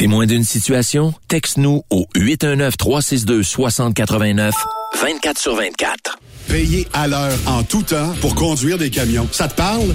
Témoin d'une situation? Texte-nous au 819-362-6089, 24 sur 24. Payer à l'heure en tout temps pour conduire des camions. Ça te parle?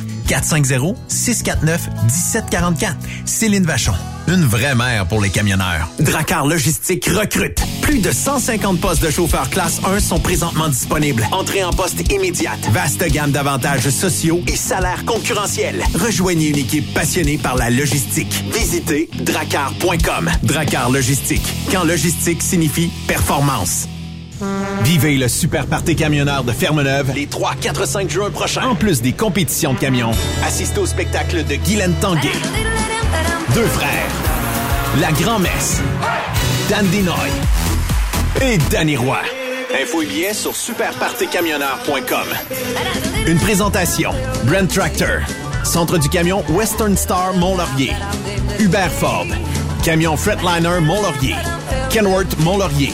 450-649-1744. Céline Vachon. Une vraie mère pour les camionneurs. Dracar Logistique recrute. Plus de 150 postes de chauffeurs classe 1 sont présentement disponibles. Entrée en poste immédiate. Vaste gamme d'avantages sociaux et salaires concurrentiels. Rejoignez une équipe passionnée par la logistique. Visitez dracar.com. Dracar Logistique. Quand logistique signifie performance. Vivez le super party camionneur de Fermeneuve les 3, 4, 5 juin prochains. En plus des compétitions de camions, assistez au spectacle de Guylaine Tanguay. Deux frères. La Grand-Messe. Dan Dinoy. Et Danny Roy. Info et billets sur superpartycamionneur.com. Une présentation. Brent Tractor. Centre du camion Western Star Mont-Laurier. Hubert Ford. Camion Fretliner Mont-Laurier. Kenworth Mont-Laurier.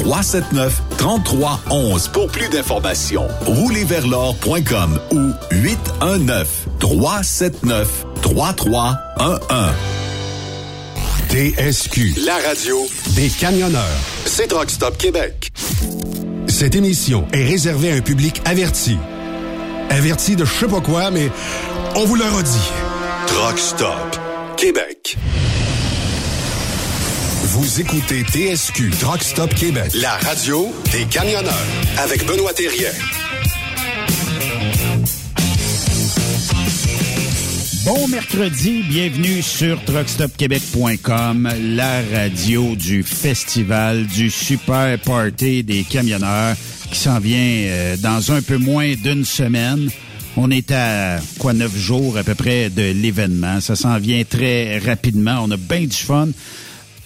379 3311 pour plus d'informations. Roulerversl'or.com ou 819 379 3311. TSQ, la radio des camionneurs. C'est Truck Stop Québec. Cette émission est réservée à un public averti. Averti de je sais pas quoi, mais on vous le redit. Truck Stop Québec. Vous écoutez TSQ Truck Stop Québec, la radio des camionneurs avec Benoît Thérien. Bon mercredi, bienvenue sur truckstopquebec.com, la radio du festival du super party des camionneurs qui s'en vient euh, dans un peu moins d'une semaine. On est à quoi neuf jours à peu près de l'événement. Ça s'en vient très rapidement. On a bien du fun.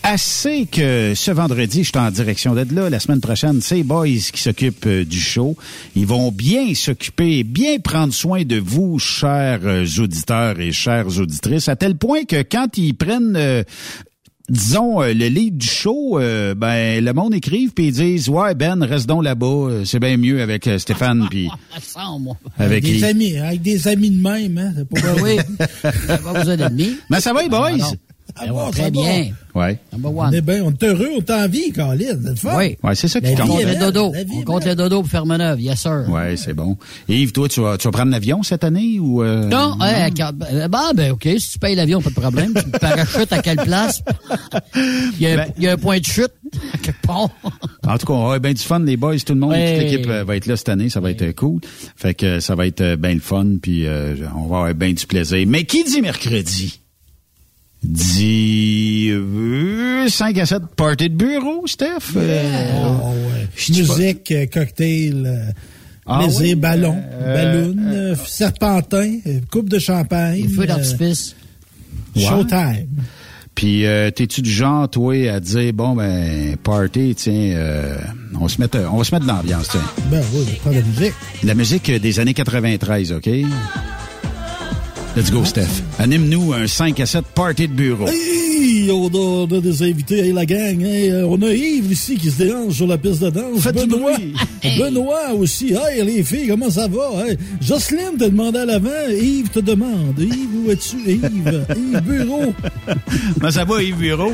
Assez que ce vendredi, je suis en direction d'être là. La semaine prochaine, c'est Boys qui s'occupent euh, du show. Ils vont bien s'occuper, bien prendre soin de vous, chers euh, auditeurs et chères auditrices, à tel point que quand ils prennent euh, disons le lead du show, ben le monde écrive puis ils disent ouais Ben reste donc là-bas, c'est bien mieux avec Stéphane puis avec des amis, avec des amis de même, hein, c'est pas oui. Mais ça va les boys? Ah, bon, très bien. Ouais. On est bien, on est heureux, on est en vie. C'est Oui. Ouais, c'est ça qui compte. On compte le dodo. On compte le dodo pour faire manœuvre, yes sir. Ouais, c'est bon. Yves, toi, tu vas, tu vas prendre l'avion cette année ou euh... Non, ouais, bah, ben, ok, si tu payes l'avion, pas de problème. Tu me parachutes à quelle place? il, y a, ben... il y a un point de chute. en tout cas, on va avoir bien du fun, les boys, tout le monde, ouais. toute l'équipe va être là cette année, ça va être cool. Fait que ça va être bien le fun, puis euh, on va avoir bien du plaisir. Mais qui dit mercredi? Dis 5 à 7 parties de bureau, Steph. Oh, ouais. Musique, cocktail, ah, plaisir, ballon, ballon, serpentin, coupe de champagne. Feu d'artifice. Showtime. Puis, euh, t'es-tu du genre, toi, à dire, bon, ben, party, tiens, euh, on, se met, on va se mettre de l'ambiance, tiens. Ben oui, prends la musique. La musique des années 93, OK? Let's go, Steph. Anime-nous un 5 à 7 party de bureau. Hey, on a, des invités. Hey, la gang. Euh, on a Yves ici qui se dérange sur la piste de danse. Faites Benoît. Benoît aussi. Hey, les filles, comment ça va? Hey, Jocelyne te demandé à l'avant. Yves te demande. Yves, où es-tu? Yves. Yves Bureau. Comment ça va, Yves Bureau?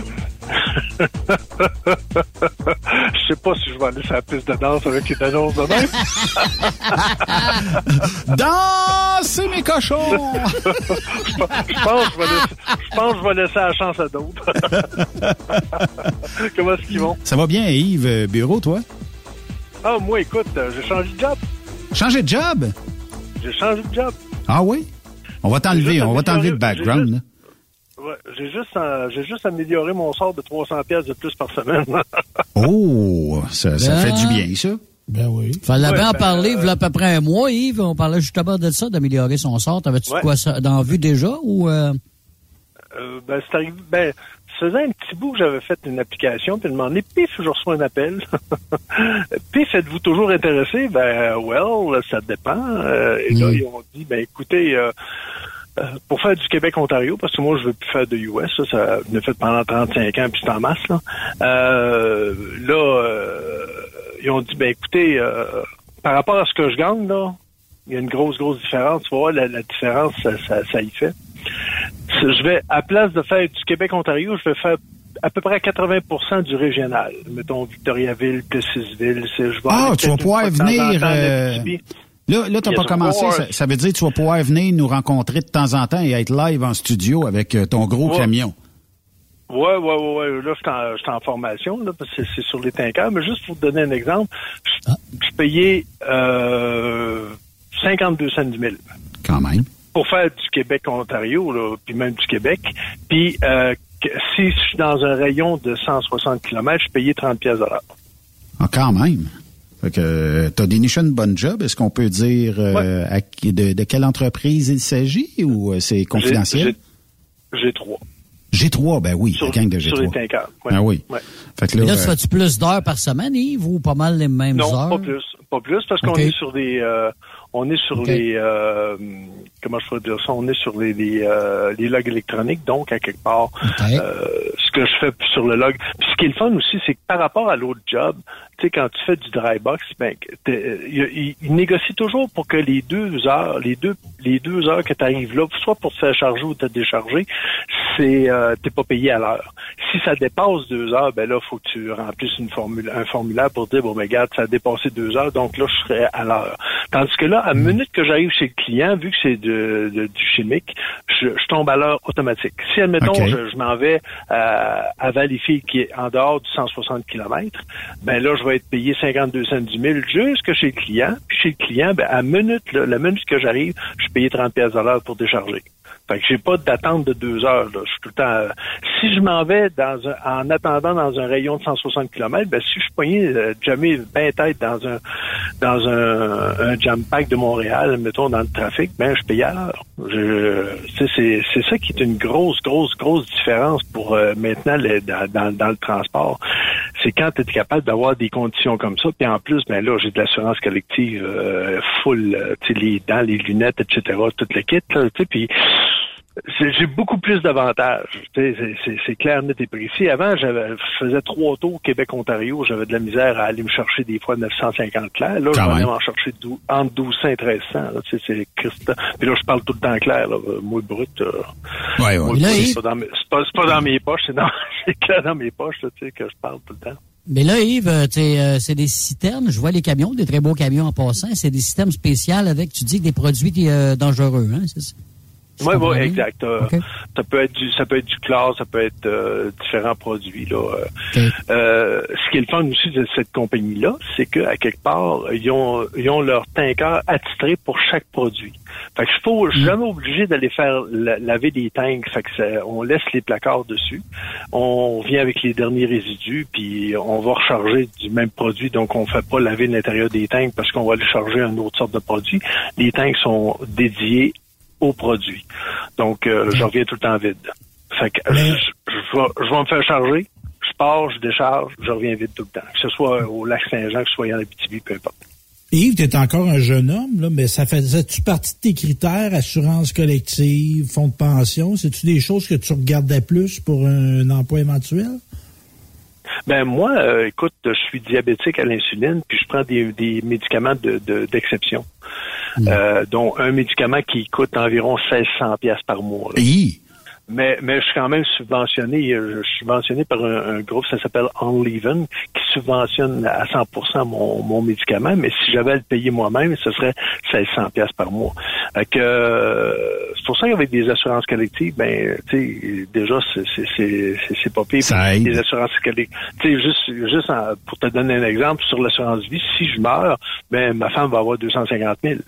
Je sais pas si je vais aller sur la piste de danse avec une annonce de même. Dansez mes cochons! je, pense, que je vais laisser la chance à d'autres. Comment est-ce qu'ils vont? Ça va bien, Yves euh, Bureau, toi? Ah, moi, écoute, euh, j'ai changé de job. Changé de job? J'ai changé de job. Ah oui? On va t'enlever, on va t'enlever le background. Ouais, j'ai juste, euh, j'ai juste amélioré mon sort de 300 pièces de plus par semaine. oh, ça, ça fait du bien, ça. Ben oui. Fallait bien en ben, parler, il y a à peu près un mois, Yves. On parlait justement de ça, d'améliorer son sort. T'avais-tu quoi ça, dans vue déjà ou... Euh... Euh, ben, c'est arrivé... Ben, ça faisait un petit bout que j'avais fait une application, puis demandé, pif, je reçois un appel. pif, êtes-vous toujours intéressé? Ben, well, ça dépend. Euh, et là, mm. ils ont dit, ben, écoutez, euh, euh, pour faire du Québec-Ontario, parce que moi, je veux plus faire de US, ça, ça me fait pendant 35 ans, puis c'est en masse, là. Euh, là, euh, ils ont dit, ben écoutez, par rapport à ce que je gagne, là, il y a une grosse, grosse différence. Tu vois, la, la différence, ça, ça, y fait. Je vais, à place de faire du Québec-Ontario, je vais faire à peu près 80% du régional. Mettons Victoriaville, Plessisville. Je vais ah, tu vas pouvoir venir... Là, là tu n'as pas commencé. Ça, veut dire que tu vas pouvoir venir nous rencontrer de temps en temps et être live en studio avec euh, ton gros camion. Oui, oui, oui. Ouais. Là, je suis en, formation, là, parce que c'est sur les tankers. Mais juste pour te donner un exemple, je, ah. payais euh, 52 cents du mille. Quand même. Pour faire du Québec-Ontario, là, puis même du Québec. Puis, euh, si je suis dans un rayon de 160 km, je payais 30 pièces de l'heure. Ah, quand même. Fait que euh, t'as déniché une bonne job? Est-ce qu'on peut dire euh, de, quelle entreprise il s'agit ou euh, c'est confidentiel? G3. G3, ben oui, sur, la gang de G3. Sur les tankers, Ah oui. Fait que là, là tu fais-tu plus d'heures par semaine, Yves, ou pas mal les mêmes heures? Non, pas plus. Pas plus, parce qu'on est sur des... on est sur les... comment je pourrais dire ça? On est sur les, les, les logs électroniques, donc, à quelque part, ce que je fais sur le log... Puis ce qui est le fun aussi, c'est que par rapport à l'autre job, tu sais, quand tu fais du dry box, ben, il, négocie toujours pour que les deux heures, les deux, les deux heures que tu arrives là, soit pour te faire charger ou te décharger, c'est euh, t'es pas payé à l'heure. Si ça dépasse deux heures, ben là, faut que tu remplisses une formule, un formulaire pour dire bon, ben regarde, ça a dépassé deux heures, donc là, je serai à l'heure. Tandis que là, à mm. minute que j'arrive chez le client, vu que c'est de, du chimique, je, tombe à l'heure automatique. Si admettons, je, je m'en vais euh, à Valleyfield qui est en dehors du 160 km, ben là, je va être payé 52 cents du mille jusque chez le client. Puis chez le client, ben, à minute, là, la minute que j'arrive, je suis payé 30 pièces à l'heure pour décharger. Fait que j'ai pas d'attente de deux heures. Là. Je suis tout le temps. Euh, si je m'en vais dans un, en attendant dans un rayon de 160 km, ben si je suis euh, jamais bien tête dans un dans un, un jam pack de Montréal, mettons dans le trafic, ben je paye à l'heure. C'est c'est ça qui est une grosse grosse grosse différence pour euh, maintenant dans, dans, le transport. C'est quand tu es capable d'avoir des conditions comme ça, puis en plus, ben là j'ai de l'assurance collective euh, full, tu sais les dents, les lunettes, etc. Tout le kit, tu sais, puis j'ai beaucoup plus d'avantages. C'est clair, net et précis. Avant, je faisais trois tours Québec-Ontario. J'avais de la misère à aller me chercher des fois 950 clairs. Là, je vais en chercher entre 1200 et 1300. C'est Puis là, je parle tout le temps clair. Là, moi, brut. Euh, ouais, ouais. C'est pas, pas, dans mes poches. C'est clair dans mes poches là, que je parle tout le temps. Mais là, Yves, euh, euh, c'est des citernes. Je vois les camions, des très beaux camions en passant. C'est des systèmes spéciaux avec, tu dis, des produits euh, dangereux, hein, c'est ça? Oui, oui, exact. Euh, ça peut être du, ça peut être du classe, ça peut être euh, différents produits là. Euh, ce qui est le fun aussi de cette compagnie-là, c'est qu'à quelque part, ils ont, ils ont leur tanker attitré pour chaque produit. Fait que je faut suis mm. jamais obligé d'aller faire laver des tanks. Fait que on laisse les placards dessus. On vient avec les derniers résidus, puis on va recharger du même produit. Donc on fait pas laver l'intérieur des tanks parce qu'on va aller charger une autre sorte de produit. Les tanks sont dédiés au produit. Donc, euh, je reviens tout le temps vide. Fait que je, vais, me faire charger, je pars, je décharge, je reviens vide tout le temps. Que ce soit au lac Saint-Jean, que ce soit en Abitibi, peu importe. Yves, tu es encore un jeune homme, là, mais ça faisait-tu partie de tes critères, assurance collective, fonds de pension? C'est-tu des choses que tu regardais plus pour un, emploi éventuel? Ben moi, euh, écoute, je suis diabétique à l'insuline, puis je prends des, des médicaments d'exception. Mm. Euh, dont un médicament qui coûte environ 1600 pièces par mois. Mais, mais je suis quand même subventionné. Euh, je suis subventionné par un, groupe, ça s'appelle Onleven, qui subventionne à 100% mon, mon médicament. Mais si j'avais à le payer moi-même, ce serait 1600 pièces par mois. que euh, c'est pour ça qu'avec des assurances collectives, ben, tu sais, déjà c'est pas pire. Des assurances collectives. Tu sais, juste, juste pour te donner un exemple sur l'assurance vie, si je meurs, ben ma femme va avoir 250 000.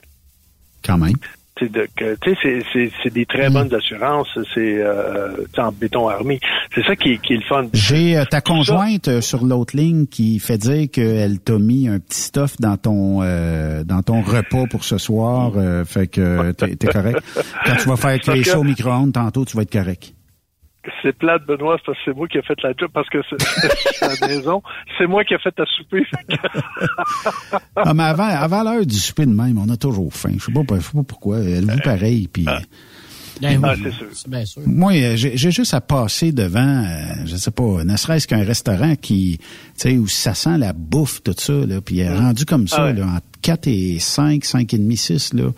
Quand même. C'est des très mm. bonnes assurances, c'est euh, en béton armé. C'est ça qui, qui, est le fun. J'ai euh, ta conjointe euh, sur l'autre ligne qui fait dire qu'elle t'a mis un petit stuff dans ton euh, dans ton repas pour ce soir. fait que t'es es correct. Quand tu vas faire cuire ça au micro-ondes tantôt, tu vas être correct c'est plate, Benoît, parce que c'est moi qui ai fait la job, parce que c'est à la maison. C'est moi qui ai fait ta souper. ah, mais avant, avant l'heure du souper de même, on a toujours faim. Je sais pas, sais pas pourquoi. Elle vit pareil, puis... Ah. Ben ah, bien sûr. Moi, j'ai juste à passer devant, euh, je sais pas, ne serait-ce qu'un restaurant qui, tu sais, où ça sent la bouffe, tout ça, là, puis est rendu comme ça, ah là, entre 4 et 5, 5 et demi, 6, là.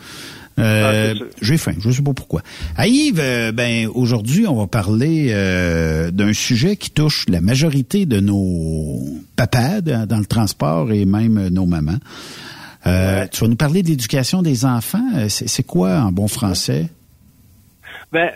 Euh, ah, J'ai faim, je sais pas pourquoi. À Yves, euh, ben aujourd'hui, on va parler euh, d'un sujet qui touche la majorité de nos papas dans le transport et même nos mamans. Euh, tu vas nous parler d'éducation des enfants. C'est quoi en bon français? Ben,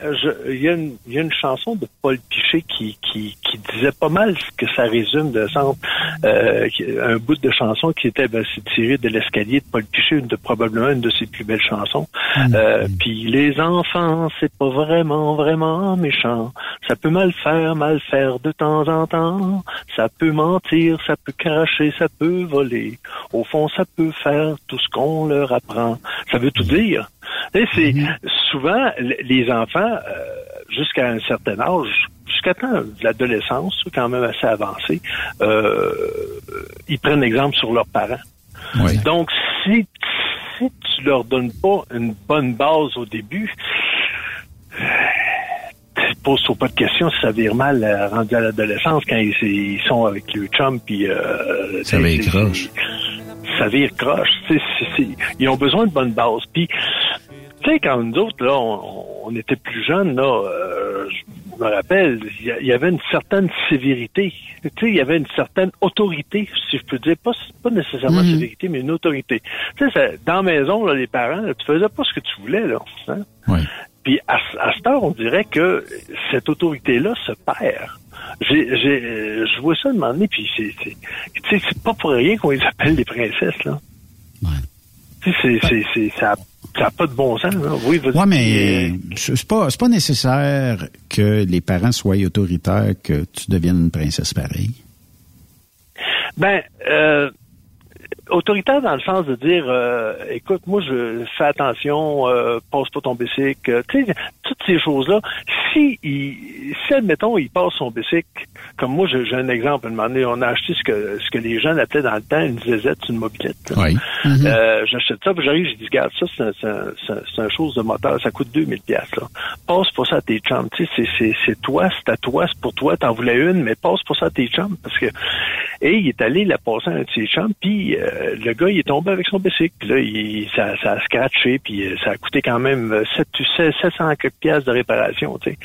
il y, a une, y a une chanson de Paul Pichet qui, qui, qui disait pas mal ce que ça résume de sens. Euh, un bout de chanson qui était ben, c'est tiré de l'escalier de Paul Pichet, une de probablement une de ses plus belles chansons. Mmh. Euh, puis les enfants, c'est pas vraiment vraiment méchant. Ça peut mal faire, mal faire de temps en temps. Ça peut mentir, ça peut cracher, ça peut voler. Au fond, ça peut faire tout ce qu'on leur apprend. Ça veut tout dire. C'est mhm. souvent les enfants, euh, jusqu'à un certain âge, jusqu'à temps de l'adolescence, quand même assez avancé, euh, ils prennent exemple sur leurs parents. Donc, si, si tu leur donnes pas une bonne base au début, tu poses pas de questions si ça vire mal euh, rendu à l'adolescence quand ils, sont avec le chum puis euh, ça. Ça vire croche. ils ont besoin de bonnes bases. Puis tu sais, quand nous autres, là, on, était plus jeunes, là, euh, je me rappelle, il y, avait une certaine sévérité. Tu sais, il y avait une certaine autorité, si je peux dire. Pas, pas nécessairement mm sévérité, mais une autorité. Tu sais, dans la maison, là, les parents, tu faisais pas ce que tu voulais, là. Hein? Puis à, à cette heure, on dirait que cette autorité-là se perd. J'ai, j'ai, je vois ça de moment puis c'est, c'est, c'est pas pour rien qu'on les appelle des princesses, là. Ouais. Tu sais, c'est, c'est, ça ça n'a pas de bon sens. Hein? Oui, ouais, mais c'est pas, pas nécessaire que les parents soient autoritaires que tu deviennes une princesse pareille. Ben, euh, autoritaire dans le sens de dire euh, écoute moi je fais attention euh, pose pas ton bicycle. Tu sais toutes ces choses là si il, si admettons il passe son bicycle comme moi j'ai un exemple un moment on a acheté ce que ce que les gens appelaient dans le temps une ZZ une mobilette oui. euh, j'achète ça puis j'arrive je dis regarde ça c'est c'est un chose de moteur ça coûte 2000 pièces là. Passe pour ça à tes chums. Tu sais c'est c'est c'est toi c'est à toi c'est pour toi t'en voulais une mais passe pour ça à tes chums parce que et il est allé la passer à un de ses chums puis euh, le gars, il est tombé avec son bicycle. Puis là, il, ça, ça a scratché, puis euh, ça a coûté quand même 7, 700 pièces de réparation, tu sais.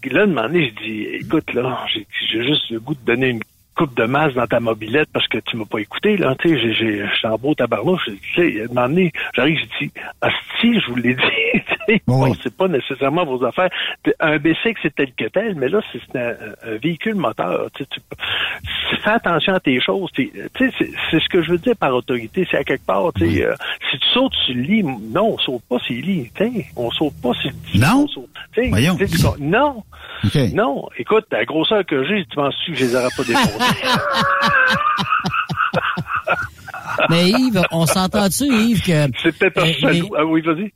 Puis là, un moment donné, je dis, écoute, là, j'ai juste le goût de donner une coupe de masse dans ta mobilette parce que tu m'as pas écouté, là, tu sais, j'ai, j'ai, en beau tabarnouche, tu sais, un moment donné, j'arrive, je dis, si, je vous l'ai dit, bon, c'est pas nécessairement vos affaires. Un bicycle, c'est tel que tel, mais là, c'est un, véhicule moteur. Tu, tu, fais attention à tes choses. Tu sais, c'est ce que je veux dire par autorité. C'est à quelque part, tu sais, euh, si tu sautes sur le lit, non, on saute pas sur le lit. On saute pas sur le lit. Non? Voyons. non. Non. Écoute, la grosseur que j'ai, tu penses-tu que je les aurais pas déposés? mais Yves, on s'entend-tu, Yves, que... C'est peut-être un euh, Ah oui, vas-y.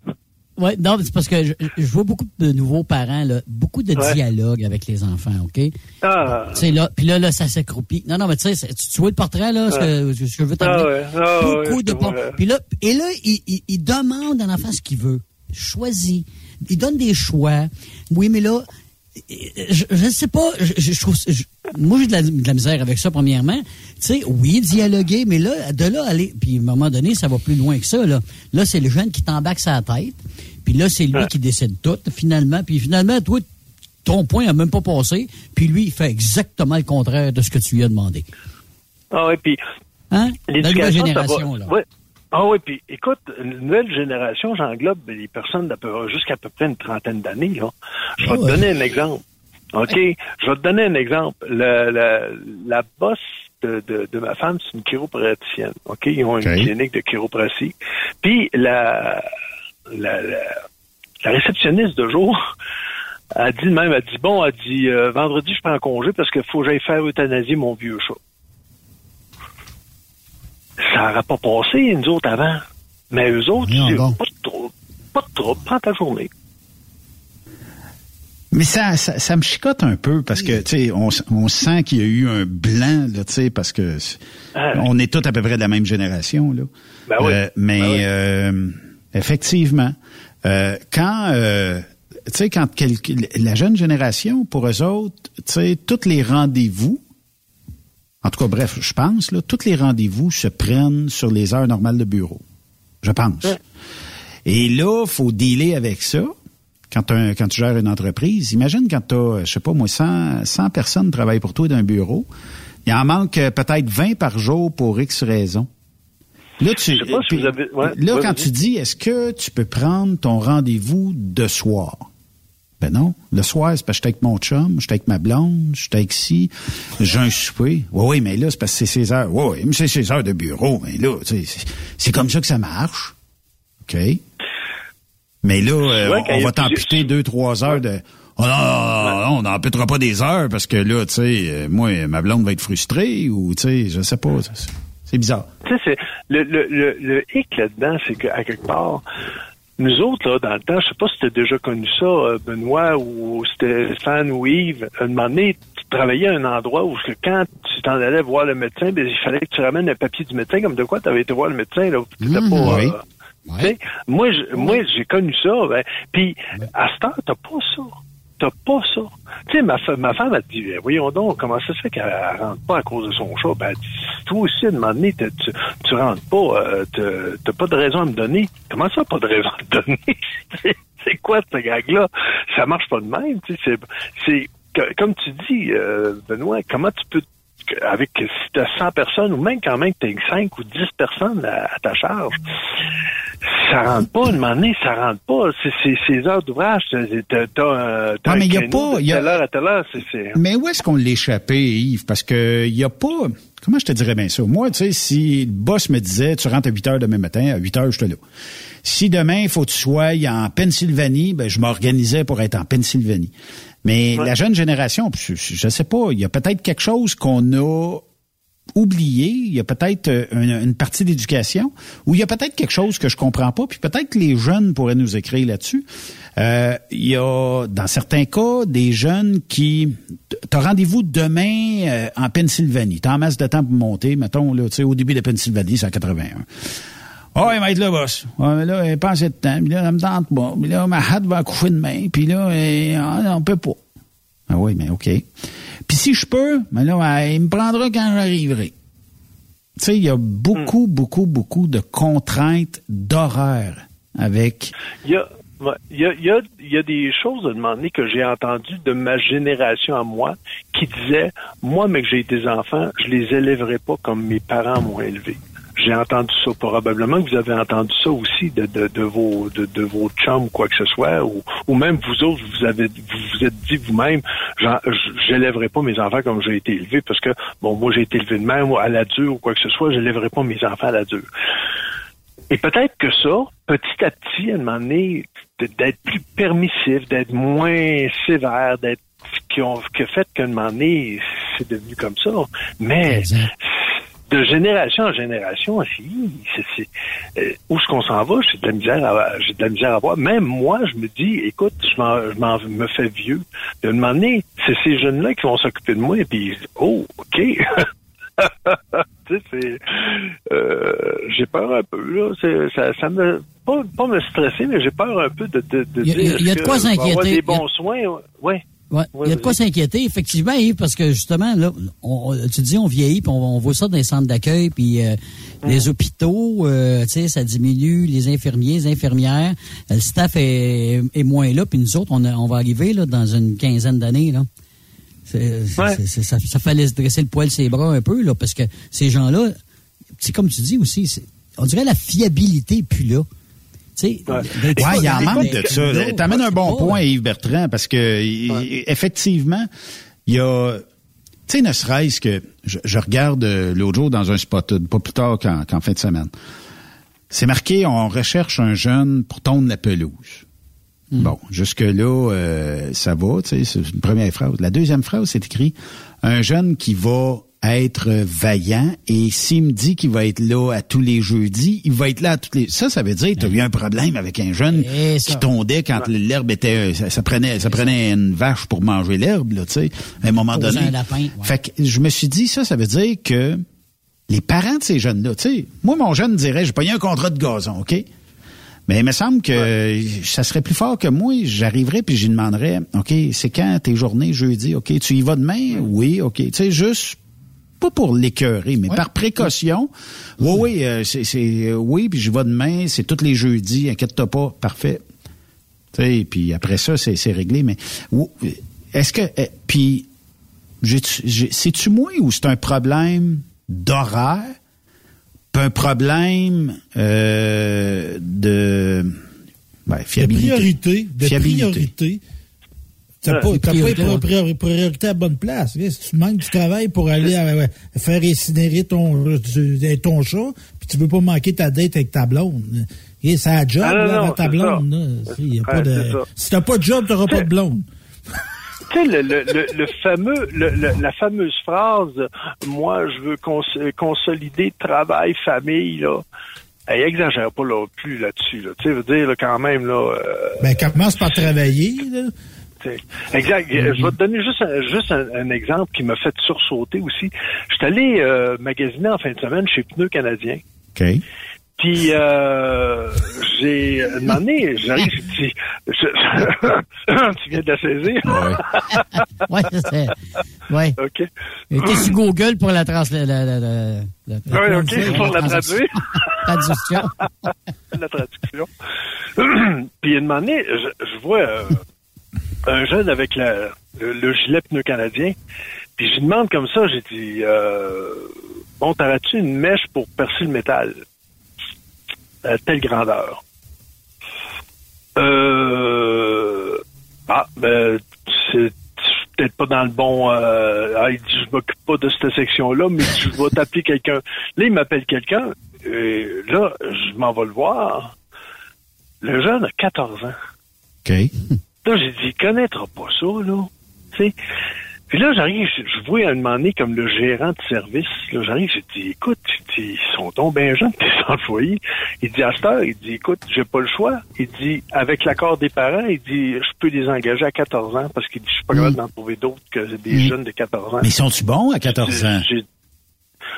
Oui, non, c'est parce que je, vois beaucoup de nouveaux parents, là, beaucoup de dialogue avec les enfants, OK? Ah. Tu sais, là, puis là, là, ça s'accroupit. Non, non, mais tu sais, tu, vois le portrait, là, ce, que, ce que je veux t'amener? Ah, ah beaucoup de... Puis là, et là, il, il, il demande à l'enfant ce qu'il veut. Choisit. Il donne des choix. Oui, mais là, je, ne sais pas, je, trouve, moi j'ai de la, misère avec ça premièrement. Tu sais, oui, dialoguer, mais là, de là aller, puis à un moment donné, ça va plus loin que ça. Là, là c'est le jeune qui t'embarque sa tête, puis là c'est lui qui décide tout finalement, puis finalement toi, ton point a même pas passé, puis lui il fait exactement le contraire de ce que tu lui as demandé. Ah oui, puis hein? la génération là. Ah oui, puis écoute, une nouvelle génération, j'englobe les personnes jusqu'à peu près une trentaine d'années. Là. Je vais te ah donner un exemple. OK? Je vais te donner un exemple. Le, la bosse de, de, ma femme, c'est une chiropraticienne. OK? Ils ont une clinique de chiropratie. Puis la, la, la, réceptionniste de jour a dit même, a dit, bon, a dit, euh, vendredi, je prends congé parce qu'il faut que j'aille faire euthanasier mon vieux chat ça n'aurait pas passé, nous autres, avant. Mais eux autres, pas de trouble. Pas de trouble, prends ta journée. Mais ça, ça, me chicote un peu parce que, tu sais, on, sent qu'il y a eu un blanc, là, tu sais, parce que ah. on est tous à peu près de la même génération, là. Ben oui. Euh, mais ben euh, effectivement, euh, quand, tu sais, quand la jeune génération, pour eux autres, tu sais, tous les rendez-vous, en tout cas, bref, je pense, là, tous les rendez-vous se prennent sur les heures normales de bureau. Je pense. Et là, faut dealer avec ça. Quand, quand tu gères une entreprise, imagine quand tu as, je sais pas moi, 100, 100 personnes travaillent pour toi d'un bureau. Il en manque euh, peut-être 20 par jour pour X raisons. Là, tu, là quand tu dis, est-ce que tu peux prendre ton rendez-vous de soir? Ben non. Le soir, c'est parce que j'étais avec mon chum, j'étais avec ma blonde, j'étais avec si, j'ai un souper. Oui, oui, mais là, c'est parce que c'est 16 heures. Oui, oui, mais c'est 16 heures de bureau. Mais là, c'est comme ça que ça marche. OK? Mais là, euh, on, va t'amputer deux, trois heures de... Oh non, non, non, on n'amputera pas des heures parce que là, tu sais, euh, moi, ma blonde va être frustrée ou, tu sais, je sais pas. C'est bizarre. Tu sais, le, le, le, le hic là-dedans, c'est qu'à quelque part, nous autres, là, dans le temps, je sais pas si tu as déjà connu ça, euh, Benoît, ou Stéphane ou Yves, à un moment donné, tu travaillais à un endroit où quand tu t'en allais voir le médecin, ben, il fallait que tu ramènes un papier du médecin, comme de quoi tu avais été voir le médecin, là. Mmh, pas, oui. Euh, moi, moi, j'ai connu ça, ben, puis à ce temps, t'as pas ça t'as pas ça. Tu sais, ma, ma femme a dit, ben, voyons donc, comment ça se fait qu'elle rentre pas à cause de son chat? Ben, elle toi aussi, à un moment donné, tu, tu rentres pas, euh, t'as pas de raison à me donner. Comment ça, pas de raison à me donner? c'est quoi cette gag-là? Ça marche pas de même, tu sais, c'est, comme tu dis, euh, Benoît, comment tu peux avec si tu as 100 personnes ou même quand même que tu as 5 ou 10 personnes à, ta charge, ça rentre pas, une moment donné, ça rentre pas. C'est ces heures d'ouvrage, t'as as, ah, mais il a pas, y a... telle heure à telle heure, Mais où est-ce qu'on l'échappait, Yves? Parce que il y a pas... Comment je te dirais bien ça? Moi, tu sais, si le boss me disait, tu rentres à 8 heures demain matin, à 8 heures, je te là. Si demain, il faut que tu sois en Pennsylvanie, ben, je m'organisais pour être en Pennsylvanie. Mais la jeune génération, je, ne sais pas, il y a peut-être quelque chose qu'on a oublié, il y a peut-être euh, une, partie d'éducation, ou il y a peut-être quelque chose que je comprends pas, puis peut-être que les jeunes pourraient nous écrire là-dessus. Euh, il y a, dans certains cas, des jeunes qui... T'as rendez-vous demain euh, en Pennsylvanie. T'as en masse de temps pour monter, mettons, là, au début de Pennsylvanie, c'est en 81. Ah, oh, il va être là, boss. Ouais, mais là, il pas assez de temps. Puis là, elle me tente pas. Puis là, ma hâte va coucher demain. Puis là, elle, ah, on peut pas. Ah oui, mais OK. Puis si je peux, mais là, il me prendra quand j'arriverai. Tu sais, il y a beaucoup, hmm. beaucoup, beaucoup de contraintes d'horaire avec... Il y a... Il y, a, il, y a, il y a des choses à demander que j'ai entendues de ma génération à moi qui disaient, moi, mais que j'ai des enfants, je les élèverai pas comme mes parents m'ont élevé j'ai entendu ça. Probablement que vous avez entendu ça aussi de, vos de, vos chums ou quoi que ce soit, ou, même vous autres, vous avez vous vous êtes dit vous-même, j'élèverai pas mes enfants comme j'ai été élevé, parce que bon, moi j'ai été élevé de même à la dure ou quoi que ce soit, j'élèverai pas mes enfants à la dure. Et peut-être que ça, petit à petit, à un moment donné, d'être plus permissif, d'être moins sévère, d'être qui ont que fait qu'à un moment donné, c'est devenu comme ça. Mais de génération en génération, c'est, euh, où est-ce qu'on s'en va? J'ai de la misère à, j'ai de la misère à voir. Même moi, je me dis, écoute, je, m'en, je me fais vieux. De un moment donné, c'est ces jeunes-là qui vont s'occuper de moi, et puis, oh, OK. c'est, euh, j'ai peur un peu, là. ça, ça me, pas, pas me stresser, mais j'ai peur un peu de, de, de il a, il y a de quoi s'inquiéter. des bons soins, ouais. Ouais, il y a de quoi s'inquiéter, effectivement, Yves, parce que justement, là, on, tu dis on vieillit, puis on, voit ça dans les centres d'accueil, puis euh, les hôpitaux, euh, tu sais, ça diminue, les infirmiers, les infirmières, le staff est, est moins là, puis nous autres, on, on va arriver là dans une quinzaine d'années, là. C'est, ça, ça fallait se dresser le poil ses bras un peu, là, parce que ces gens-là, c'est comme tu dis aussi, on dirait la fiabilité plus là. Oui, il y en manque de ça. Tu amènes un bon point, Yves Bertrand, parce que effectivement, il y a tu sais, ne serait-ce que je, regarde euh, l'autre jour dans un spot, pas plus tard qu'en fin de semaine. C'est marqué, on recherche un jeune pour tondre la pelouse. Hmm. Bon, jusque-là, euh, ça va, tu sais, c'est une première phrase. La deuxième phrase, c'est écrit, un jeune qui va être vaillant et s'il me dit qu'il va être là à tous les jeudis, il va être là à tous les ça ça veut dire que tu as eu un problème avec un jeune qui tondait quand l'herbe était ça, prenait ça prenait une vache pour manger l'herbe là, tu sais, à un moment donné. Fait que je me suis dit ça ça veut dire que les parents de ces jeunes là, tu sais, moi mon jeune dirait j'ai payé un contrat de gazon, OK? Mais il me semble que ça serait plus fort que moi. J'arriverais puis j'y demanderais, OK, c'est quand tes journées jeudi? OK, tu y vas demain? Oui, OK. Tu sais, juste pas pour l'écœurer, mais par précaution. Oui, oui, euh, c'est, euh, oui, puis je vais demain, c'est tous les jeudis, inquiète-toi pas, parfait. Sais, puis après ça, c'est, réglé. Mais est-ce que, eh, puis, c'est-tu moi ou c'est un problème d'horaire, un problème euh, de ben, fiabilité? De priorité, de priorité T'as pas, t'as pas priorité à bonne place. Si tu manques du travail pour aller faire incinérer ton, ton chat, puis tu veux pas manquer ta date avec ta blonde. Et c'est un job, ah, là, ta blonde. Si, pas de... si t'as pas de job, t'auras pas de blonde. Tu sais, le, le, le, fameux, la fameuse phrase, moi, je veux consolider travail, famille, là. Elle exagère pas là, plus là-dessus. Là. Tu sais, veux dire, quand même, là... Euh, ben, commence par travailler, là. Exact. Euh, je vais te donner juste un, juste un, exemple qui m'a fait sursauter aussi. Je suis allé euh, magasiner en fin de semaine chez Pneus Canadien. OK. Puis euh, j'ai demandé, j'arrive, je dis, tu viens de la saisir? Oui, ouais, c'est Ouais. OK. T'es sur Google pour la trans... La, la, la, la oui, OK, pour la, traduire. traduction. la traduction. Puis une année, je, je vois euh, un jeune avec le, gilet pneu canadien. Puis je lui demande comme ça, j'ai dit, euh, bon, t'aurais-tu une mèche pour percer le métal? À telle grandeur. Euh, ah, ben, c'est peut-être pas dans le bon. Euh, ah, il dit, je m'occupe pas de cette section-là, mais je vais t'appeler quelqu'un. Là, il m'appelle quelqu'un. Et là, je m'en vais le voir. Le jeune a 14 ans. OK. Là, j'ai dit, il connaîtra pas ça, là. sais. Puis là, j'arrive, je, vois à un moment donné comme le gérant de service. Là, j'arrive, je dis, écoute, ils sont tombés bien jeunes, tes employés. Il dit, à cette heure, il dit, écoute, j'ai pas le choix. Il dit, avec l'accord des parents, il dit, je peux les engager à 14 ans parce qu'il dit, je suis pas capable d'en trouver d'autres que des mm. jeunes de 14 ans. Mais sont-ils bons à 14 ans?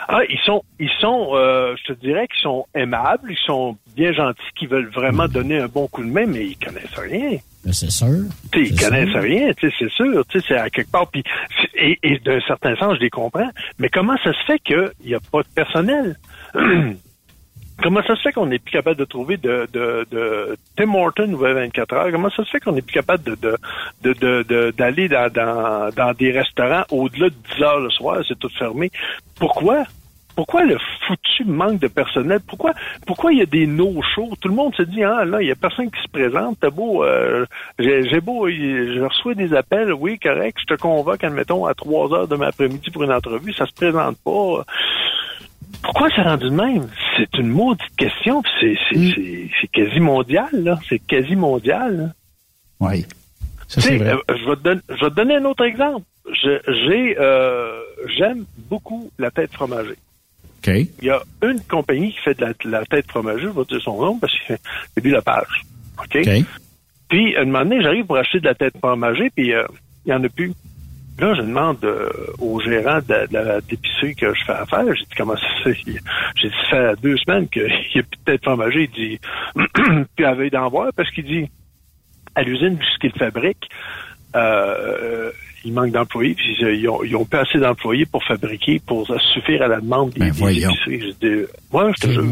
Ah, ils sont, ils sont, euh, je te dirais qu'ils sont aimables, ils sont bien gentils, qui veulent vraiment mm. donner un bon coup de main, mais ils connaissent rien. C'est sûr. Ils connaissent rien, c'est sûr. C'est à quelque part. Puis, et, et d'un certain sens, je les comprends. Mais comment ça se fait qu'il n'y a pas de personnel? Comment ça se fait qu'on n'est plus capable de trouver de, de, de Tim Horton ou 24 heures? Comment ça se fait qu'on n'est plus capable de, de, de, d'aller dans, dans, dans des restaurants au-delà de 10 heures le soir? C'est tout fermé? Pourquoi? Pourquoi le foutu manque de personnel? Pourquoi pourquoi il y a des no-shows? Tout le monde se dit, ah là, il y a personne qui se présente. T'as beau, euh, j'ai beau, je reçois des appels, oui, correct, je te convoque, admettons, à 3 heures demain après-midi pour une entrevue, ça se présente pas. Pourquoi c'est rendu de même? C'est une maudite question, c'est c'est quasi mondial, là. C'est quasi mondial. Oui. Ça, c'est vrai. Euh, je, vais te donner, je vais te donner un autre exemple. J'ai euh, j'aime beaucoup la tête fromagée. Il y a une compagnie qui fait de la, tête fromagée, je vais te dire son nom parce que c'est la page. OK? Puis, un moment donné, j'arrive pour acheter de la tête fromagée, puis euh, il n'y en a plus. Là, je demande euh, au gérant de, la d'épicerie que je fais affaire. J'ai dit, comment ça se fait? J'ai dit, ça fait deux semaines qu'il n'y a plus de tête fromagée. Il dit, puis veut d'en voir parce qu'il dit, à l'usine, puisqu'il fabrique, euh, il manque d'employés, puis ils ont, ils ont pas assez d'employés pour fabriquer, pour suffire à la demande des, ben épiceries. Je moi, je te jure.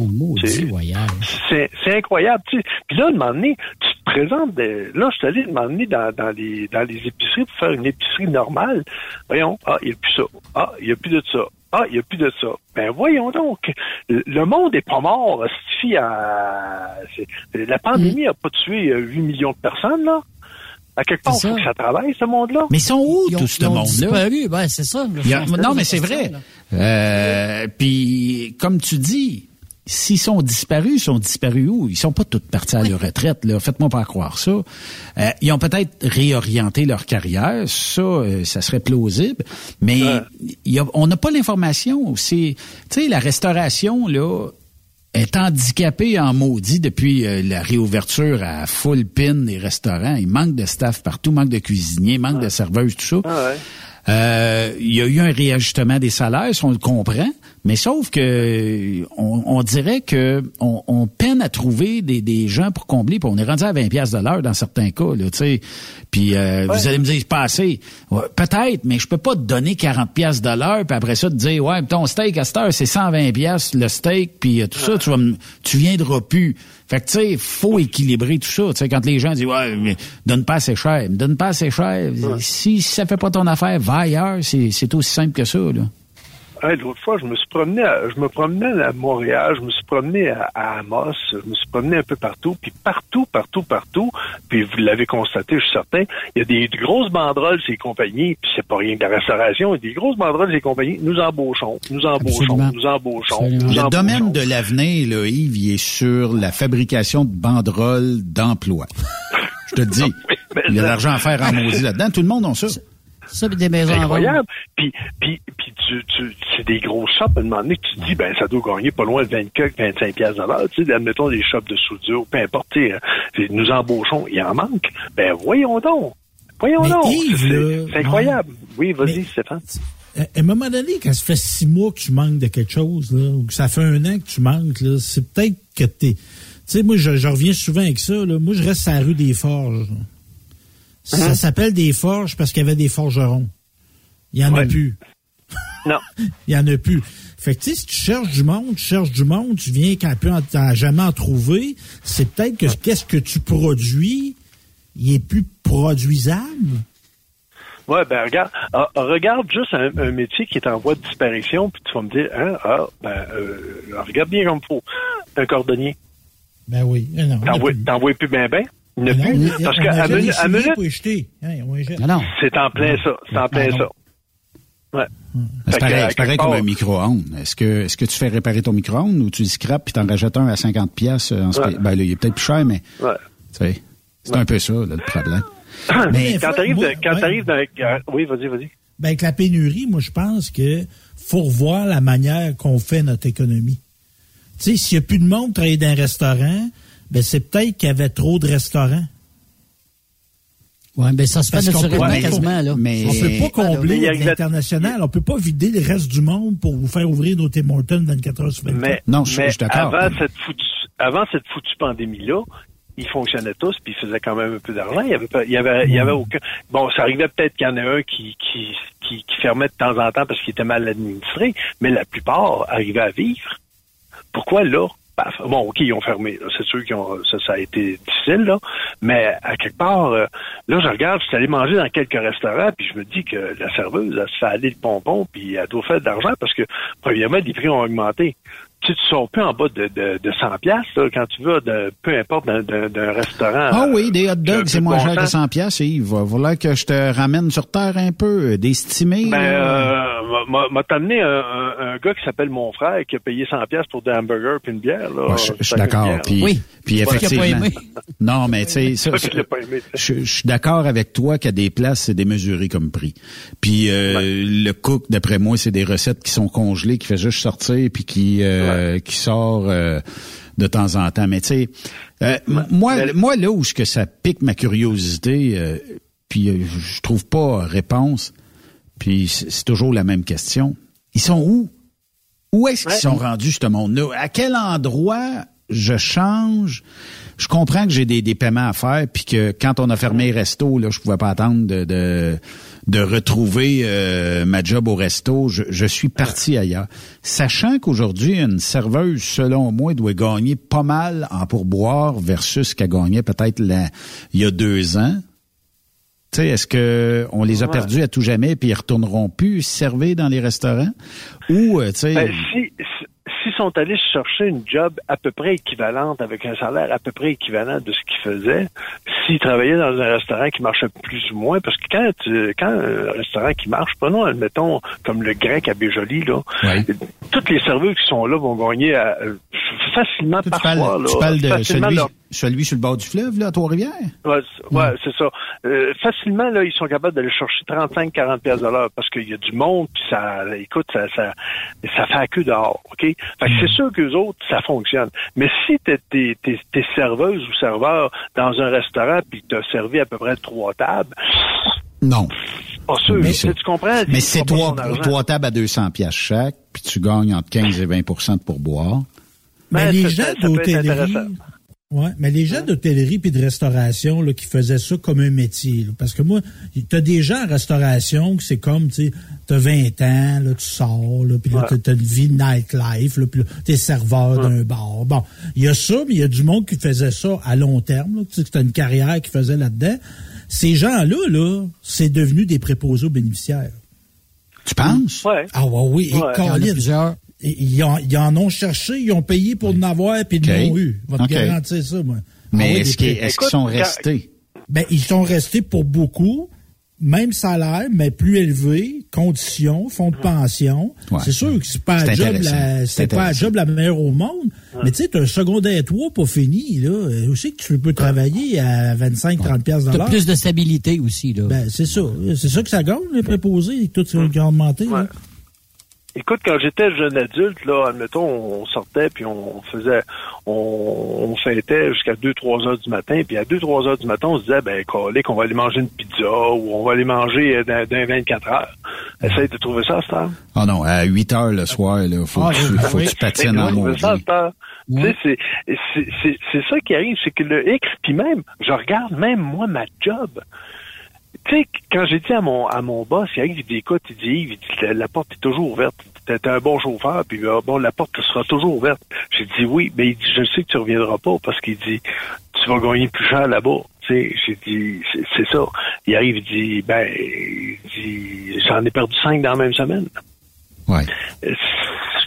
C'est incroyable. Tu sais. Puis là, un moment donné, tu te présentes, là, je suis allé demander dans, dans, les, dans les épiceries pour faire une épicerie normale. Voyons, ah, il n'y a plus ça. Ah, il n'y a plus de ça. Ah, il n'y a plus de ça. Ben voyons donc. Le monde est pas mort. À... La pandémie n'a pas tué 8 euh, millions de personnes, là. À quelque part, il faut que ça travaille, ce monde-là. Mais ils sont où, tout ce monde-là? Ben, c'est ça. non, mais c'est vrai. Euh, Puis, comme tu dis, s'ils sont disparus, ils sont disparus où? Ils sont pas tous partis à leur retraite, là. Faites-moi pas croire ça. Euh, ils ont peut-être réorienté leur carrière. Ça, euh, ça serait plausible. Mais on n'a pas l'information. C'est, tu sais, la restauration, là, est handicapé en maudit depuis euh, la réouverture à full pin des restaurants. Il manque de staff partout, manque de cuisiniers, manque de serveuses, tout ça. Ah euh, il y a eu un réajustement des salaires, on le comprend, mais sauf que on, dirait que on, peine à trouver des, des gens pour combler. Puis on est rendu à 20 pièces de l'heure dans certains cas, là, tu sais. Puis euh, vous allez me dire, c'est pas assez. Peut-être, mais je peux pas te donner 40 pièces de l'heure, puis après ça te dire, ouais, ton steak à cette heure, c'est 120 pièces le steak, puis euh, tout ça, tu vas tu viendras plus. Fait que, tu sais, faut équilibrer tout ça. Tu sais, quand les gens disent, ouais, mais donne pas assez cher, donne pas assez cher. Si, si ça fait pas ton affaire, va ailleurs. C'est aussi simple que ça, là. L'autre fois, je me suis promené, à, je me promenais à Montréal, je me suis promené à, Amos, je me suis promené un peu partout, puis partout, partout, partout, puis vous l'avez constaté, je suis certain, il y a des, grosses banderoles ces compagnies, puis c'est pas rien que la restauration, il y a des grosses banderoles ces compagnies, nous embauchons, nous embauchons, nous embauchons. le domaine de l'avenir, là, Yves, il est sur la fabrication de banderoles d'emploi. je te dis, il y a de l'argent à faire en maudit là-dedans, tout le monde a ça. Ça, des maisons incroyable. Puis, puis, puis tu, tu, c'est des gros shops, à un moment donné, que tu te dis, ben, ça doit gagner pas loin de 24, 25 pièces de l'heure. Tu sais, admettons des shops de soudure, peu importe, nous embauchons, il en manque. Ben, voyons donc. Voyons donc. C'est incroyable. Oui, vas-y, Stéphane. À un moment donné, quand ça fait six mois que tu manques de quelque chose, là, ou que ça fait un an que tu manques, là, c'est peut-être que t'es... Tu sais, moi, je, reviens souvent avec ça, là. Moi, je reste à la rue des Forges. Ça hein? s'appelle des forges parce qu'il y avait des forgerons. Il n'y en a plus. Non. Il n'y en a plus. Fait que, tu sais, si tu cherches du monde, tu cherches du monde, tu viens quand tu n'as jamais en trouvé, c'est peut-être que qu'est-ce que tu produis, il est plus produisable. Ouais, ben regarde, ah, regarde juste un, métier qui est en voie de disparition, puis tu vas me dire, hein, ah, ben, euh, regarde bien comme faut. Un cordonnier. Ben oui. T'en vois plus bien, bien? A plus. Parce qu'à minute. Hein, c'est en plein ça. C'est en plein ça. Ouais. C'est pareil, pareil comme un micro-ondes. Est-ce que, est-ce que tu fais réparer ton micro-ondes ou tu le scrapes puis t'en rajoutes un à 50 pièces en ouais. Ben là, il est peut-être plus cher, mais. Ouais. C'est un peu ça, là, le problème. mais quand t'arrives quand t'arrives dans, oui, vas-y, vas-y. Ben, avec la pénurie, moi, je pense que faut revoir la manière qu'on fait notre économie. Tu sais, s'il n'y a plus de monde travailler dans un restaurant, ben c'est peut-être qu'il y avait trop de restaurants. Oui, ben ça se fait naturellement quasiment, là. Mais... On peut pas combler l'international. On peut pas vider le reste du monde pour vous faire ouvrir nos Tim Hortons 24 heures sur 24. Mais, non, je, suis d'accord. Avant cette foutue, avant cette foutue pandémie-là, ils fonctionnaient tous, puis ils faisaient quand même un peu d'argent. Il y avait, il y avait, il y avait aucun. Bon, ça arrivait peut-être qu'il y en a un qui, qui, qui, qui fermait de temps en temps parce qu'il était mal administré, mais la plupart arrivaient à vivre. Pourquoi là? Paf. Bon, OK, ils ont fermé. C'est sûr que ça, ça a été difficile, là. Mais à quelque part, euh, là, je regarde, je suis allé manger dans quelques restaurants, puis je me dis que la serveuse, elle se fait aller le pompon, puis elle doit faire de l'argent parce que, premièrement, les prix ont augmenté tu ne sors plus en bas de, de, de 100 pièces quand tu vas de peu importe d'un restaurant. Ah oui, des hot dogs, c'est moins cher que 100 pièces. Il va falloir que je te ramène sur terre un peu, euh, d'estimer. Ben, euh, m'a amené un, un, gars qui s'appelle mon frère qui a payé 100 pièces pour des hamburgers puis une bière. Là, je, suis d'accord. Puis, oui. puis effectivement. non, mais tu sais, je, suis d'accord avec toi qu'à des places c'est démesuré comme prix. Puis euh, le cook, d'après moi, c'est des recettes qui sont congelées, qui fait juste sortir puis qui euh, euh, qui sort euh, de temps en temps. Mais tu sais, euh, moi, moi là où que ça pique ma curiosité, puis je trouve pas réponse, puis c'est toujours la même question. Ils sont où? Où est-ce qu'ils sont rendus, ce monde-là? À quel endroit je change? Je comprends que j'ai des, des paiements à faire, puis que quand on a fermé les restos, là, je pouvais pas attendre de de retrouver euh, ma job au resto, je, suis parti ailleurs. Sachant qu'aujourd'hui, une serveuse, selon moi, doit gagner pas mal en pourboire versus ce qu'elle gagnait peut-être il y a deux ans. Tu sais, est-ce que on les a perdus à tout jamais puis ils retourneront plus servir dans les restaurants? Ou euh, tu sais ben, sont allés chercher une job à peu près équivalente avec un salaire à peu près équivalent de ce qu'ils faisaient, s'ils travaillaient dans un restaurant qui marchait plus ou moins, parce que quand, quand un restaurant qui marche, prenons, admettons, comme le grec à Béjoli, là, toutes les serveurs qui sont là vont gagner facilement tu parfois. tu parles de celui, celui sur le bord du fleuve, là, à Trois-Rivières? Ouais, ouais c'est ça. Euh, facilement, là, ils sont capables d'aller chercher 35-40 pièces de l'heure parce qu'il y a du monde, puis ça, écoute, ça, ça, ça fait à queue dehors, OK? Fait que c'est hmm. sûr qu'eux autres, ça fonctionne. Mais si t'es, t'es, t'es, serveuse ou serveur dans un restaurant puis t'as servi à peu près trois tables... Non. Pas sûr, mais tu comprends? Mais c'est trois, trois tables à 200 pièces chaque, puis tu gagnes entre 15 et 20% de pourboire. Mais ben, les gens d'hôtellerie, Ouais, mais les gens d'hôtellerie puis de restauration là, qui faisaient ça comme un métier, parce que moi, t'as des gens en restauration que c'est comme, tu sais, t'as 20 ans, là, tu sors, là, puis là, t'as une vie nightlife, là, puis là, t'es serveur d'un bar. Bon, il y a ça, mais il y a du monde qui faisait ça à long terme, là, tu sais, t'as une carrière qui faisait là-dedans. Ces gens-là, là, c'est devenu des préposés aux bénéficiaires. Tu penses? Ouais. Ah ouais, oui, et ils, en ont cherché, ils ont payé pour en avoir, puis ils l'ont eu. Va te garantir ça, moi. Mais ah est-ce qu'ils sont restés? Ben, ils sont restés pour beaucoup. Même salaire, mais plus élevé, conditions, fonds de pension. C'est sûr que c'est pas un job la, c'est pas un job la meilleure au monde. Mais tu sais, t'as un secondaire 3 pas fini, là. Aussi que tu peux travailler à 25, 30 pièces de plus de stabilité aussi, là. Ben, c'est ça. C'est ça que ça gagne, les préposés, tout ce qui a augmenté, là. Écoute, quand j'étais jeune adulte, là, admettons, on sortait puis on faisait, on, on fêtait jusqu'à 2-3 heures du matin, puis à 2-3 heures du matin, on se disait, ben, qu'on va aller manger une pizza ou on va aller manger euh, dans, 24 heures. Essaye de trouver ça, ça. Ah non, à 8 heures le soir, il faut, ah, que tu, faut que tu patines en mode. C'est c'est ça qui arrive, c'est que le X, puis même, je regarde même moi ma job tu sais, quand j'ai dit à mon à mon boss, il dit écoute, il dit, la, porte est toujours ouverte. T'es un bon chauffeur, puis euh, bon, la porte sera toujours ouverte. J'ai dit oui, mais il dit je sais que tu reviendras pas parce qu'il dit tu vas gagner plus cher là-bas. Tu sais, j'ai dit c'est ça. Il arrive, il dit ben, il dit j'en ai perdu cinq dans la même semaine. Ouais.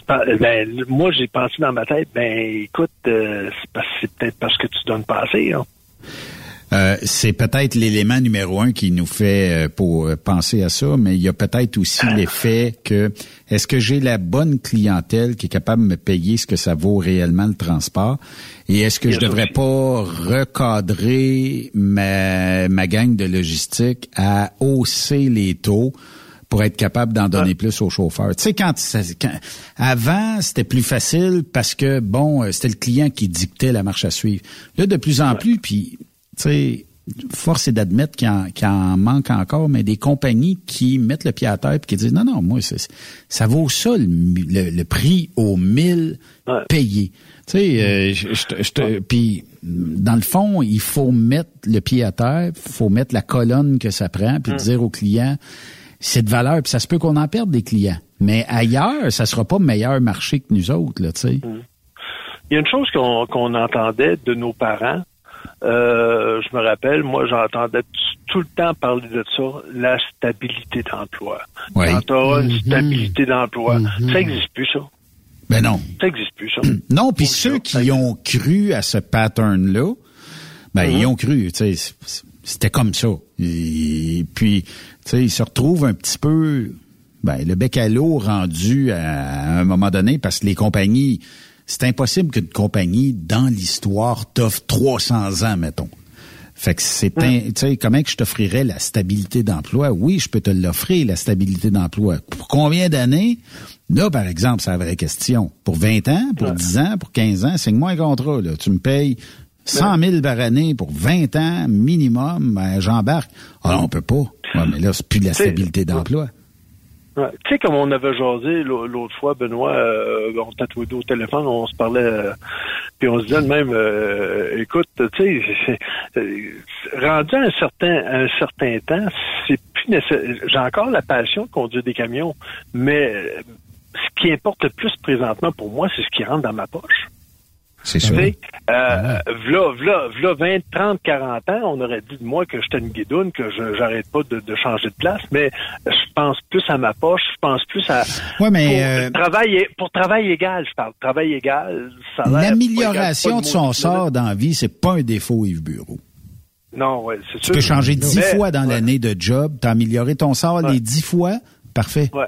Ben, moi, j'ai pensé dans ma tête, ben, écoute, euh, c'est peut-être parce que tu donnes pas assez. Hein. Euh, c'est peut-être l'élément numéro un qui nous fait euh, pour euh, penser à ça, mais il y a peut-être aussi l'effet que est-ce que j'ai la bonne clientèle qui est capable de me payer ce que ça vaut réellement le transport? Et est-ce que je devrais pas recadrer ma, ma gang de logistique à hausser les taux pour être capable d'en donner plus aux chauffeurs? Tu sais, quand, quand avant, c'était plus facile parce que, bon, c'était le client qui dictait la marche à suivre. Là, de plus en plus, puis tu sais, force est d'admettre qu'il en, manque encore, mais des compagnies qui mettent le pied à terre et qui disent non, non, moi, ça vaut ça le, prix aux mille payés. Tu sais, euh, puis dans le fond, il faut mettre le pied à terre, il faut mettre la colonne que ça prend, puis dire aux clients, c'est de valeur, puis ça se peut qu'on en perde des clients. Mais ailleurs, ça sera pas meilleur marché que nous autres, là, tu sais. Il y a une chose qu'on entendait de nos parents. Euh, je me rappelle, moi, j'entendais tout le temps parler de ça, la stabilité d'emploi. Oui. Quand tu une Mhm. stabilité d'emploi, Mhm. ça n'existe plus, ça. Ben non. Ça n'existe plus, ça. Non, puis ceux qui ont cru à ce pattern-là, ben, ils ont cru, tu sais, c'était comme ça. Et puis, tu sais, ils se retrouvent un petit peu, ben, le bec à l'eau rendu à, un moment donné parce que les compagnies, c'est impossible qu'une compagnie, dans l'histoire, t'offre 300 ans, mettons. Fait que c'est un, tu sais, comment que je t'offrirais la stabilité d'emploi? Oui, je peux te l'offrir, la stabilité d'emploi. Pour combien d'années? Là, par exemple, c'est la vraie question. Pour 20 ans, pour 10 ans, pour 15 ans, signe-moi un contrat, là. Tu me payes 100 000 par année pour 20 ans minimum, ben, j'embarque. Ah on peut pas. Ouais, mais là, c'est plus de la C'est- stabilité d'emploi. Tu sais, comme on avait jasé l'au- l'autre fois, Benoît, euh, on deux au téléphone, on se parlait, euh, puis on se disait même, euh, écoute, tu sais, rendu à un certain, un certain temps, c'est plus nécessaire. J'ai encore la passion de conduire des camions, mais ce qui importe le plus présentement pour moi, c'est ce qui rentre dans ma poche. C'est Tu sûr. euh, v'là, v'là, v'là 20, 30, 40 ans, on aurait dit de moi que j'étais une guidoune, que je j'arrête pas de, de changer de place, mais je pense plus à ma poche, je pense plus à... Ouais, mais, Pour, euh, travail, pour travail égal, je parle. Travail égal, pas L'amélioration de son sort dans la vie, c'est pas un défaut, Yves Bureau. Non, ouais, c'est Tu sûr. peux changer dix fois dans l'année de job, t'as amélioré ton sort les dix fois, parfait. Ouais.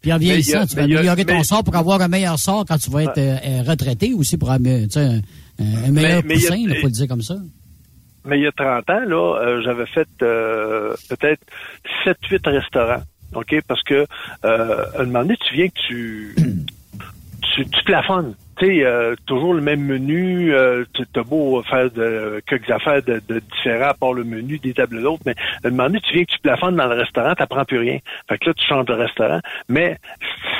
Puis en vieillissant, a- tu vas améliorer ton mais- sort pour avoir un meilleur sort quand tu vas être euh, euh, retraité aussi pour un, un meilleur mais poussin, il faut le dire comme ça. Mais il y a 30 ans, là, euh, j'avais fait euh, peut-être 7-8 restaurants. OK? Parce que euh, à un moment donné, tu viens que tu, tu, tu plafonnes. Tu sais, euh, toujours le même menu, euh, tu as beau faire de, quelques affaires de, de différents à part le menu des tables d'autres, mais à un moment donné, tu viens que tu plafonnes dans le restaurant, tu n'apprends plus rien. Fait que là, tu changes de restaurant. Mais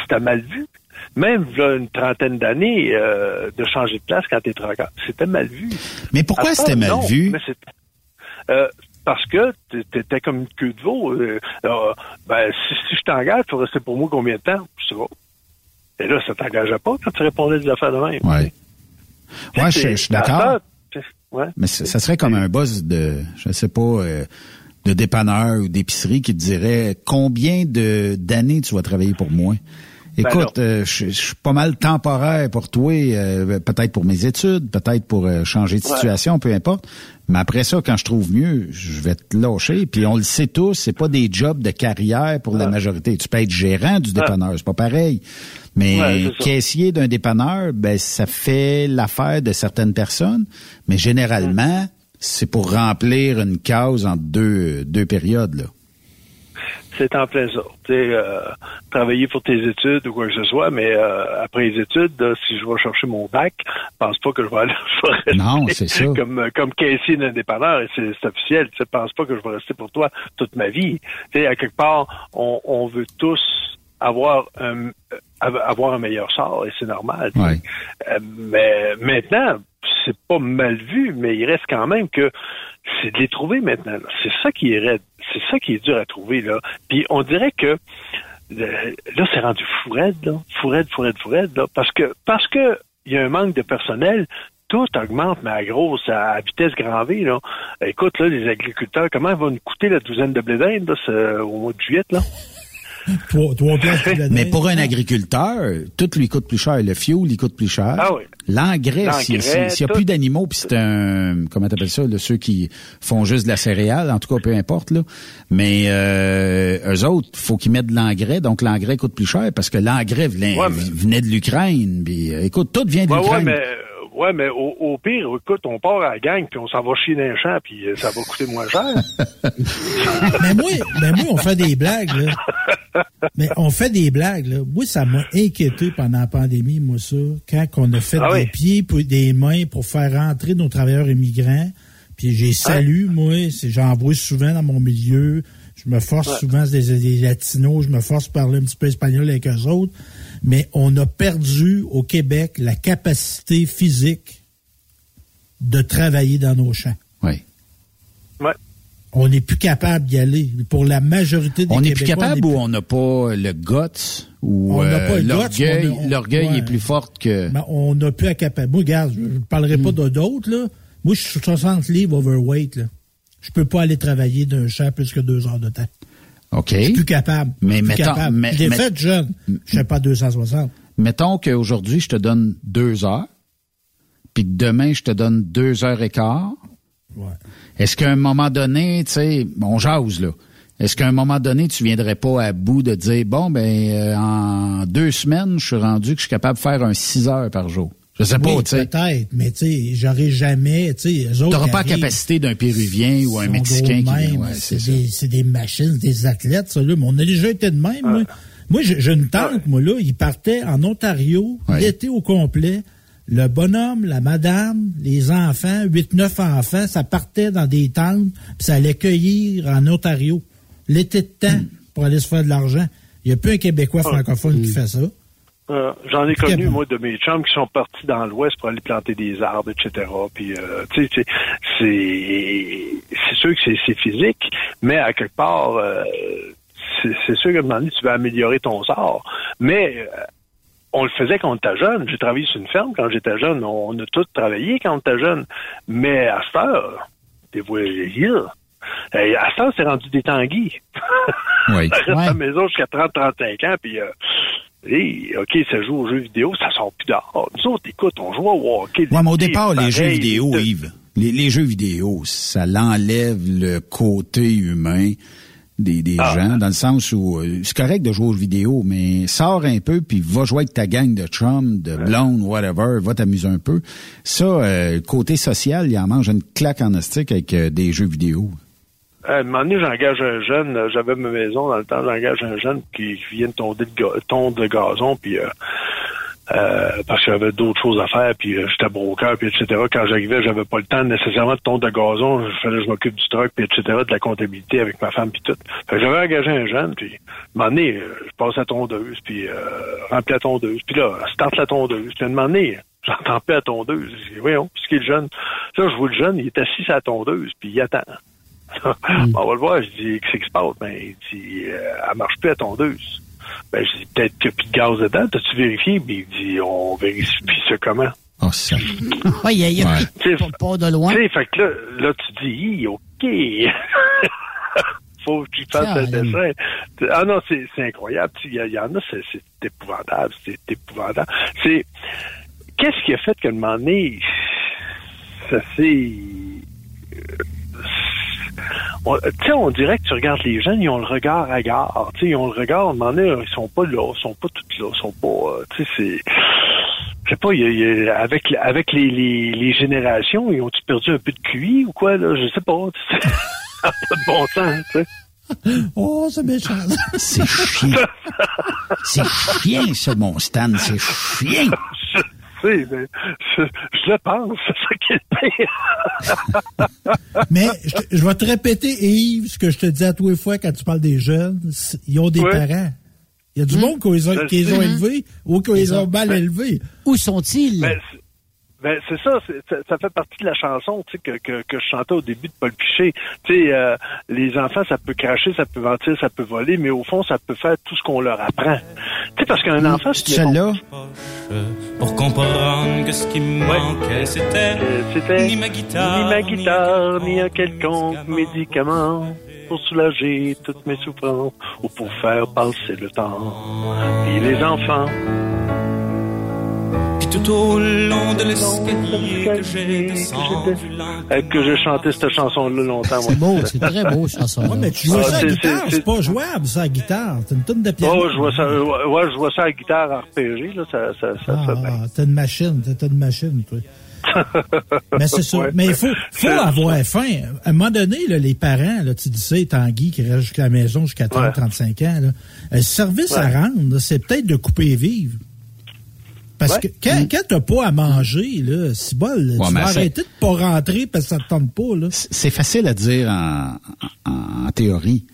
c'était mal vu. Même là, une trentaine d'années, euh, de changer de place quand tu es trocard, c'était mal vu. Mais pourquoi c'était mal non, vu? mais euh, parce que t'étais comme une queue de veau. Euh, euh, ben, si, si je t'engage, tu rester pour moi combien de temps? Je sais pas. Et là, ça t'engageait pas quand tu répondais des affaires de même. Ouais. Ouais, je, je suis d'accord. Ouais. Mais ça serait comme un boss de, je sais pas, euh, de dépanneur ou d'épicerie qui te dirait combien de d'années tu vas travailler pour moi? Ben Écoute, euh, je je suis pas mal temporaire pour toi, euh, peut-être pour mes études, peut-être pour euh, changer de Ouais. situation, peu importe. Mais après ça, quand je trouve mieux, je vais te lâcher. Puis on le sait tous, c'est pas des jobs de carrière pour la majorité. Tu peux être gérant du dépanneur, c'est pas pareil. Mais Ouais, caissier d'un dépanneur, ben ça fait l'affaire de certaines personnes, mais généralement, c'est pour remplir une case en deux deux périodes là. C'est en plein ça. Euh, travailler pour tes études ou quoi que ce soit, mais euh, après les études, si je vais chercher mon bac, je pense pas que je vais aller je vais Non, c'est ça. comme euh, comme caissier d'un dépanneur, et c'est officiel. Tu pense pas que je vais rester pour toi toute ma vie. À quelque part, on, on veut tous avoir un avoir un meilleur sort et c'est normal. Ouais. Euh, mais maintenant, c'est pas mal vu, mais il reste quand même que c'est de les trouver maintenant. C'est ça qui est raide. C'est ça qui est dur à trouver, là. Puis on dirait que euh, là, c'est rendu fou raide, là. Fou raide, fou raide, fou raide, là. Parce que parce que il y a un manque de personnel, tout augmente, mais à grosse, à vitesse grand V, là. Écoute, là, les agriculteurs, comment va nous coûter la douzaine de blé d'Inde, au mois de juillet, là? Trois, trois Mais pour un agriculteur, tout lui coûte plus cher. Le fuel, il coûte plus cher. Ah oui. L'engrais, s'il n'y a plus d'animaux, puis c'est un, comment t'appelles ça, là, ceux qui font juste de la céréale, en tout cas, peu importe, là. Mais euh, eux autres, faut qu'ils mettent de l'engrais, donc l'engrais coûte plus cher parce que l'engrais venait, Ouais, mais- venait de l'Ukraine. Puis, euh, écoute, tout vient de Ouais, ouais, l'Ukraine. mais, ouais, mais au, au pire, écoute, on part à la gang, puis on s'en va chier dans un champ, puis euh, ça va coûter moins cher. mais moi, mais moi, on fait des blagues, là. Mais on fait des blagues, là. Moi, ça m'a inquiété pendant la pandémie, moi, ça. Quand on a fait Ah des oui. pieds puis des mains pour faire rentrer nos travailleurs immigrants. Puis j'ai salué, moi. J'en vois souvent dans mon milieu. Je me force Ouais. souvent, c'est des, des latinos. Je me force à parler un petit peu espagnol avec eux autres. Mais on a perdu au Québec la capacité physique de travailler dans nos champs. Oui. Ouais. On n'est plus capable d'y aller. Pour la majorité des On n'est plus capable ou on n'a pas le guts ou euh, l'orgueil l'orgueil est plus fort que... Ben, on n'a plus à capable. Moi, regarde, je ne parlerai pas hmm. d'autres, là. Moi, je suis 60 livres overweight, là. Je peux pas aller travailler d'un champ plus que deux heures de temps. OK. Je suis plus capable. Mais mettons, capable. Mais, jeune. Je ne pas 260. Mettons qu'aujourd'hui, je te donne deux heures, puis que demain, je te donne deux heures et quart. Ouais. Est-ce qu'à un moment donné, tu sais, on jase, là. Est-ce qu'à un moment donné, tu viendrais pas à bout de dire, bon, ben, euh, en deux semaines, je suis rendu que je suis capable de faire un six heures par jour? Je sais pas, tu sais. Peut-être, mais tu sais, j'aurais jamais, tu sais, T'auras pas la capacité d'un Péruvien ou un Mexicain qui ouais, c'est des, des, machines, des athlètes, ça, là. Mais on a déjà été de même, moi. Moi, j'ai une tante, moi, là, il partait en Ontario, l'été au complet. Le bonhomme, la madame, les enfants, huit, neuf enfants, ça partait dans des tentes, puis ça allait cueillir en Ontario. L'été de temps, hmm. pour aller se faire de l'argent. Il n'y a plus un Québécois ah. francophone qui fait ça. Euh, j'en ai connu, moi, de mes chums qui sont partis dans l'Ouest pour aller planter des arbres, etc. Puis, euh, tu sais, c'est, sûr que c'est, physique, mais à quelque part, euh, c'est, sûr que moment tu vas améliorer ton sort. Mais on le faisait quand on était jeune. J'ai travaillé sur une ferme quand j'étais jeune. On, a tous travaillé quand on était jeune. Mais à cette heure, des voyageurs, à heure, c'est rendu des tanguis. Oui. reste à la maison jusqu'à 30-35 ans, puis et, OK, ça joue aux jeux vidéo, ça sort plus dehors. Nous autres, écoute, on joue au hockey. Ouais, mais au départ, les jeux vidéo, Yves, les, jeux vidéo, ça l'enlève le côté humain des, des ah. gens, dans le sens où euh, c'est correct de jouer aux vidéo, mais sors un peu, puis va jouer avec ta gang de chums, de blondes, whatever, va t'amuser un peu. Ça, euh, côté social, il en mange une claque en astique avec euh, des jeux vidéo. À un moment donné, j'engage un jeune, euh, j'avais ma maison dans le temps, j'engage un jeune qui vient de tondre de, gazon, puis euh, euh, parce que j'avais d'autres choses à faire, puis j'étais broker, puis etc. Quand j'arrivais, j'avais pas le temps nécessairement de tondre de gazon, il fallait que je m'occupe du truck, puis etc., de la comptabilité avec ma femme, puis tout. J'avais engagé un jeune, puis à un moment donné, je passe à tondeuse, puis euh, remplis la tondeuse, puis là, starte la tondeuse, puis à un moment donné, j'entends pas la tondeuse. Je dis, voyons, qui est jeune? Là, je vois le jeune, il est assis à la tondeuse, puis il attend. Mm. on va le voir. Je dis, qu'est-ce qui se passe? Ben, il dit, euh, elle marche plus à tondeuse. Ben, je dis, peut-être qu'il n'y a plus de gaz dedans. T'as-tu vérifié? Ben, il dit, on vérifie ça comment? Oh, ça. oui, il y a, pas de loin. Tu sais, fait que là, là, tu dis, OK. Faut que tu fasses un dessin. Ah non, c'est incroyable. Il y, y, en a, c'est épouvantable. C'est épouvantable. C'est. Qu'est-ce qui a fait qu'à un moment donné, ça s'est on, on dirait que tu regardes les jeunes, ils ont le regard à gare. Ils ont le regard, à un moment donné, ils sont pas là, ils sont pas tous là, ils sont pas. Euh, tu sais, c'est. Je sais pas, y a, avec, avec les, les, les générations, ils ont-ils perdu un peu de QI ou quoi, là? Je sais pas. Ça pas de bon sens, tu sais. Oh, c'est méchant. C'est chiant. c'est chiant, ça, mon Stan. C'est chiant. sais, mais je, le pense, c'est ça qui est pire. mais je, vais te répéter, Yves, ce que je te dis à tous les fois quand tu parles des jeunes. Ils ont des parents. Il y a du mmh. monde qui les, ont, élevés ou qui les ont mal élevés. Où sont-ils? Ben, c'est ça, ça fait partie de la chanson tu sais, que, que, que je chantais au début de Paul Piché. Tu sais, euh, les enfants, ça peut cracher, ça peut mentir, ça peut voler, mais au fond, ça peut faire tout ce qu'on leur apprend. Tu sais, parce qu'un enfant, c'est celle-là. Pour comprendre que ce qui me manquait, c'était euh, ni ma guitare, ni ma guitare, ni un quelconque médicament pour soulager toutes mes souffrances ou pour faire passer le temps. Et les enfants tout au long de l'escalier que j'ai descendu que j'ai chanté cette chanson-là longtemps. C'est beau, c'est très beau, chanson. Ouais, mais tu joues ça à guitare, c'est pas jouable, ça, à guitare. C'est une tonne de piano. Oh, je vois ça, ouais, je vois ça à guitare RPG, là, ça, ça, ça ah, fait T'as une machine, t'as une machine, toi. mais c'est ça. Mais il faut, faut avoir faim. À un moment donné, là, les parents, là, tu dis ça, Tanguy, qui reste jusqu'à la maison jusqu'à 30-35 ans, là, le service à rendre, c'est peut-être de couper vivre. Parce que quand, quand t'as pas à manger, là, c'est bol, tu vas arrêter de pas rentrer parce que ça te tente pas, là. C'est facile à dire en, en, théorie.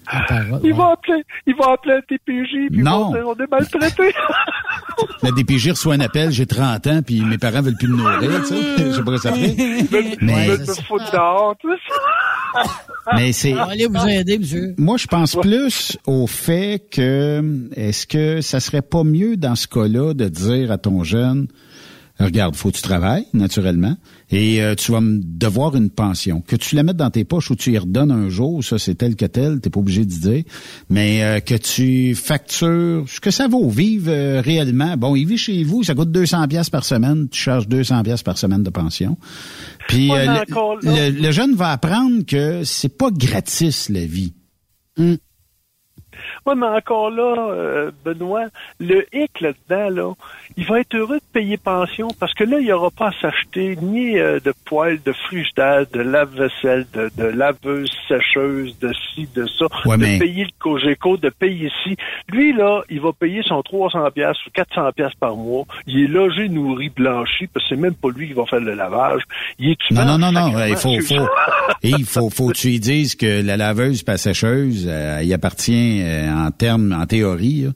il, va appeler, il va appeler un DPJ, puis non. Dire, on est maltraité. Le DPJ reçoit un appel, j'ai 30 ans, puis mes parents veulent plus me nourrir, tu sais. Je sais pas ce que ça fait. Mais... Mais... me foutre dehors, tout ça. Mais c'est. Allez vous aider, monsieur. Moi, je pense plus au fait que est-ce que ça serait pas mieux dans ce cas-là de dire à ton jeune, regarde, faut que tu travailles, naturellement, et euh, tu vas me devoir une pension. Que tu la mettes dans tes poches ou tu y redonnes un jour, ça c'est tel que tel, t'es pas obligé d'y dire, mais euh, que tu factures ce que ça vaut vivre euh, réellement. Bon, il vit chez vous, ça coûte 200 pièces par semaine, tu charges 200 pièces par semaine de pension. Puis le, jeune va apprendre que c'est pas gratis la vie. Hmm. Oui, mais encore là, euh, Benoît, le hic là-dedans, là, il va être heureux de payer pension parce que là, il n'y aura pas à s'acheter ni euh, de poêle, de frigidaire, de lave-vaisselle, de, de, laveuse sécheuse, de ci, de ça, de payer le Cogeco, de payer ici. Lui, là, il va payer son 300 pièces ou 400 pièces par mois. Il est logé, nourri, blanchi, parce que c'est même pas lui qui va faire le lavage. Il est Non, non, non, non, il faut, faut, il faut, faut que tu lui dises que la laveuse pas sécheuse, euh, il appartient en termes, en théorie,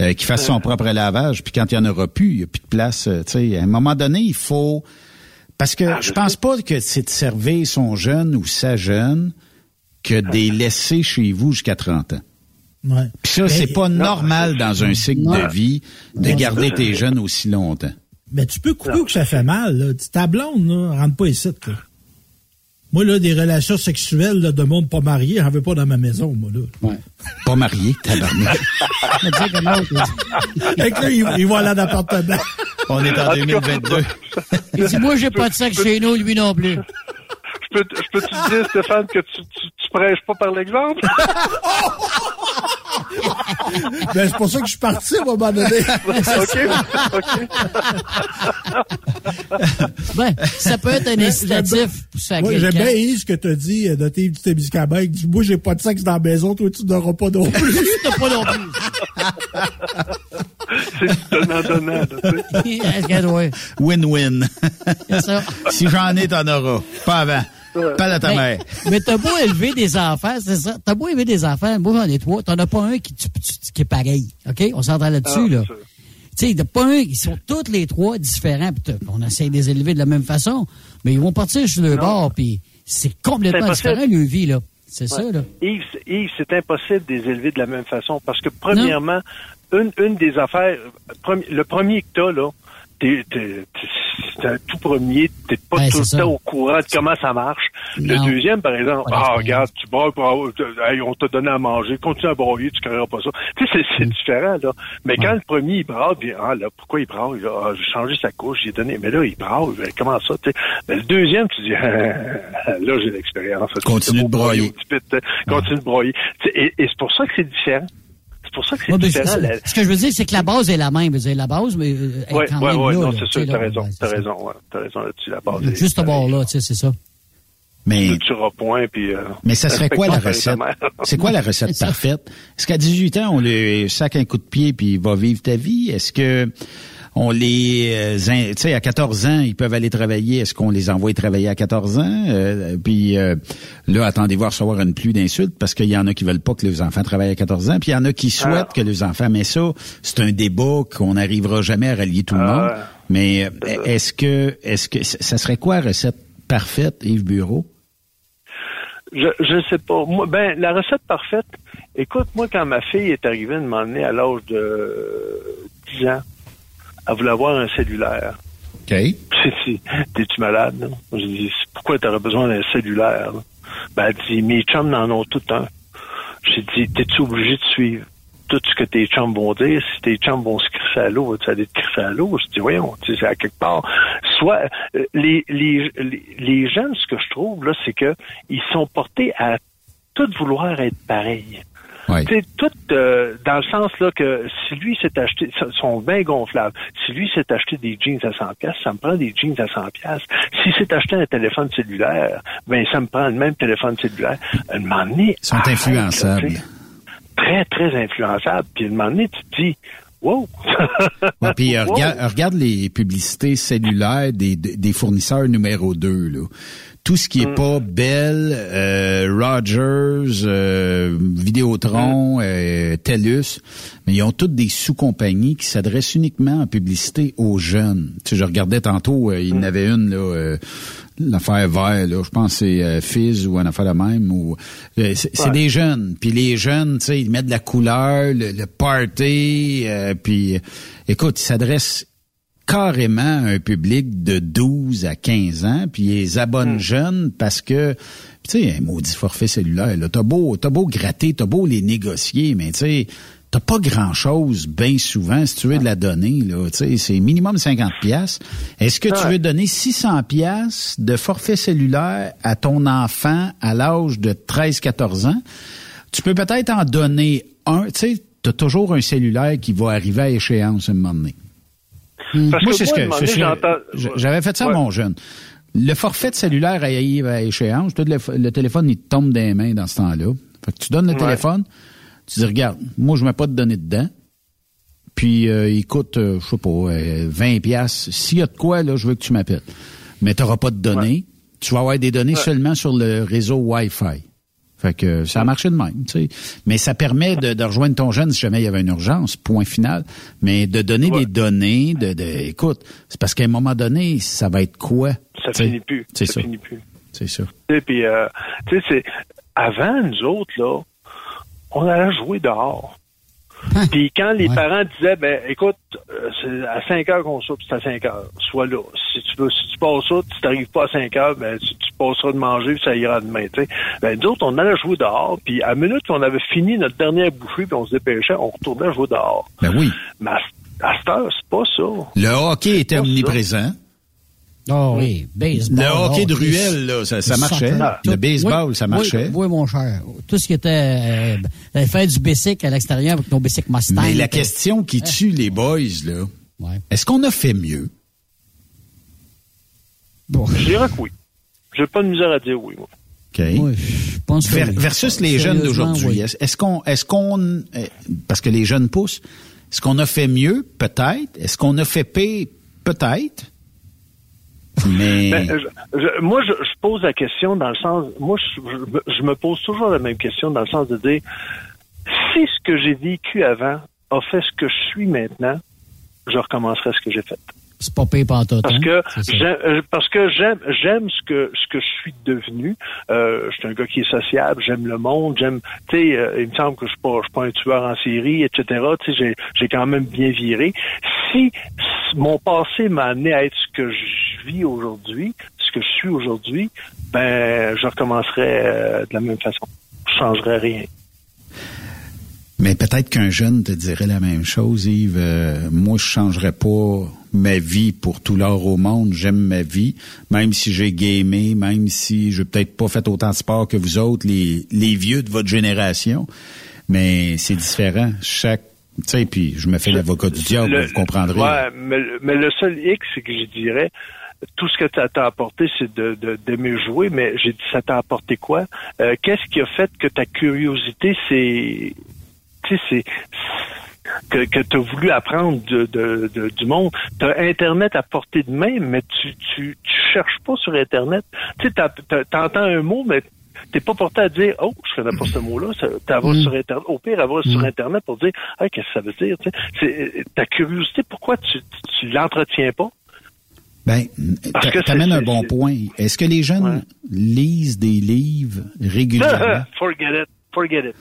euh, qu'il fasse son propre lavage, puis quand il n'y en aura plus, il n'y a plus de place. Euh, à un moment donné, il faut... Parce que ah, je pense pas que c'est de servir son jeune ou sa jeune que de les laisser chez vous jusqu'à 30 ans. Ouais. Puis ça, c'est pas normal dans un cycle de vie de garder tes jeunes aussi longtemps. Mais tu peux couper ou que ça fait mal. Là. Ta blonde, là, rentre pas ici. Là. Moi, là, des relations sexuelles de monde pas marié, j'en veux pas dans ma maison, moi, là. Ouais. Pas marié, tabarnak. Fait que là, il, va aller en appartement. On est en 2022. Il dit, moi, j'ai pas de sexe chez nous, lui non plus. Je peux, je peux te dire, Stéphane, que tu, tu, tu prêches pas par l'exemple? ben, c'est pour ça que je suis parti à un moment donné. OK. OK. ben, ça peut être un incitatif pour ça. Moi, j'aime bien ce que tu as dit de tes petits musicamèques. Moi, j'ai pas de sexe dans la maison, toi, tu n'auras pas non plus. tu n'auras pas non plus. c'est donnant-donnant. Win-win. si j'en ai, t'en auras. Pas avant. Pas à ta mère. Mais t'as beau élever des enfants, c'est ça. T'as beau élever des enfants, moi j'en ai trois, t'en as pas un qui, qui est pareil. OK? On s'entend là-dessus, ah, là. Tu sais, t'as pas un, ils sont tous les trois différents, on essaie de les élever de la même façon, mais ils vont partir sur le bord, puis c'est complètement différent, leur vie, là. C'est ça, là. Yves, c'est impossible de les élever de la même façon, parce que, premièrement, une, une des affaires, le premier que t'as, là, t'es, c'est un tout premier, t'es pas tout le temps au courant de comment ça marche. Le deuxième, par exemple, ah, regarde, tu bois, hey, on t'a donné à manger, continue à broyer, tu créeras pas ça. Tu sais, c'est, mm. différent, là. Mais quand le premier, il brave, ah, là, pourquoi il brave? Il a, j'ai changé sa couche, j'ai donné, mais là, il brave, comment ça, tu sais? Mais le deuxième, tu dis, là, j'ai l'expérience. Continue de broyer. Continue de broyer. Et, et c'est pour ça que c'est différent. C'est pour ça que c'est différent. Ce que je veux dire, c'est que la base est la même. Vous la base, mais oui, oui, oui, non, c'est sûr, t'as raison, t'as raison, ouais, t'as raison là-dessus, la base. Juste à bord là, tu sais, c'est ça. Mais, tu point, puis, euh, mais ça serait quoi la recette? C'est quoi la recette parfaite? Est-ce qu'à 18 ans, on lui sac un coup de pied puis il va vivre ta vie? Est-ce que on les, euh, tu sais, à 14 ans, ils peuvent aller travailler. Est-ce qu'on les envoie travailler à 14 ans? Euh, puis euh, là, attendez-vous à recevoir une pluie d'insultes parce qu'il y en a qui veulent pas que les enfants travaillent à 14 ans, puis il y en a qui ah. souhaitent que les enfants. Mais ça, c'est un débat qu'on n'arrivera jamais à rallier tout le ah. monde. Mais est-ce que, est-ce que, ça serait quoi la recette parfaite, Yves Bureau? Je je sais pas. Moi, ben la recette parfaite. Écoute, moi quand ma fille est arrivée de m'emmener à l'âge de 10 ans, elle voulait avoir un cellulaire. OK. T'es-tu malade? J'ai dit, pourquoi t'aurais besoin d'un cellulaire? Ben, elle dit, mes chums n'en ont tout un. J'ai dit, t'es-tu obligé de suivre tout ce que tes chums vont dire? Si tes chums vont se crisser à l'eau, tu vas aller te crisser à l'eau? Je dis, voyons, sais, à quelque part. Soit, euh, les, les, les jeunes, ce que je trouve, là, c'est que ils sont portés à tout vouloir être pareils. Ouais. tout euh, dans le sens là que si lui s'est acheté son bien gonflable, si lui s'est acheté des jeans à 100 pièces, ça me prend des jeans à 100 pièces. Si s'est acheté un téléphone cellulaire, ben ça me prend le même téléphone cellulaire. Un moment donné, ils sont influençables. Très très influençables. Puis un moment donné, tu te dis Wow! ouais, puis euh, regarde, regarde les publicités cellulaires des, des fournisseurs numéro 2. Là tout ce qui est mm. pas Bell, euh, Rogers, euh, Vidéotron, mm. euh, TELUS, mais ils ont toutes des sous-compagnies qui s'adressent uniquement en publicité aux jeunes. Tu sais, je regardais tantôt, il y en mm. avait une là l'affaire vert, là, je pense que c'est Fizz ou un affaire la même. Ou c'est des jeunes. Puis les jeunes, tu sais, ils mettent de la couleur, le, le party. puis, écoute, ils s'adressent carrément un public de 12 à 15 ans, puis ils les abonnent hmm. jeunes parce que, tu sais, un maudit forfait cellulaire, là, t'as beau, t'as beau gratter, t'as beau les négocier, mais tu sais, t'as pas grand-chose bien souvent si tu veux de la donner, là, tu sais, c'est minimum 50 pièces. Est-ce que tu veux donner 600 pièces de forfait cellulaire à ton enfant à l'âge de 13-14 ans? Tu peux peut-être en donner un, tu sais, t'as toujours un cellulaire qui va arriver à échéance à un moment donné. Moi, c'est ce que j'avais fait ça à mon jeune. Le forfait de cellulaire arrive à échéance. Le, téléphone, il tombe des mains dans ce temps-là. Fait que tu donnes le téléphone, tu dis, regarde, moi, je ne mets pas de données dedans. Puis, euh, il coûte, euh, je sais pas, 20 euh, pièces. S'il y a de quoi, là, je veux que tu m'appelles. Mais tu n'auras pas de données. Tu vas avoir des données seulement sur le réseau Wi-Fi. Fait que ça a marché de même, tu sais. Mais ça permet de, rejoindre ton jeune si jamais il y avait une urgence, point final. Mais de donner des données, de, de écoute, c'est parce qu'à un moment donné, ça va être quoi? Ça finit plus. C'est ça. finit plus. C'est ça. Puis, euh, tu sais, c'est avant nous autres là, on allait jouer dehors. Hein? Puis quand les parents disaient, ben écoute, euh, c'est à 5 heures qu'on soupe, c'est à 5 heures. Sois là. Si tu veux, si tu passes ça, si t'arrives pas à 5 heures, ben tu, passeras de manger, puis ça ira demain. sais. Ben nous autres, on allait jouer dehors, puis à la minute qu'on avait fini notre dernière bouffée, puis on se dépêchait, on retournait jouer dehors. Ben oui. Mais à, cette heure, c'est pas ça. Le hockey était omniprésent. Oh oui, baseball. Le hockey de ruelle, là, ça, marchait. Le baseball, ça marchait. Oui, mon cher. Tout ce qui était euh, faire du basic à l'extérieur avec nos basic Mustang. Mais la question qui tue les boys, là, est-ce qu'on a fait mieux? Bon. Je dirais que oui. J'ai pas de misère à dire oui, moi. OK. je pense versus les jeunes d'aujourd'hui. Est-ce qu'on, est-ce qu'on, eh, parce que les jeunes poussent, est-ce qu'on a fait mieux? Peut-être? Est-ce qu'on a fait pire? Peut-être? Mais... Ben, moi, je, pose la question dans le sens, moi, je, me pose toujours la même question dans le sens de dire, si ce que j'ai vécu avant a fait ce que je suis maintenant, je recommencerai ce que j'ai fait. C'est pas payé par Parce hein? que j'aime, euh, parce que j'aime j'aime ce que ce que je suis devenu. Euh, je suis un gars qui est sociable, j'aime le monde, j'aime tu sais euh, il me semble que je suis pas je suis pas un tueur en série, etc. Tu sais j'ai j'ai quand même bien viré. Si mon passé m'a amené à être ce que je vis aujourd'hui, ce que je suis aujourd'hui, ben je recommencerai euh, de la même façon. Je changerai rien. Mais peut-être qu'un jeune te dirait la même chose, Yves. Euh, moi, je changerais pas ma vie pour tout l'or au monde. J'aime ma vie, même si j'ai gamé, même si je peut-être pas fait autant de sport que vous autres, les, les vieux de votre génération. Mais c'est différent. Chaque tu sais, puis je me fais l'avocat du diable, vous comprendrez. Ouais, mais, mais le seul X, c'est que je dirais, tout ce que ça t'a apporté, c'est de, d'aimer jouer, mais j'ai dit, ça t'a apporté quoi? Euh, qu'est-ce qui a fait que ta curiosité, c'est c'est que, que tu as voulu apprendre de, de, du monde. Tu as Internet à portée de main, mais tu, tu, tu cherches pas sur Internet. Tu sais, t'entends un mot, mais t'es pas porté à dire oh je connais pas ce mot-là tu mm. sur internet au pire avoir sur mm. internet pour dire hey, qu'est-ce que ça veut dire c'est ta curiosité pourquoi tu tu l'entretiens pas? Ben, t'amènes un bon point. Est-ce que les jeunes lisent des livres régulièrement? Forget it. Forget it.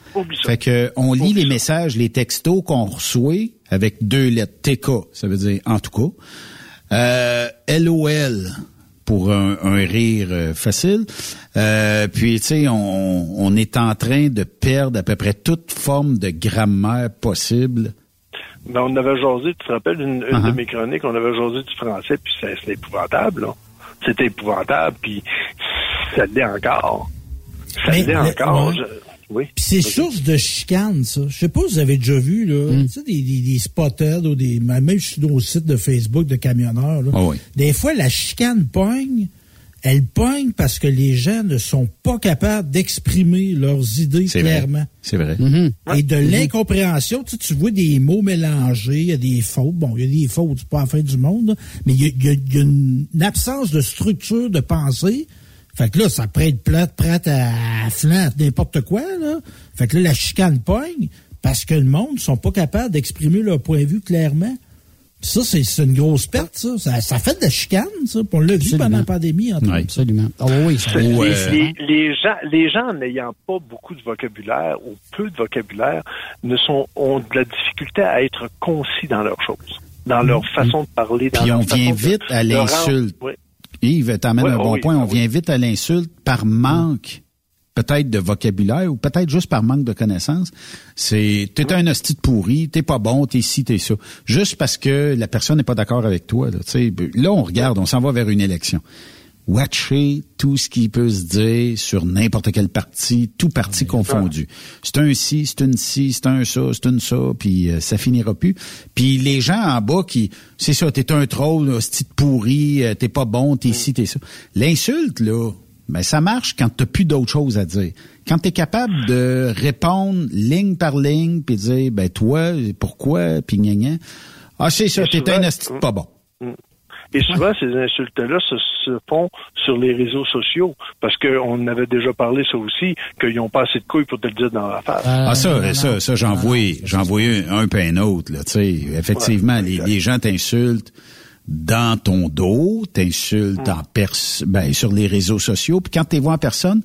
Fait que on lit les messages, les textos qu'on reçoit avec deux lettres TK, ça veut dire en tout cas. Euh, LOL pour un, rire euh, facile. Euh, puis, tu sais, on, on, est en train de perdre à peu près toute forme de grammaire possible. Ben, on avait jasé, tu te rappelles, une, une de uh-huh. mes chroniques, on avait jasé du français, puis c'était épouvantable, C'était épouvantable, puis ça l'est encore. Ça l'est encore. Oui. Puis c'est source de chicane, ça. Je sais pas si vous avez déjà vu, là, hmm. tu sais, des, des, des spotted ou des, même sur nos sites de Facebook de camionneurs, là. Ah Des fois, la chicane pogne, elle pogne parce que les gens ne sont pas capables d'exprimer leurs idées clairement. C'est vrai. Mm-hmm. Et de mm-hmm. l'incompréhension, tu, sais, tu vois des mots mélangés, il y a des fautes. Bon, il y a des fautes, c'est pas la fin du monde, mais il y, a, il y a une absence de structure de pensée Fait que là, ça prête plate, prête à flanc, n'importe quoi, là. Fait que là, la chicane pogne parce que le monde ne sont pas capables d'exprimer leur point de vue clairement. Ça, c'est une grosse perte, ça. ça. fait de la chicane, ça. On l'a vu pendant la pandémie, en tout cas. absolument. Oh, oui, les, les, gens, les gens n'ayant pas beaucoup de vocabulaire ou peu de vocabulaire ne sont, ont de la difficulté à être concis dans leurs choses, dans leur mm-hmm. façon de parler. Dans Puis on vient vite à l'insulte. Yves, t'amènes un bon point. on vient vite à l'insulte par manque peut-être de vocabulaire ou peut-être juste par manque de connaissances. C'est t'es un hostie de pourri, t'es pas bon, t'es ci, t'es ça. Juste parce que la personne n'est pas d'accord avec toi. Là, là, on regarde, on s'en va vers une élection. Watcher tout ce qui peut se dire sur n'importe quel parti, tout parti confondu. C'est un ci, c'est une ci, c'est un ça, c'est une ça, puis euh, ça finira plus. Puis les gens en bas qui, c'est ça, t'es un troll, hostie de pourri, euh, t'es pas bon, t'es ci, t'es ça. L'insulte, là, mais ça marche quand tu n'as plus d'autres choses à dire. Quand tu es capable de répondre ligne par ligne, puis dire, ben toi, pourquoi, puis gna, Ah, c'est ça, t'es un asti pas bon. Mm. Et souvent, ces insultes-là se, font sur les réseaux sociaux, parce qu'on avait déjà parlé ça aussi, qu'ils n'ont pas assez de couilles pour te le dire dans la face. Ah, ça, ça, ça, j'en vois, j'en vois un, un un autre, là, tu sais. Effectivement, les, les gens t'insultent dans ton dos, t'insultes en pers ben, sur les réseaux sociaux, puis quand t'es vois en personne,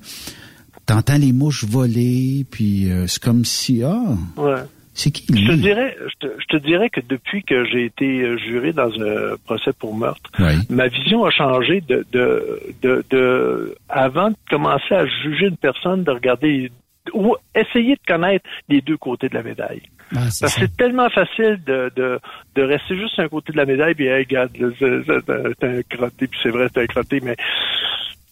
t'entends les mouches voler, puis euh, c'est comme si ah. Ouais. C'est qui Je te dirais, je te, dirais que depuis que j'ai été euh, juré dans un procès pour meurtre, ma vision a changé de, de, de, de, avant de commencer à juger une personne, de regarder ou essayer de connaître les deux côtés de la médaille. Parce que c'est tellement facile de, de, de rester juste un côté de la médaille, puis hey, regarde, c'est un crotté, puis c'est vrai, c'est un crotté, mais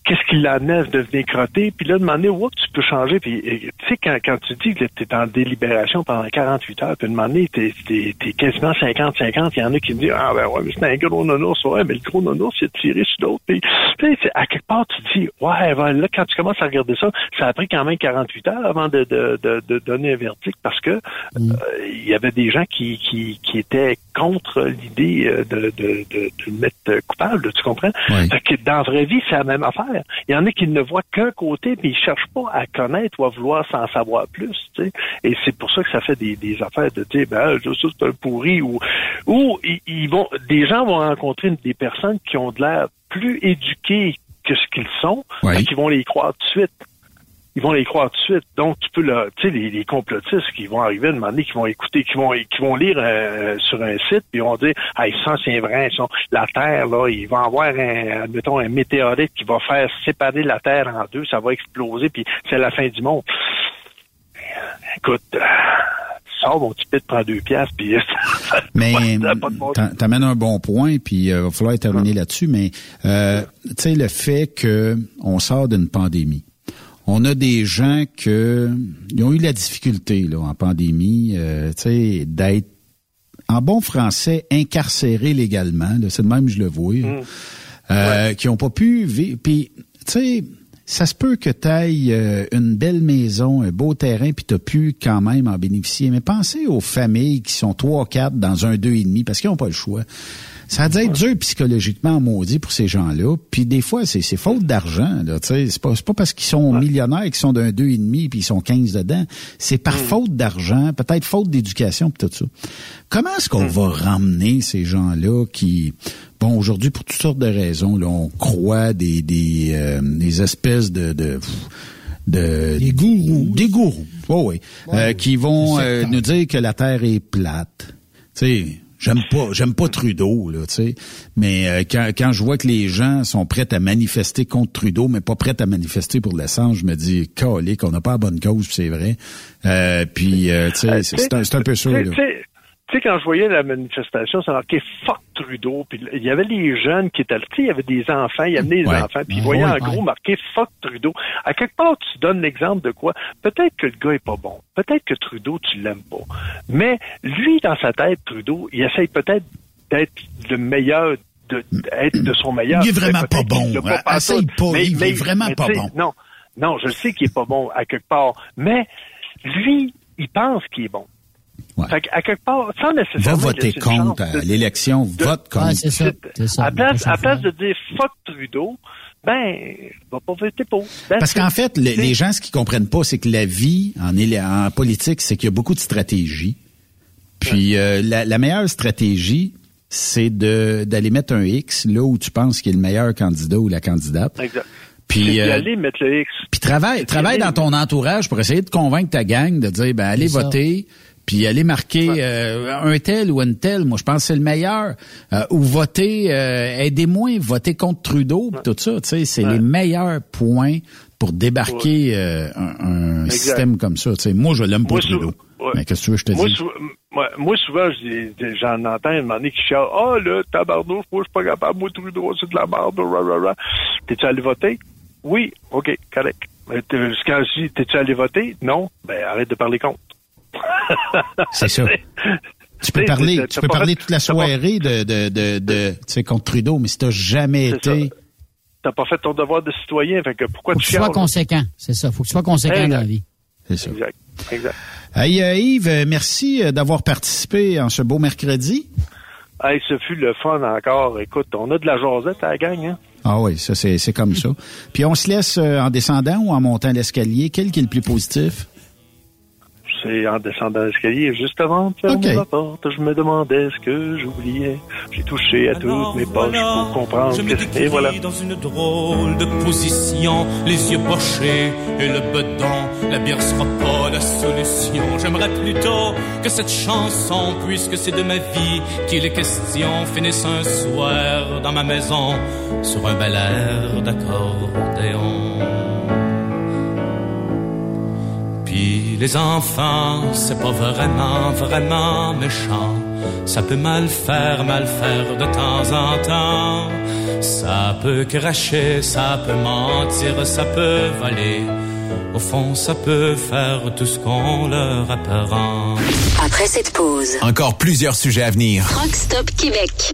qu'est-ce qui l'amène de devenir crotté, puis là, demander, où tu peux changer, puis tu sais, quand, quand tu dis que tu es en délibération pendant 48 heures, puis demander, t'es es, quasiment 50-50, il y en a qui me disent, ah ben ouais, mais c'est un gros nonours, ouais, mais le gros nonours, c'est tiré sur l'autre, puis à quelque part, tu dis, ouais, ben, là, quand tu commences à regarder ça, ça a pris quand même 48 heures avant de, de, de, de donner un verdict, parce que mm. euh, il y avait des gens qui, qui, qui étaient contre l'idée euh, de, de, de, de, mettre coupable, tu comprends? Fait que dans la vraie vie, c'est la même affaire. Il y en a qui ne voient qu'un côté, puis ils cherchent pas à connaître ou à vouloir s'en savoir plus. Et c'est pour ça que ça fait des, des affaires de dire ben ça c'est un pourri ou ou ils, vont des gens vont rencontrer des personnes qui ont de l'air plus éduquées que ce qu'ils sont, qui vont les croire tout de suite ils vont les croire tout de suite. Donc, tu peux, là, tu sais, les, les, complotistes qui vont arriver à demander, qui vont écouter, qui vont, qui vont lire euh, sur un site, puis ils vont dire, ah, ça c'est vrai, sont, la Terre, là, ils vont avoir un, admettons, un météorite qui va faire séparer la Terre en deux, ça va exploser, puis c'est la fin du monde. Écoute, euh, sors mon petit pit, prends deux piastres, puis Mais t'amènes un bon point, puis il euh, va falloir terminer là-dessus, mais euh, tu sais, le fait que on sort d'une pandémie, on a des gens que ils ont eu la difficulté là, en pandémie, euh, d'être en bon français incarcérés légalement. C'est de même je le vois. Mmh. Euh, qui ont pas pu vivre. Puis, tu sais, ça se peut que tu ailles euh, une belle maison, un beau terrain, puis tu as pu quand même en bénéficier. Mais pensez aux familles qui sont trois, quatre dans un deux et demi, parce qu'ils n'ont pas le choix. Ça a dû être dur psychologiquement maudit pour ces gens-là. Puis des fois, c'est, faute d'argent. C'est pas, pas parce qu'ils sont millionnaires qu'ils sont d'un deux et demi puis ils sont 15 dedans. C'est par faute d'argent, peut-être faute d'éducation puis tout ça. Comment est-ce qu'on va ramener ces gens-là qui, bon, aujourd'hui pour toutes sortes de raisons, là, on croit des des, euh, des espèces de, de de des gourous, des gourous, oh oui, euh, qui vont euh, nous dire que la Terre est plate. Tu sais, J'aime pas, j'aime pas Trudeau, là, tu sais. Mais euh, quand, quand je vois que les gens sont prêts à manifester contre Trudeau, mais pas prêts à manifester pour l'essence, je me dis, calé, qu'on n'a pas la bonne cause, c'est vrai. Euh, puis, euh, tu sais, c'est un, un, peu ça, là. Tu sais, quand je voyais la manifestation, ça marquait fuck Trudeau. Puis il y avait les jeunes qui étaient là. Tu sais, il y avait des enfants, il y avait des enfants. Puis ils voyaient en gros marqué fuck Trudeau. À quelque part, tu donnes l'exemple de quoi? Peut-être que le gars est pas bon. Peut-être que Trudeau, tu l'aimes pas. Mais lui, dans sa tête, Trudeau, il essaye peut-être d'être le meilleur de, d'être de son meilleur. Il est vraiment pas bon. Pas Essaye pas. Mais, il est vraiment pas bon. Non, non, je sais qu'il est pas bon à quelque part. Mais lui, il pense qu'il est bon. Fait à quelque part, sans nécessairement. Va voter contre l'élection, vote contre. c'est ça, À place, à place de dire fuck Trudeau, ben, va pas voter pour. Parce qu'en fait, les gens, ce qu'ils comprennent pas, c'est que la vie en, en politique, c'est qu'il y a beaucoup de stratégies. Puis euh, la, meilleure stratégie, c'est de d'aller mettre un X là où tu penses qu'il est le meilleur candidat ou la candidate. Exact. Puis euh, aller mettre le X. Puis travaille, travaille dans ton entourage pour essayer de convaincre ta gang de dire ben allez voter. Puis aller marquer euh, un tel ou une telle, moi je pense que c'est le meilleur. Euh, ou voter, aidez-moi, voter contre Trudeau, tout ça, tu sais, c'est les meilleurs points pour débarquer un, système comme ça. Tu sais, moi je l'aime pas Trudeau. Mais qu'est-ce que tu veux je te dis? Moi, moi, souvent, j'en entends un moment donné qui chiale Ah, oh, là, tabarnouche, moi, je suis pas capable, moi, Trudeau, c'est de la merde, T'es-tu allé voter? Oui, OK, correct. Mais quand je dis T'es-tu allé voter? Non, ben arrête de parler contre. C'est ça. Tu peux parler, tu peux parler toute la soirée de, de, de, de tu sais, contre Trudeau, mais si t'as jamais été. T'as pas fait ton devoir de citoyen, fait que pourquoi Faut tu que sois conséquent, c'est ça. Faut que tu sois conséquent dans la vie. C'est ça. Exact, exact. Hey, euh, Yves, euh, merci euh, d'avoir participé en ce beau mercredi. Hey, ce fut le fun encore. Écoute, on a de la jasette à la gang, hein? Ah oui, ça c'est comme ça. Puis on se laisse en descendant ou en montant l'escalier. Quel qui est le plus positif? C'est en descendant l'escalier, juste avant de fermer la porte, je me demandais ce que j'oubliais. J'ai touché à toutes mes poches pour comprendre je que c'était, voilà. dans une drôle de position, les yeux pochés et le bedon. La bière sera pas la solution. J'aimerais plutôt que cette chanson, puisque c'est de ma vie qu'il est question, finisse un soir dans ma maison sur un bel air d'accordéon. Puis les enfants, c'est pas vraiment, vraiment méchant. Ça peut mal faire, mal faire de temps en temps. Ça peut cracher, ça peut mentir, ça peut voler. Au fond, ça peut faire tout ce qu'on leur apprend. Après cette pause, encore plusieurs sujets à venir. Rockstop Québec.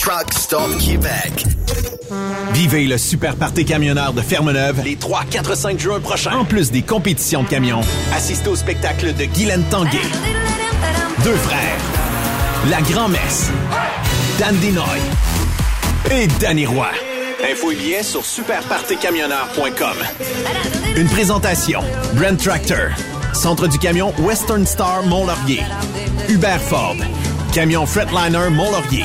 Truck Stop Québec. Vivez le super party camionneur de Ferme-Neuve les 3, 4, 5 juin prochains. En plus des compétitions de camions, assistez au spectacle de Guylaine Tanguay. Deux frères. La Grand-Messe. Dan Dinoy. Et Danny Roy. Info et sur superpartycamionneur.com. Une présentation. Brand Tractor. Centre du camion Western Star Mont-Laurier. Hubert Ford. Camion Fretliner Mont-Laurier.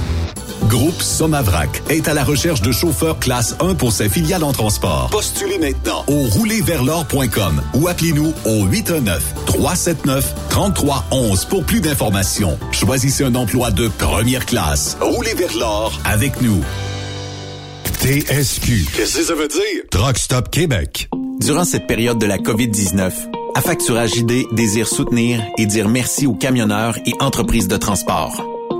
Groupe Somavrac est à la recherche de chauffeurs classe 1 pour ses filiales en transport. Postulez maintenant au roulerversl'or.com ou appelez-nous au 819-379-3311 pour plus d'informations. Choisissez un emploi de première classe. Roulez vers l'or avec nous. TSQ. Qu'est-ce que ça veut dire? Truck Stop Québec. Durant cette période de la COVID-19, Affacturage ID désire soutenir et dire merci aux camionneurs et entreprises de transport.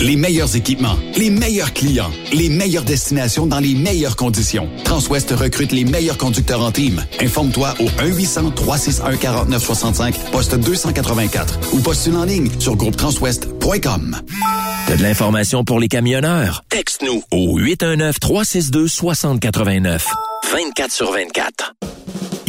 Les meilleurs équipements, les meilleurs clients, les meilleures destinations dans les meilleures conditions. Transwest recrute les meilleurs conducteurs en team. Informe-toi au 1-800-361-4965, poste 284 ou postule en ligne sur groupetranswest.com. T'as de l'information pour les camionneurs? Texte-nous au 819-362-6089. 24 sur 24.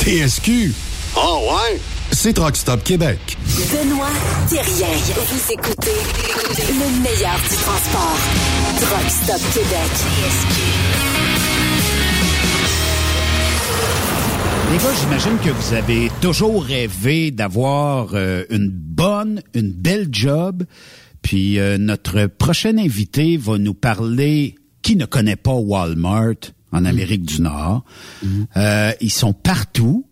TSQ. Oh ouais? C'est Truck Stop Québec. Benoît Thérien. Vous écoutez le meilleur du transport. Truck Stop Québec. Les gars, j'imagine que vous avez toujours rêvé d'avoir euh, une bonne, une belle job. Puis euh, notre prochain invité va nous parler qui ne connaît pas Walmart en Amérique du Nord. Euh, ils sont partout.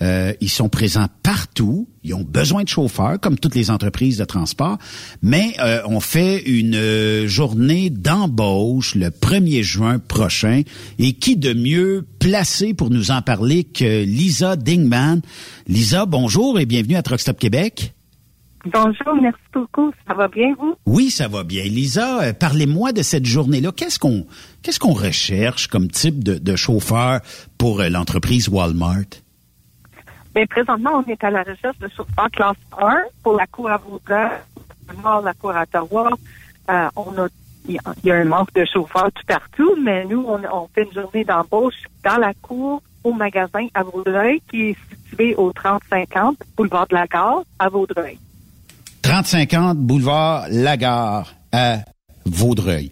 Euh, ils sont présents partout. Ils ont besoin de chauffeurs, comme toutes les entreprises de transport. Mais euh, on fait une euh, journée d'embauche le 1er juin prochain. Et qui de mieux placé pour nous en parler que Lisa Dingman. Lisa, bonjour et bienvenue à Truck Stop Québec. Bonjour, merci beaucoup. Ça va bien, vous? Oui, ça va bien. Lisa, euh, parlez-moi de cette journée-là. Qu'est-ce qu'on qu'est-ce qu'on recherche comme type de, de chauffeur pour euh, l'entreprise Walmart? Bien, présentement, on est à la recherche de chauffeurs classe 1 pour la cour à Vaudreuil, la cour à Ottawa. Euh, on a il y a un manque de chauffeurs tout partout, mais nous, on, fait une journée d'embauche dans la cour au magasin à Vaudreuil, qui est situé au 3050 boulevard de la Gare à Vaudreuil. 3050 boulevard Lagare à Vaudreuil.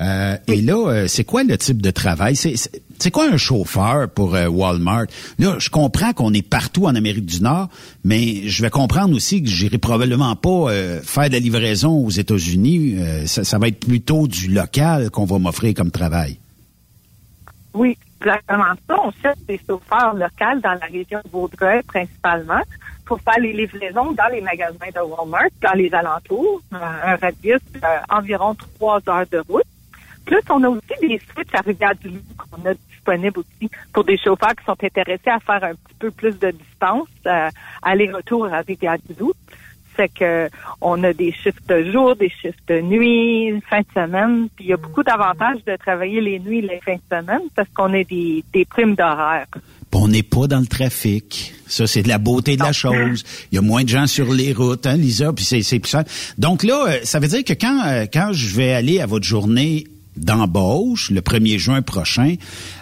Euh, et là, euh, c'est quoi le type de travail? C'est quoi un chauffeur pour euh, Walmart? Là, je comprends qu'on est partout en Amérique du Nord, mais je vais comprendre aussi que j'irai probablement pas faire de livraison aux États-Unis. Ça, ça, va être plutôt du local qu'on va m'offrir comme travail. Oui, exactement ça. On cherche des chauffeurs locaux dans la région de Vaudreuil principalement pour faire les livraisons dans les magasins de Walmart, dans les alentours, un radius d'environ trois heures de route. Plus, on a aussi des switches à Rivière-du-Loup qu'on a disponibles aussi pour des chauffeurs qui sont intéressés à faire un petit peu plus de distance, euh, aller-retour à Rivière-du-Loup. C'est que on a des chiffres de jour, des chiffres de nuit, fin de semaine. Puis il y a beaucoup d'avantages de travailler les nuits et les fins de semaine parce qu'on a des, des primes d'horaire. On n'est pas dans le trafic. Ça, c'est de la beauté de la chose. Il y a moins de gens sur les routes, hein, Lisa, puis c'est plus ça. Donc là, euh, ça veut dire que quand, euh, quand je vais aller à votre journée d'embauche le 1er juin prochain.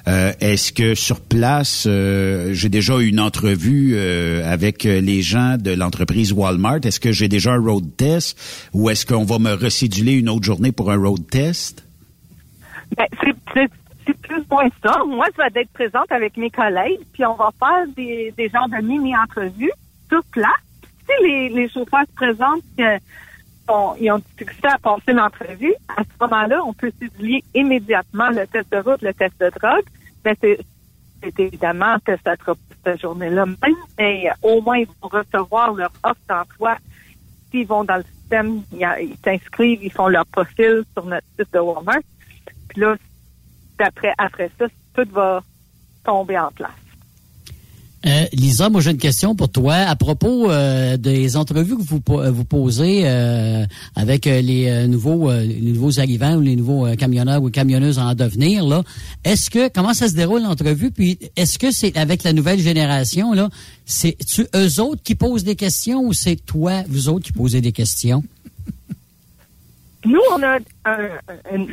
Euh, est-ce que sur place, euh, j'ai déjà eu une entrevue euh, avec les gens de l'entreprise Walmart? Est-ce que j'ai déjà un road test? Ou est-ce qu'on va me recéduler une autre journée pour un road test? Ben, c'est plus ou moins ça. Moi, je vais être présente avec mes collègues, puis on va faire des, des genres de mini-entrevues sur place. Si les, les chauffeurs se présentent ils ont succès à passer l'entrevue, à ce moment-là, on peut s'étudier immédiatement le test de route, le test de drogue. Mais c'est, évidemment que ça sera cette journée-là même, mais au moins ils vont recevoir leur offre d'emploi. S'ils vont dans le système, ils s'inscrivent, ils font leur profil sur notre site de Walmart. Puis là, après, après ça, tout va tomber en place. Euh, Lisa, moi j'ai une question pour toi à propos euh, des entrevues que vous euh, vous posez avec les nouveaux les nouveaux arrivants ou les nouveaux camionneurs ou camionneuses en devenir là. Est-ce que comment ça se déroule l'entrevue? Puis est-ce que c'est avec la nouvelle génération là, c'est tu eux autres qui posent des questions ou c'est toi vous autres qui posez des questions? Nous on a un,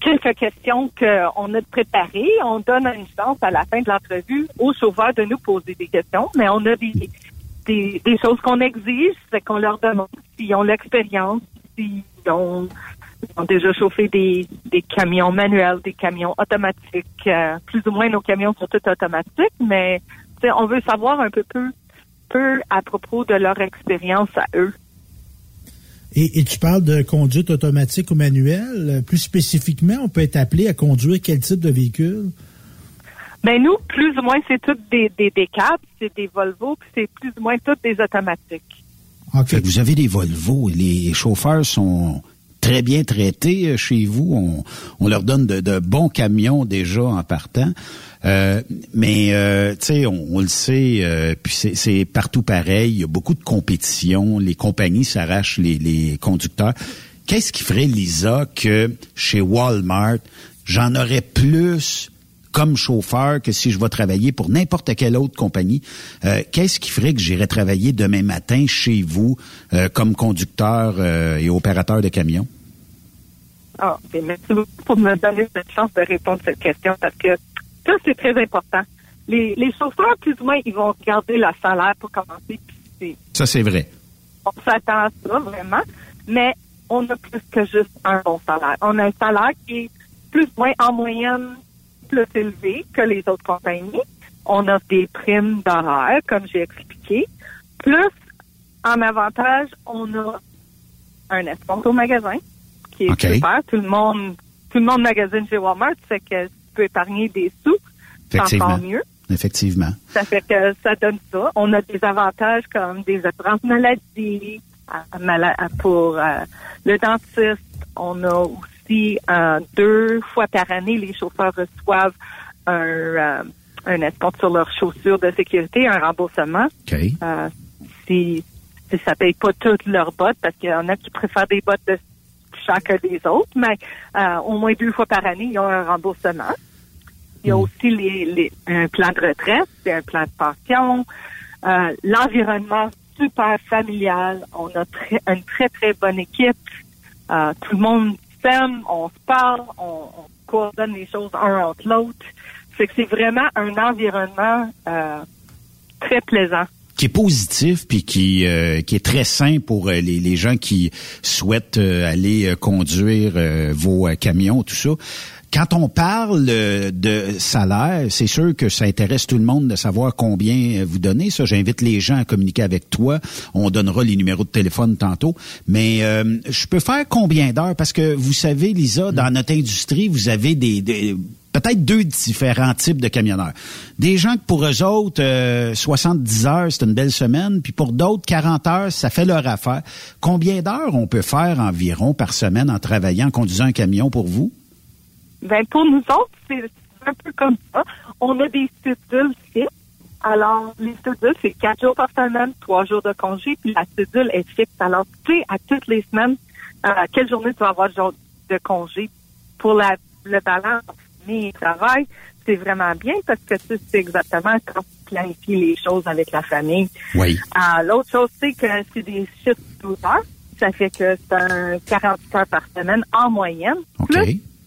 quelques questions qu'on a préparées. On donne une chance à la fin de l'entrevue aux sauveurs de nous poser des questions, mais on a des, des, choses qu'on exige, c'est qu'on leur demande s'ils ont l'expérience, s'ils ont, ont, déjà chauffé des, des camions manuels, des camions automatiques. Euh, plus ou moins, nos camions sont tous automatiques, mais on veut savoir un peu peu, peu à propos de leur expérience à eux. Et, tu parles de conduite automatique ou manuelle. Plus spécifiquement, on peut être appelé à conduire quel type de véhicule? Ben nous, plus ou moins, c'est toutes des, des, des c'est des Volvo, puis c'est plus ou moins toutes des automatiques. OK. Vous avez des Volvo. Les chauffeurs sont très bien traités euh, chez vous. On, on leur donne de, de, bons camions déjà en partant. Euh, mais euh, tu sais, on, le sait, euh, puis c'est partout pareil. Il y a beaucoup de compétition. Les compagnies s'arrachent les, les conducteurs. Qu'est-ce qui ferait, Lisa, que chez Walmart, j'en aurais plus comme chauffeur que si je vais travailler pour n'importe quelle autre compagnie? Qu'est-ce qui ferait que j'irais travailler demain matin chez vous comme conducteur et opérateur de camion? Ah, merci beaucoup pour me donner cette chance de répondre à cette question parce que ça, c'est très important. Les, les chauffeurs, plus ou moins, ils vont garder le salaire pour commencer. Ça, c'est vrai. On s'attend à ça, vraiment. Mais on a plus que juste un bon salaire. On a un salaire qui est plus ou moins en moyenne plus élevé que les autres compagnies. On a des primes d'horaire, comme j'ai expliqué. Plus, en avantage, on a un escompte au magasin, qui est super. Tout le monde, tout le monde magasine chez Walmart, c'est que peut épargner des sous, c'est encore mieux. Effectivement. Ça fait que ça donne ça. On a des avantages comme des assurances maladie pour euh, le dentiste. On a aussi euh, deux fois par année, les chauffeurs reçoivent un, euh, un escompte sur leurs chaussures de sécurité, un remboursement. Okay. si, si ça paye pas toutes leurs bottes, parce qu'il y en a qui préfèrent des bottes de chacun des autres, mais euh, au moins deux fois par année, ils ont un remboursement. Il y a hmm. aussi les, un plan de retraite, un plan de pension, euh, l'environnement super familial. On a une très très bonne équipe. Euh, tout le monde s'aime, on se parle, on, coordonne les choses un entre l'autre. C'est que c'est vraiment un environnement euh, très plaisant qui est positif puis qui euh, qui est très sain pour euh, les, les gens qui souhaitent aller conduire vos camions tout ça. Quand on parle de salaire, c'est sûr que ça intéresse tout le monde de savoir combien vous donnez. Ça, j'invite les gens à communiquer avec toi. On donnera les numéros de téléphone tantôt. Mais euh, je peux faire combien d'heures? Parce que vous savez, Lisa, dans notre industrie, vous avez des, peut-être deux différents types de camionneurs. Des gens que pour eux autres, 70 euh, heures, c'est une belle semaine, puis pour d'autres, 40 heures, ça fait leur affaire. Combien d'heures on peut faire environ par semaine en travaillant, en conduisant un camion pour vous? Ben, pour nous autres, c'est un peu comme ça. On a des studios fixes. Alors, les studios, c'est quatre jours par semaine, trois jours de congé, puis la studule est fixe. Alors, tu sais, à toutes les semaines, euh, quelle journée tu vas avoir de congé? Pour la, le balance travail, c'est vraiment bien parce que tu sais exactement quand tu planifies les choses avec la famille. Oui. Euh, L'autre chose, c'est que c'est des chiffres 12 heures. Ça fait que c'est un 40 heures par semaine en moyenne. OK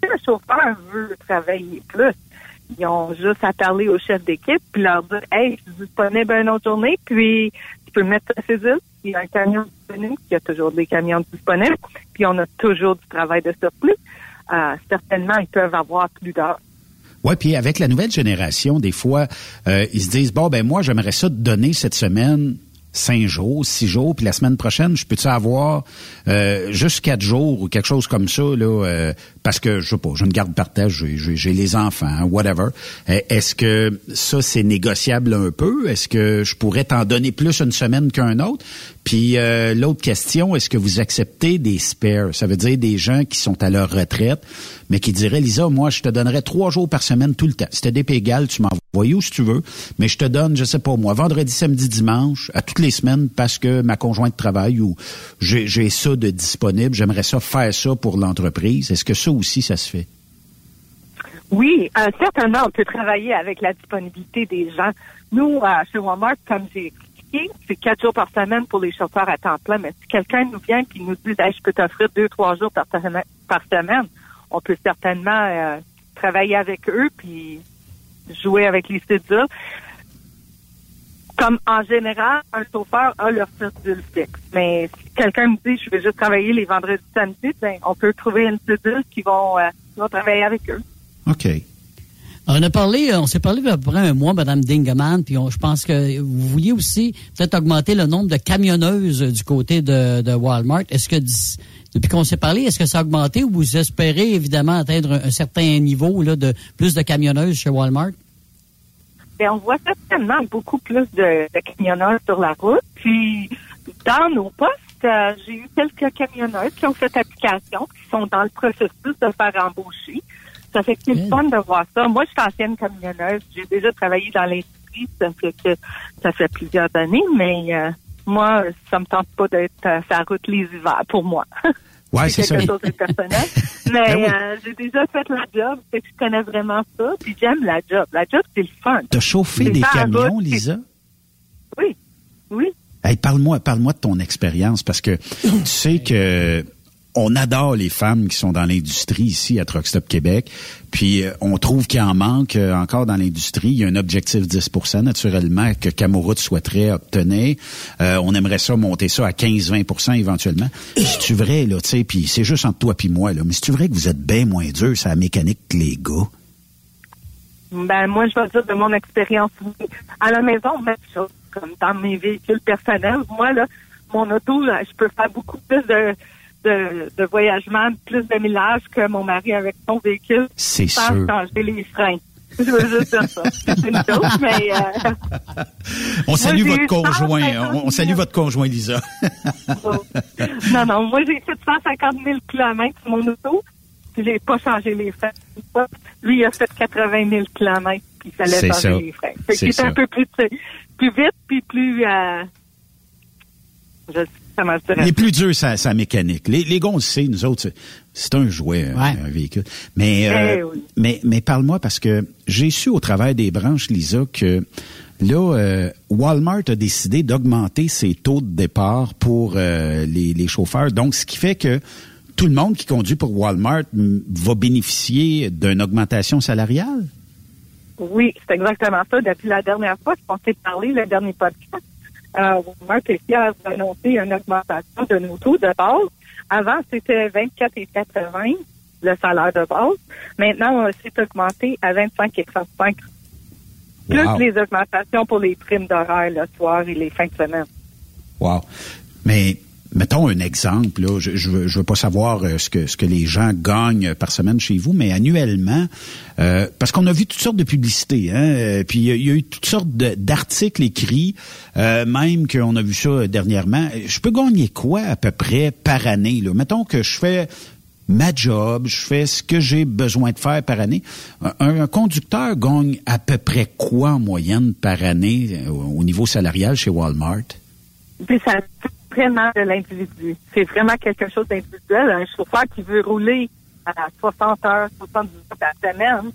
le chauffeur veut travailler plus, ils ont juste à parler au chef d'équipe puis leur dire Hey, je suis disponible une autre journée, puis tu peux mettre ta cédule, il y a un camion disponible, il y a toujours des camions disponibles, puis on a toujours du travail de surplus. Euh, certainement, ils peuvent avoir plus d'heures. Oui, puis avec la nouvelle génération, des fois, euh, ils se disent bon ben moi j'aimerais ça te donner cette semaine cinq jours, six jours, puis la semaine prochaine, je peux-tu avoir euh, juste quatre jours ou quelque chose comme ça, là, euh, parce que, je sais pas, je ne garde partage, j'ai les enfants, whatever. Euh, est-ce que ça, c'est négociable un peu? Est-ce que je pourrais t'en donner plus une semaine qu'un autre? Puis l'autre question, est-ce que vous acceptez des spares? Ça veut dire des gens qui sont à leur retraite, mais qui diraient, Lisa, moi, je te donnerais trois jours par semaine tout le temps. C'était des égal, tu m'envoies où si tu veux, mais je te donne, je sais pas moi, vendredi, samedi, dimanche, à toutes les semaines parce que ma conjointe travaille ou j'ai ça de disponible, j'aimerais ça faire ça pour l'entreprise. Est-ce que ça aussi, ça se fait? Oui, euh, certainement, on peut travailler avec la disponibilité des gens. Nous, euh, chez Walmart, comme j'ai expliqué, c'est quatre jours par semaine pour les chauffeurs à temps plein, mais si quelqu'un nous vient et nous dit je peux t'offrir deux, trois jours par, semaine, on peut certainement euh, travailler avec eux puis jouer avec les cédules. Comme en général, un chauffeur a leur cédule fixe. Mais si quelqu'un me dit je vais juste travailler les vendredis samedis, ben, on peut trouver une cédule qui vont, euh, qui vont travailler avec eux. OK. On a parlé, euh, on s'est parlé il y a à peu près un mois, Mme Dingaman, puis je pense que vous vouliez aussi peut-être augmenter le nombre de camionneuses du côté de, de Walmart. Est-ce que depuis qu'on s'est parlé, est-ce que ça a augmenté ou vous espérez évidemment atteindre un, certain niveau là, de plus de camionneuses chez Walmart? Bien, on voit certainement beaucoup plus de, camionneurs sur la route. Puis, dans nos postes, euh, j'ai eu quelques camionneurs qui ont fait application, qui sont dans le processus de faire embaucher. Ça fait que c'est fun de voir ça. Moi, je suis ancienne camionneuse. J'ai déjà travaillé dans l'industrie. Ça fait que ça fait plusieurs années, mais euh, moi, ça me tente pas d'être euh, sur la route les hivers pour moi. Ouais, c'est quelque chose de personnel. Mais ben euh, j'ai déjà fait la job, fait que je connais vraiment ça. Puis j'aime la job. La job, c'est le fun. T'as chauffé des camions, Lisa? Oui, oui. Hey, parle-moi, parle-moi de ton expérience parce que tu sais que on adore les femmes qui sont dans l'industrie ici à Truck Stop Québec. Puis euh, on trouve qu'il en manque euh, encore dans l'industrie. Il y a un objectif 10% naturellement que Camoroute souhaiterait obtenir. Euh, on aimerait ça monter ça à 15-20% éventuellement. Si tu vrai là, tu sais, puis c'est juste entre toi puis moi là, mais si tu vrai que vous êtes bien moins dur ça la mécanique que les gars? Ben moi je vais dire de mon expérience à la maison même chose comme dans mes véhicules personnels. Moi là, mon auto, je peux faire beaucoup plus de de, de voyagement, plus de millage que mon mari avec son véhicule. C'est sans changer les freins. Je veux juste dire ça. C'est une chose, mais... Euh, on salue votre conjoint. On, salue votre conjoint, Lisa. non, non. Moi, j'ai fait 150 000 km sur mon auto, j'ai pas changé les freins. Lui, il a fait 80 000 km, puis il fallait changer les freins. C'est un peu plus, plus vite, puis plus... Euh, je les plus dur, ça, ça mécanique. Les, les gars, on sait, nous autres, c'est un jouet, un, véhicule. Mais, euh, eh mais, mais parle-moi parce que j'ai su au travers des branches, Lisa, que là, euh, Walmart a décidé d'augmenter ses taux de départ pour euh, les, les chauffeurs. Donc, ce qui fait que tout le monde qui conduit pour Walmart va bénéficier d'une augmentation salariale? Oui, c'est exactement ça. Depuis la dernière fois qu'on s'est parlé, le dernier podcast, euh, Walmart est fier d'annoncer une augmentation de nos taux de base. Avant, c'était 24,80 le salaire de base. Maintenant, c'est augmenté à 25,35 plus les augmentations pour les primes d'horaire le soir et les fins de semaine. Wow. Mais mettons un exemple, là, je, je, veux, veux pas savoir euh, ce que ce que les gens gagnent par semaine chez vous, mais annuellement, euh, parce qu'on a vu toutes sortes de publicités, hein, euh, puis il y, a eu toutes sortes d'articles écrits, même qu'on a vu ça dernièrement. Je peux gagner quoi à peu près par année là? Mettons que je fais ma job, je fais ce que j'ai besoin de faire par année. Un, conducteur gagne à peu près quoi en moyenne par année au, niveau salarial chez Walmart? ça vraiment de l'individu. C'est vraiment quelque chose d'individuel. Un chauffeur qui veut rouler à 60 heures, 70 heures par semaine,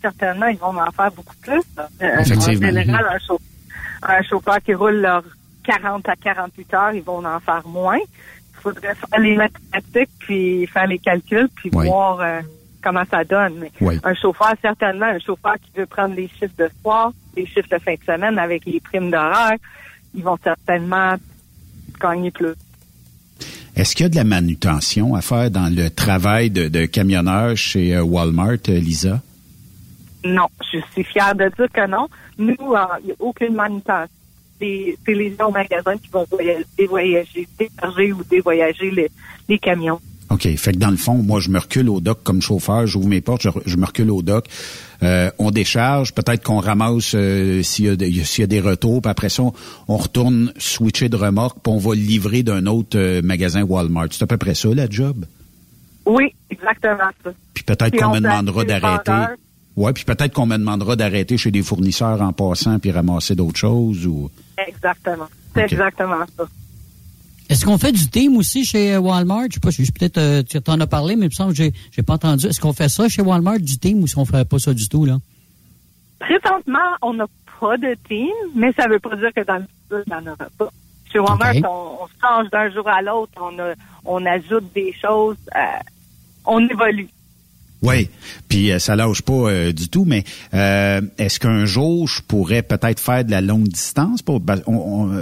certainement, ils vont en faire beaucoup plus. Euh, en général, un chauffeur, qui roule leurs 40 à 48 heures, ils vont en faire moins. Il faudrait faire les mathématiques, puis faire les calculs, puis voir euh, comment ça donne. Un chauffeur, certainement, un chauffeur qui veut prendre les chiffres de soir, les chiffres de fin de semaine avec les primes d'horaire, ils vont certainement gagner plus. Est-ce qu'il y a de la manutention à faire dans le travail de, camionneur chez euh, Walmart, euh, Lisa? Non, je suis fière de dire que non. Nous, euh, il n'y a aucune manutention. C'est les gens au magasin qui vont dévoyager, décharger ou dévoyager les, les camions. OK. Fait que dans le fond, moi, je me recule au dock comme chauffeur, j'ouvre mes portes, je, me recule au dock. Euh, on décharge, peut-être qu'on ramasse euh, s'il y, y, a des retours, puis après ça, on, retourne switcher de remorque, puis on va le livrer d'un autre euh, magasin Walmart. C'est à peu près ça, la job? Oui, exactement ça. Puis peut-être qu'on me demandera d'arrêter. Ouais, puis peut-être qu'on me demandera d'arrêter chez des fournisseurs en passant puis ramasser d'autres choses ou? Exactement. C'est exactement ça. Est-ce qu'on fait du team aussi chez Walmart? Je sais pas, je peut-être euh, tu en as parlé, mais il me semble que j'ai, pas entendu. Est-ce qu'on fait ça chez Walmart, du team, ou est-ce qu'on fait pas ça du tout, là? Présentement, on n'a pas de team, mais ça veut pas dire que dans le futur, il n'y en aura pas. Chez Walmart, on, change d'un jour à l'autre, on, on ajoute des choses, euh, on évolue. Oui, puis euh, ça lâche pas euh, du tout, mais euh, est-ce qu'un jour je pourrais peut-être faire de la longue distance pour ben,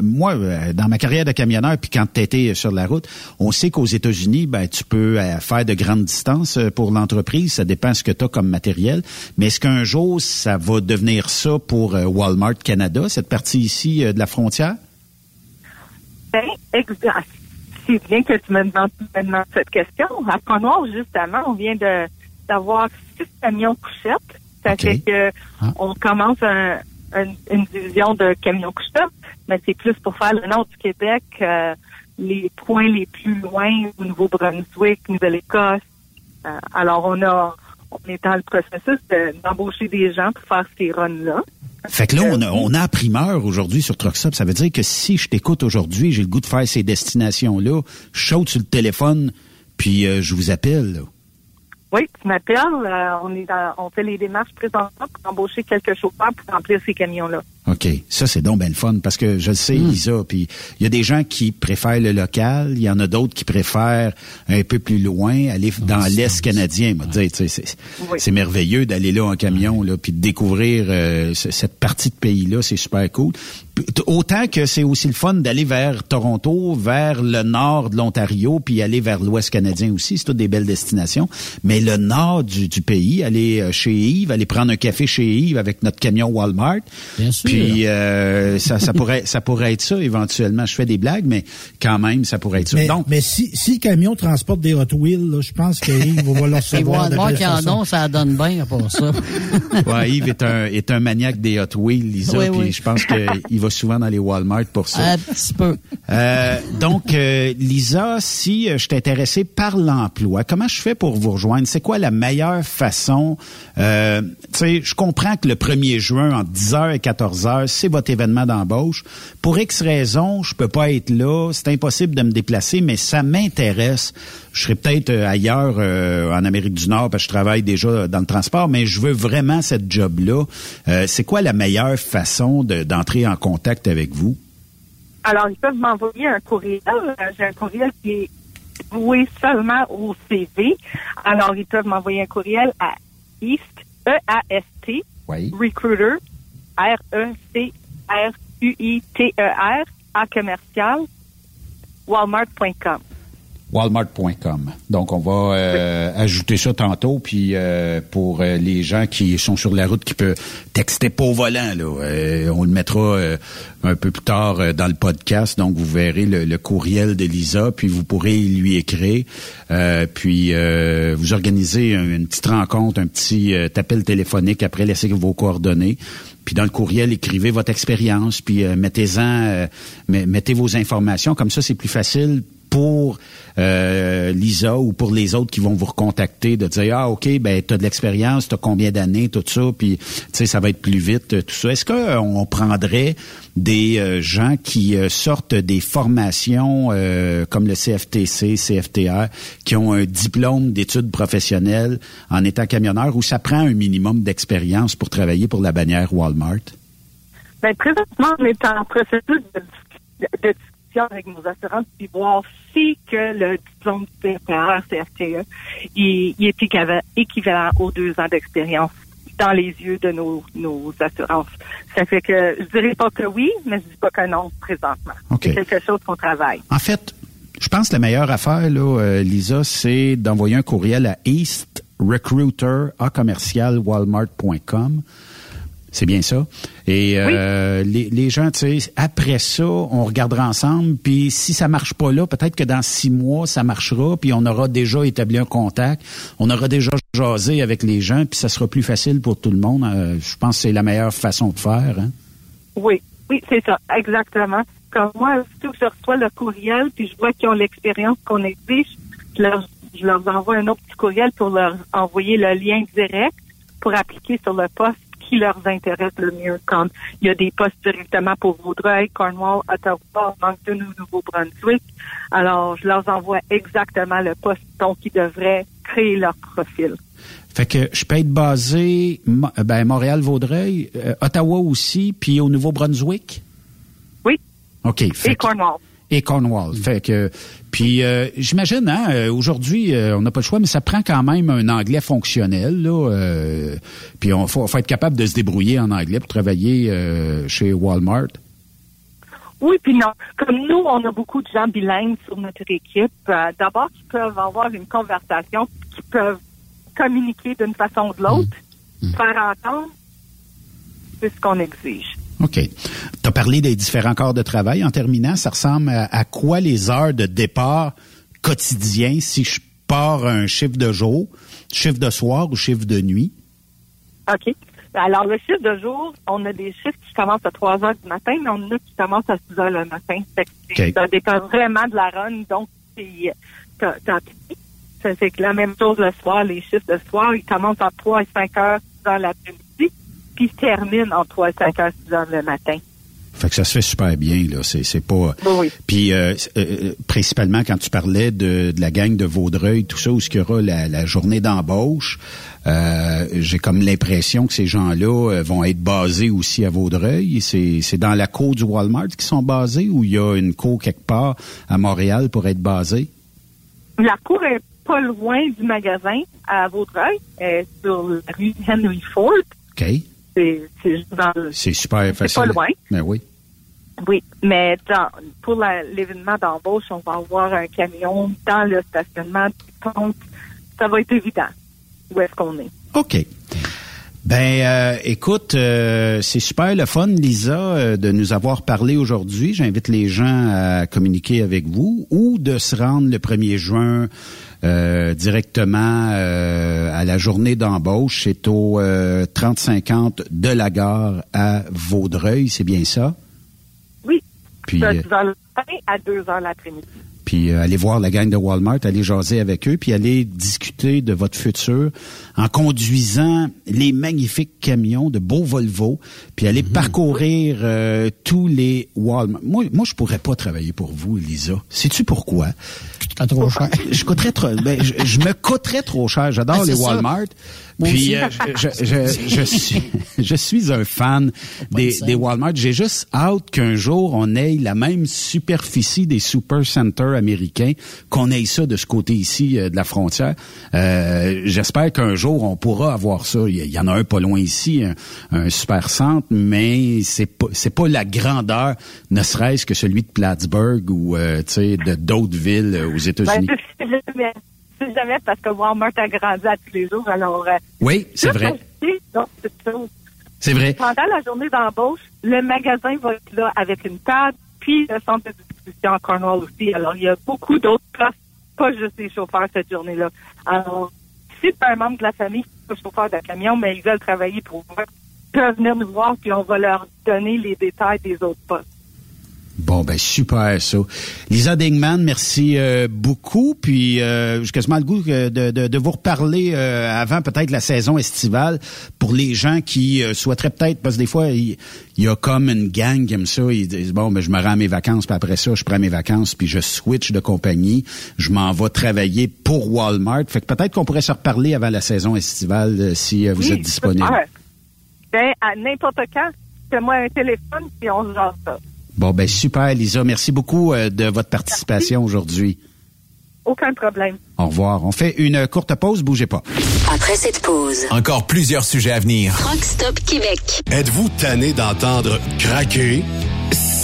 moi dans ma carrière de camionneur puis quand tu étais sur la route, on sait qu'aux États-Unis ben tu peux faire de grandes distances pour l'entreprise, ça dépend ce que tu comme matériel, mais est-ce qu'un jour ça va devenir ça pour Walmart Canada, cette partie ici de la frontière? Ben exact. C'est bien que tu me demandes, cette question. À Pont-Noir, justement, on vient de d'avoir six camions couchettes. Ça fait que ah. on commence une division de camions couchettes, mais c'est plus pour faire le nord du Québec, euh, les points les plus loin au Nouveau-Brunswick, Nouvelle-Écosse. Euh, alors on a on est dans le processus d'embaucher des gens pour faire ces runs-là. Fait que là, on a, on a primeur aujourd'hui sur Truckstop. Ça veut dire que si je t'écoute aujourd'hui, j'ai le goût de faire ces destinations-là, je saute sur le téléphone, puis euh, je vous appelle. Là. Oui, tu m'appelles. Euh, on est on fait les démarches présentement pour embaucher quelques chauffeurs pour remplir ces camions-là. OK. Ça, c'est donc bien le fun parce que je le sais. Lisa, puis il y a des gens qui préfèrent le local, il y en a d'autres qui préfèrent un peu plus loin, aller dans l'Est canadien. C'est merveilleux d'aller là en camion, là, puis de découvrir euh, cette partie de pays-là, c'est super cool. Autant que c'est aussi le fun d'aller vers Toronto, vers le nord de l'Ontario, puis aller vers l'Ouest canadien aussi. C'est toutes des belles destinations. Mais le nord du, pays, aller euh, chez Yves, aller prendre un café chez Yves avec notre camion Walmart. Bien sûr. Puis euh, ça, ça pourrait ça pourrait être ça éventuellement. Je fais des blagues, mais quand même, ça pourrait être ça. Mais, mais si, si le camion transporte des Hot Wheels, je pense qu'il va leur recevoir. Et qui en ont, ça donne bien pour ça. ouais, Yves est un est un maniaque des Hot Wheels, Lisa. puis je pense qu'il va souvent dans les Walmart pour ça. Un petit peu. Euh, donc, euh, Lisa, si je t'intéressais par l'emploi, comment je fais pour vous rejoindre? C'est quoi la meilleure façon? Euh, tu sais, je comprends que le 1er juin, entre 10h et 14h, c'est votre événement d'embauche. Pour X raisons, je peux pas être là, c'est impossible de me déplacer, mais ça m'intéresse. Je serais peut-être euh, ailleurs euh, en Amérique du Nord parce que je travaille déjà dans le transport, mais je veux vraiment cette job-là. Euh, c'est quoi la meilleure façon d'entrer en contact avec vous? Alors, ils peuvent m'envoyer un courriel. J'ai un courriel qui est voué seulement au CV. Alors, ils peuvent m'envoyer un courriel à East, E-A-S-T, Recruiter, R-E-C-R-U-I-T-E-R, à commercial, walmart.com. Walmart.com. Donc, on va euh, ajouter ça tantôt. Puis, euh, pour euh, les gens qui sont sur la route, qui peuvent texter pas au volant, on le mettra un peu plus tard dans le podcast. Donc, vous verrez le, courriel de Lisa, puis vous pourrez lui écrire. puis, vous organisez une petite rencontre, un petit appel téléphonique. Après, laissez vos coordonnées. Puis dans le courriel, écrivez votre expérience, puis mettez-en, mettez vos informations. Comme ça, c'est plus facile pour euh, Lisa ou pour les autres qui vont vous recontacter de dire ah ok ben t'as de l'expérience t'as combien d'années tout ça puis tu sais ça va être plus vite tout ça. Est-ce que on prendrait des euh, gens qui euh, sortent des formations comme le CFTC CFTR qui ont un diplôme d'études professionnelles en étant camionneur où ça prend un minimum d'expérience pour travailler pour la bannière Walmart? Ben, présentement, on est en processus de avec nos assurances puis voir si que le diplôme du CFR, CFTE, il, est équivalent aux deux ans d'expérience dans les yeux de nos, nos assurances. Ça fait que je dirais pas que oui, mais je dis pas que non présentement. C'est quelque chose qu'on travaille. En fait, je pense que la meilleure affaire, là, euh, Lisa, c'est d'envoyer un courriel à East Recruiter à commercial walmart.com c'est bien ça. Et euh, les, gens, tu sais, après ça, on regardera ensemble. Puis si ça marche pas là, peut-être que dans six mois, ça marchera. Puis on aura déjà établi un contact. On aura déjà jasé avec les gens. Puis ça sera plus facile pour tout le monde. Euh, je pense que c'est la meilleure façon de faire. Hein. Oui, oui, c'est ça, exactement. Comme moi, surtout que je reçois le courriel, puis je vois qu'ils ont l'expérience qu'on exige, je leur, je leur envoie un autre petit courriel pour leur envoyer le lien direct pour appliquer sur le poste qui leur intéresse le mieux. Quand il y a des postes directement pour Vaudreuil, Cornwall, Ottawa, Moncton ou Nouveau-Brunswick, alors je leur envoie exactement le poste dont ils devraient créer leur profil. Fait que je peux être basé, ben, Montréal-Vaudreuil, euh, Ottawa aussi, puis au Nouveau-Brunswick? Oui. OK. Et Cornwall et Cornwall. Fait que puis euh, j'imagine, hein, euh, aujourd'hui, euh, on n'a pas le choix, mais ça prend quand même un anglais fonctionnel. Là, puis on faut, faut, être capable de se débrouiller en anglais pour travailler chez Walmart. Oui, puis non. Comme nous, on a beaucoup de gens bilingues sur notre équipe. D'abord, qui peuvent avoir une conversation, qui peuvent communiquer d'une façon ou de l'autre, mmh. faire entendre, c'est ce qu'on exige. OK. Tu as parlé des différents corps de travail. En terminant, ça ressemble à, quoi les heures de départ quotidien si je pars un chiffre de jour, chiffre de soir ou chiffre de nuit? OK. Alors, le chiffre de jour, on a des chiffres qui commencent à 3 heures du matin, mais on en a qui commencent à 6 heures le matin. Ça dépend vraiment de la run. Donc, c'est c'est la même chose le soir. Les chiffres de soir, ils commencent à 3 et 5 heures dans l'après-midi puis termine en 3, 5 heures, 6 heures le matin. Fait que ça se fait super bien, là. C'est, c'est pas. Oui. Puis euh, euh, principalement quand tu parlais de, de, la gang de Vaudreuil, tout ça, où il y aura la, la journée d'embauche, euh, j'ai comme l'impression que ces gens-là euh, vont être basés aussi à Vaudreuil. C'est, c'est dans la cour du Walmart qu'ils sont basés ou il y a une cour quelque part à Montréal pour être basés? La cour est pas loin du magasin à Vaudreuil, sur la rue Henry Ford. OK. C'est super facile. C'est pas loin. Mais oui. Oui, mais pour l'événement d'embauche, on va avoir un camion dans le stationnement donc Ça va être évident où est-ce qu'on est. OK. Ben, euh, écoute, euh, c'est super le fun, Lisa, euh, de nous avoir parlé aujourd'hui. J'invite les gens à communiquer avec vous ou de se rendre le 1er juin euh, directement euh, à la journée d'embauche. C'est au 3050 euh, de la gare à Vaudreuil, c'est bien ça? Oui. Puis, à 2 h l'après-midi. Puis aller voir la gang de Walmart, aller jaser avec eux, puis aller discuter de votre futur en conduisant les magnifiques camions de beaux Volvo, puis aller mhm. parcourir tous les Walmart. Moi, moi, je pourrais pas travailler pour vous, Lisa. Sais-tu pourquoi? Trop cher. Je coûterais trop, ben, je, me coûterais trop cher. J'adore ah, les Walmart. Puis euh, je, je, je, suis je suis un fan des, des Walmart. J'ai juste hâte qu'un jour on ait la même superficie des super centers américains, qu'on ait ça de ce côté ici de la frontière. J'espère qu'un jour on pourra avoir ça. Il y en a un pas loin ici, un, super centre, mais c'est pas c'est pas la grandeur, ne serait-ce que celui de Plattsburgh ou tu sais de d'autres villes aux ben, États-Unis. C'est jamais parce que Walmart a grandi à tous les jours. Alors, oui, c'est vrai. C'est vrai. Pendant la journée d'embauche, le magasin va être là avec une table, puis le centre de distribution à Cornwall aussi. Alors, il y a beaucoup d'autres places, pas juste les chauffeurs cette journée-là. Alors, si tu un membre de la famille qui est chauffeur de camion, mais ils veulent travailler pour ils peuvent venir nous voir, puis on va leur donner les détails des autres postes. Bon, ben super ça. Lisa Dingman, merci euh, beaucoup. Puis euh, j'ai quasiment le goût de, de, de vous reparler euh, avant peut-être la saison estivale pour les gens qui euh, souhaiteraient peut-être, parce que des fois, il, y a comme une gang qui aime ça. Ils disent, bon, ben je me rends à mes vacances, puis après ça, je prends mes vacances, puis je switch de compagnie. Je m'en vais travailler pour Walmart. Fait que peut-être qu'on pourrait se reparler avant la saison estivale si vous êtes disponible. Ben, à n'importe quand, fais-moi un téléphone, puis on se ça. Bon, ben super, Lisa. Merci beaucoup euh, de votre participation aujourd'hui. Aucun problème. Au revoir. On fait une courte pause, bougez pas. Après cette pause, encore plusieurs sujets à venir. Rockstop Québec. Êtes-vous tanné d'entendre craquer,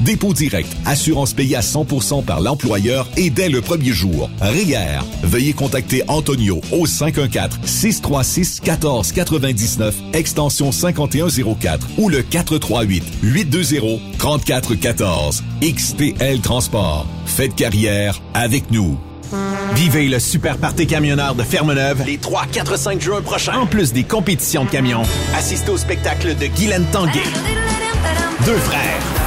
dépôt direct, assurance payée à 100% par l'employeur et dès le premier jour. RIER. Veuillez contacter Antonio au 514-636-1499, extension 5104 ou le 438-820-3414. XTL Transport. Faites carrière avec nous. Vivez le super party camionneur de Ferme-Neuve les 3, 4, 5 juin prochains. En plus des compétitions de camions, assistez au spectacle de Guylaine Tanguay. Deux frères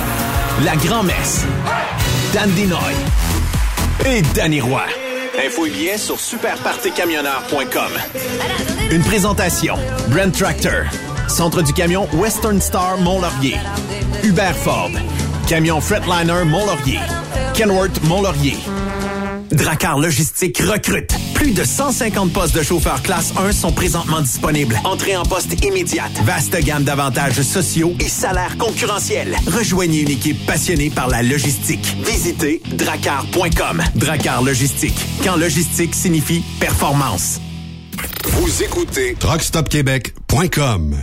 la Grand-Messe, Dan Dinoy et Danny Roy. Info et billets sur superpartycamionneur.com. Une présentation. Brent Tractor. Centre du camion Western Star Mont-Laurier. Hubert Ford. Camion Fretliner Mont-Laurier. Kenworth Mont-Laurier. Dracar Logistique recrute. Plus de 150 postes de chauffeurs classe 1 sont présentement disponibles. Entrée en poste immédiate. Vaste gamme d'avantages sociaux et salaires concurrentiels. Rejoignez une équipe passionnée par la logistique. Visitez dracar.com. Dracar Logistique. Quand logistique signifie performance. Vous écoutez truckstopquebec.com.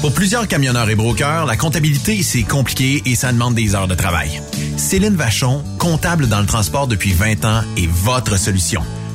Pour plusieurs camionneurs et brokers, la comptabilité, c'est compliqué et ça demande des heures de travail. Céline Vachon, comptable dans le transport depuis 20 ans, est votre solution.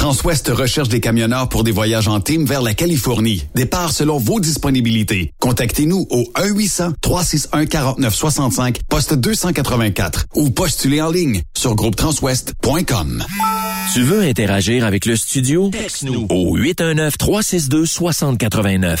Transwest recherche des camionneurs pour des voyages en team vers la Californie. Départ selon vos disponibilités. Contactez-nous au 1-800-361-4965, poste 284 ou postulez en ligne sur groupetranswest.com. Tu veux interagir avec le studio? Texte-nous au 819-362-6089.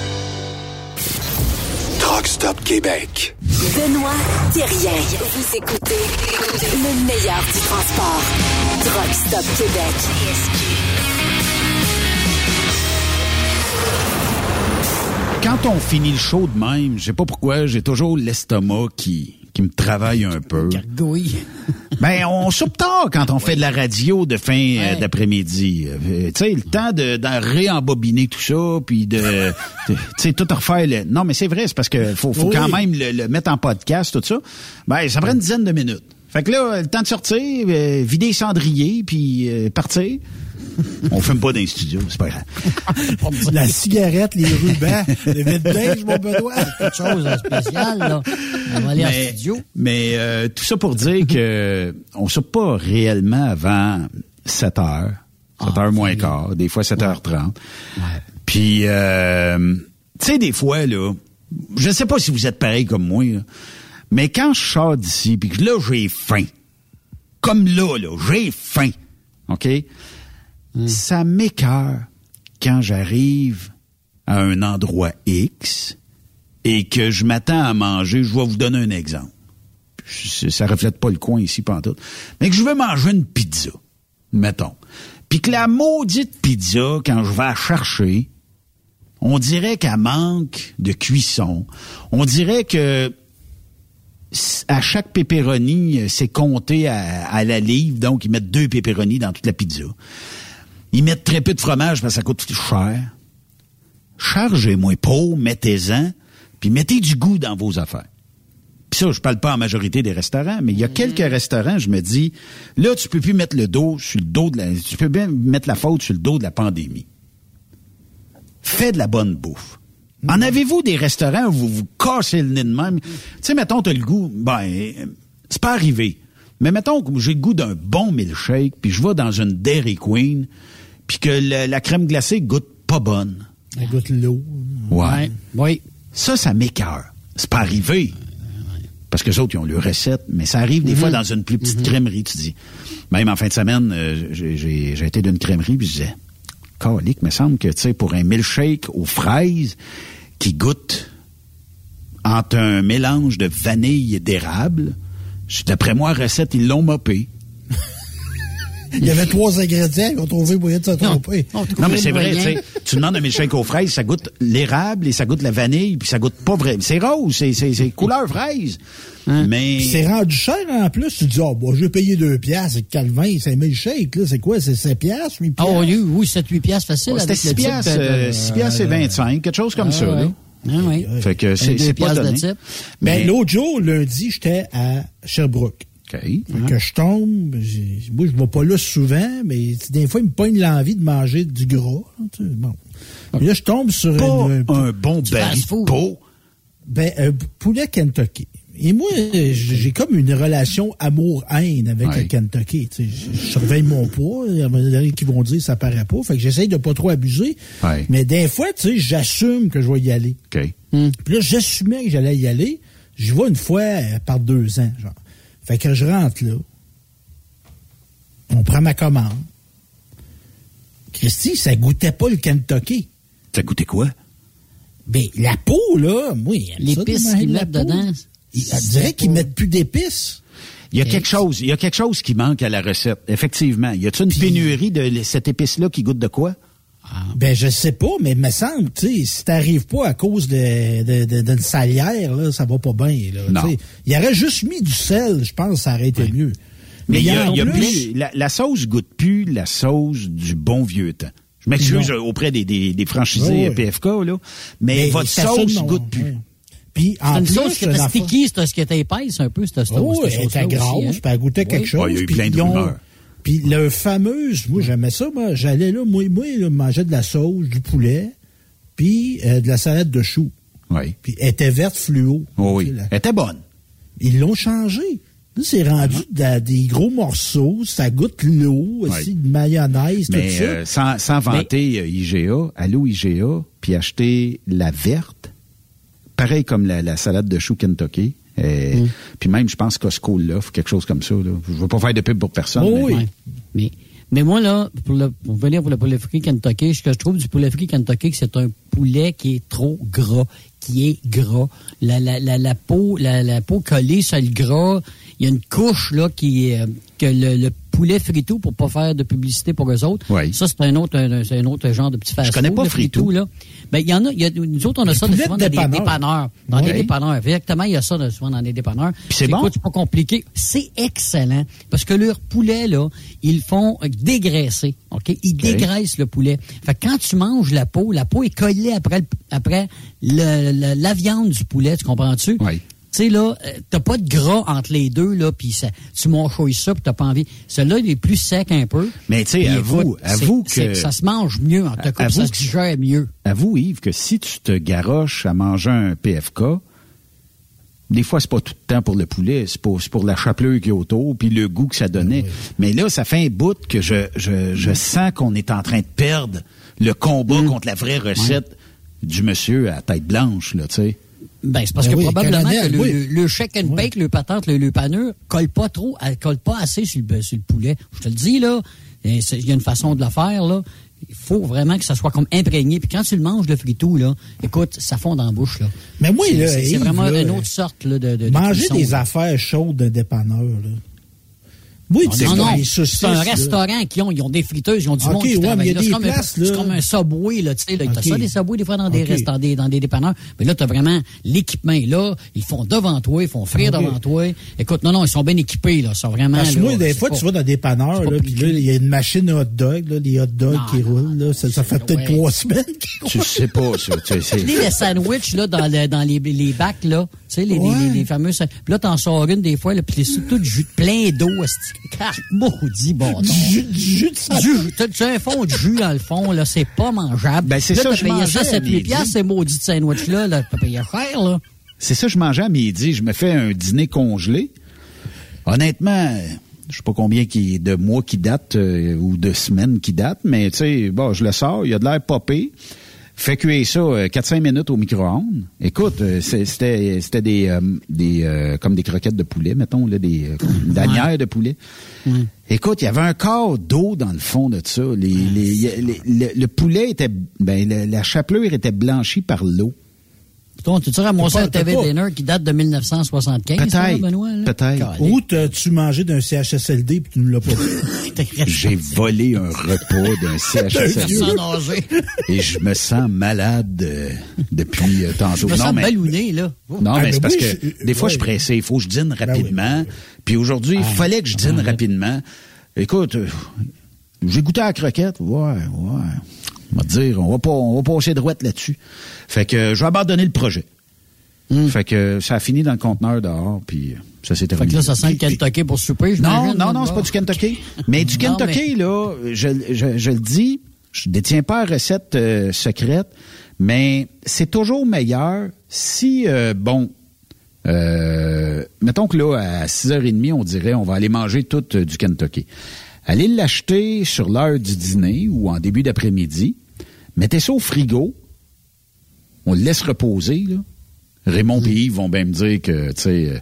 Truck Stop Québec. Benoît Thérien. Vous écoutez le meilleur du transport. Truck Stop Québec. Quand on finit le show de même, je sais pas pourquoi, j'ai toujours l'estomac qui qui me travaille un peu. Gargouille. ben, on soupe tard quand on fait de la radio de fin euh, d'après-midi. Euh, tu sais, le temps de, de réembobiner tout ça, puis de, tu sais, tout refaire. Le... Non, mais c'est vrai, c'est parce que faut, faut Oui. quand même le, le mettre en podcast, tout ça. Ben, ça prend une dizaine de minutes. Fait que là, le temps de sortir, euh, vider les cendriers, puis euh, partir. On fume pas dans les studios, c'est pas grave. La cigarette, les rubans, le vide mon Benoît. Quelque chose de spécial, là. On va aller en mais, studio. mais, euh, tout ça pour dire que on soupe pas réellement avant 7 heures. 7 heures moins quart, des fois 7h30. Puis, euh, tu sais, des fois, là, je ne sais pas si vous êtes pareil comme moi, mais quand je sors d'ici, puis que là, j'ai faim, comme là, là, j'ai faim, OK? Hmm. Ça m'écœure quand j'arrive à un endroit X et que je m'attends à manger. Je vais vous donner un exemple. Ça reflète pas le coin ici, pantoute. Mais que je veux manger une pizza, mettons. Puis que la maudite pizza, quand je vais la chercher, on dirait qu'elle manque de cuisson. On dirait que à chaque pépéronie, c'est compté à, la livre, donc ils mettent deux pépéronis dans toute la pizza. Ils mettent très peu de fromage parce que ça coûte cher. Chargez-moi pas, mettez-en, puis mettez du goût dans vos affaires. Puis ça, je parle pas en majorité des restaurants, mais il y a quelques restaurants, je me dis, là, tu peux plus mettre le dos sur le dos de la, tu peux bien mettre la faute sur le dos de la pandémie. Fais de la bonne bouffe. En avez-vous des restaurants où vous vous cassez le nez de même? Tu sais, mettons, t'as le goût, ben, c'est pas arrivé. Mais mettons que j'ai le goût d'un bon milkshake, puis je vais dans une Dairy Queen, puis que la crème glacée goûte pas bonne. Elle goûte l'eau. Ouais. Oui. Ça, ça m'écœure. C'est pas arrivé. Parce que les autres, ils ont leur recette, mais ça arrive des fois mhm. dans une plus petite mhm. crèmerie, tu dis. Même en fin de semaine, euh, j'ai été d'une crèmerie, puis je disais, calique, me semble que, tu sais, pour un milkshake aux fraises qui goûte entre un mélange de vanille et d'érable, d'après moi, recette, ils l'ont mopé. Il y avait trois ingrédients, ils ont trouvé moyen de se tromper. Non, mais c'est vrai, tu sais, tu demandes un milkshake aux fraises, ça goûte l'érable et ça goûte la vanille, puis ça goûte pas vrai. C'est rose, c'est couleur fraise. Hein? Mais. C'est rendu cher en plus. Tu dis, oh, bon, je vais payer deux piastres. Calvin, c'est un milkshake, là. C'est quoi? C'est 7 piastres, 8 piastres? Oh, oui, oui, 7, 8 piastres facile. C'était 6 piastres, 6 piastres et 25, quelque chose comme ah, ça, là. Ah, oui. Fait que c'est pas donné. Mais ben, l'autre jour, lundi, j'étais à Sherbrooke. Okay. Que je tombe, moi je vais pas là souvent, mais des fois il me pogne l'envie de manger du gras. bon. là je tombe sur un, bon baril Ben, un poulet Kentucky. Et moi, j'ai comme une relation amour-haine avec le Kentucky. je, surveille mon poids. Il y en a qui vont dire que ça paraît pas. Fait que j'essaye de pas trop abuser. Mais des fois, tu sais, j'assume que je vais y aller. Okay. Puis là, j'assumais que j'allais y aller. Je vais une fois euh, par deux ans, genre. Fait que je rentre là. On prend ma commande. Christy, ça goûtait pas le Kentucky. Ça goûtait quoi? Ben, la peau, là, oui. L'épice qu'ils mettent dedans. Il dirait qu'ils mettent plus d'épices. Il y a quelque chose, il y a quelque chose qui manque à la recette, effectivement. Y a-t-il une pénurie de cette épice-là qui goûte de quoi? Ah. Ben, je sais pas, mais il me semble, tu sais, si t'arrives pas à cause d'une de, de, salière, là, ça va pas bien, là. Il aurait juste mis du sel, je pense, ça aurait été mieux. Mais, il y a, plus, la, sauce goûte plus la sauce du bon vieux temps. Je m'excuse auprès des, des, des franchisés PFK, là, mais, votre sauce goûte plus. Puis en une sauce qui était sticky, c'est ce qui était épaisse un peu, cette sauce. Oh, elle était grosse, puis elle goûtait quelque chose. il y a eu plein de rumeurs. Puis le fameuse, moi j'aimais ça, moi j'allais là, moi, moi là, mangeais de la sauce, du poulet, puis euh, de la salade de choux. Oui. Puis elle était verte fluo. Oh oui, elle était bonne. Ils l'ont changé. C'est rendu ah. des gros morceaux, ça goûte l'eau, aussi, de mayonnaise, Mais, tout ça. Euh, sans, sans vanter euh, IGA, allô IGA, puis acheter la verte, pareil comme la, la salade de choux Kentucky, Puis même, je pense Costco l'offre, quelque chose comme ça. Là. Je ne veux pas faire de pub pour personne. Oh mais... Oui. Mais, moi, là, pour, le, pour venir pour le poulet frit Kentucky, ce que je trouve du poulet frit Kentucky, c'est un poulet qui est trop gras, qui est gras. La, la, la, la peau, la, la, peau collée sur le gras, il y a une couche là qui est, euh, que le, poulet frito pour pas faire de publicité pour eux autres. Ça c'est un autre un, un, autre genre de petit fast Je connais pas frito. là. Ben il y en a, y a nous autres on a ça de souvent dans des dépanneurs, dans des dépanneurs. Exactement, il y a ça de souvent dans des dépanneurs. C'est bon. C'est pas compliqué, c'est excellent parce que leur poulet là, ils font dégraisser, OK? Ils dégraissent le poulet. Fait que quand tu manges la peau, la peau est collée après après le, la viande du poulet, tu comprends-tu? Oui. Tu sais, là, euh, t'as pas de gras entre les deux, là, puis tu manges ça, puis t'as pas envie. Celui-là, il est plus sec un peu. Mais tu sais, avoue, avoue que... Ça se mange mieux, en tout cas, ça se digère mieux. Avoue, Yves, que si tu te garoches à manger un PFK, des fois, c'est pas tout le temps pour le poulet, c'est pour, pour la chapelure qui est autour, puis le goût que ça donnait. Mais là, ça fait un bout que je, je, je sens qu'on est en train de perdre le combat mm. contre la vraie recette du monsieur à tête blanche, là, tu sais. Ben, c'est parce Ben que oui, probablement que le, oui. le, le shake and bake, le patente, le, le panneur, colle pas trop, elle colle pas assez sur le, sur le poulet. Je te le dis, là, il y a une façon de le faire, là. Il faut vraiment que ça soit comme imprégné. Puis quand tu le manges, le fritou, là, écoute, ça fond dans la bouche, là. Mais moi, C'est- là, c'est vraiment là, une autre sorte là, de, de de Manger des affaires chaudes d'un dépanneur, là. Oui, c'est un restaurant qui ont, ils ont des friteuses, ils ont du Ok, monde qui ouais, travaille. C'est comme, un- places, c'est là. comme un subway, là, tu sais, là. T'as Ok. ça, des subways, des fois, dans des restaurants, des, dans des dépanneurs. Mais là, t'as vraiment l'équipement est là. Ils font devant toi, ils font frire devant toi. Écoute, non, non, ils sont bien équipés, là. Ils sont vraiment, Parce moi, des fois, pas- tu vas dans des panneurs, c'est pas là, puis là, il y a une machine à hot dog, là, des hot dogs qui roulent, là. Ça, ça fait peut-être trois semaines. Tu sais pas, ça. Tu sais, Tu sais, les sandwichs, là, dans, le- dans les, les bacs, là. Tu sais, les, les, les, les fameux. là, t'en sors une des fois, là, puis c'est tout de jus, plein d'eau, maudit, bon. Du jus, du jus de jus, t'as un fond de jus dans le fond, là, c'est pas mangeable. Ben, c'est ça, je mangeais ça à 7 midi. piastres, ces maudits sandwichs-là, là, t'as payé cher, là. C'est ça, je mangeais à midi. Je me fais un dîner congelé. Honnêtement, je sais pas combien qui, de mois qui datent euh, ou de semaines qui datent, mais tu sais, bon, je le sors, il y a de l'air popé. Fais cuire ça euh, 4-5 minutes au micro-ondes. Écoute, euh, c'était c'était des euh, des euh, comme des croquettes de poulet, mettons là, des euh, une danière de poulet. Écoute, il y avait un quart d'eau dans le fond de ça. Les, les- les- le, le poulet était ben la, la chapelure était blanchie par l'eau. Toi, tu te ramassé un TV dinner qui date de 1975, ça, Peut-être, Benoît, là? peut-être. Ou t'as-tu mangé d'un CHSLD puis tu ne l'as pas dit? J'ai volé un repas d'un CHSLD. Et je me sens malade euh, depuis euh, tantôt. Je me non, sens mais, ballonné, là. non, Ah, mais mais c'est parce que je- des fois, je suis pressé. Il faut que je dîne rapidement. oui, Puis aujourd'hui, il Ah. fallait que je dîne rapidement. Écoute, euh, j'ai goûté à la croquette. Ouais, ouais. On va dire, on va pas, on va passer droite là-dessus. Fait que euh, je vais abandonner le projet. Fait que ça a fini dans le conteneur dehors, puis euh, ça s'est Fait terminé. que là, ça sent le Kentucky pour souper, Non, non, non, c'est pas du Kentucky. Mais du Non, Kentucky, là, je, je, je le dis, je détiens pas la recette euh, secrète, mais c'est toujours meilleur si, euh, bon, euh, mettons que là, à 6h30, on dirait, on va aller manger tout euh, du Kentucky. Allez l'acheter sur l'heure du dîner ou en début d'après-midi. Mettez ça au frigo. On le laisse reposer, là. Raymond et Yves vont bien me dire que, tu sais, euh,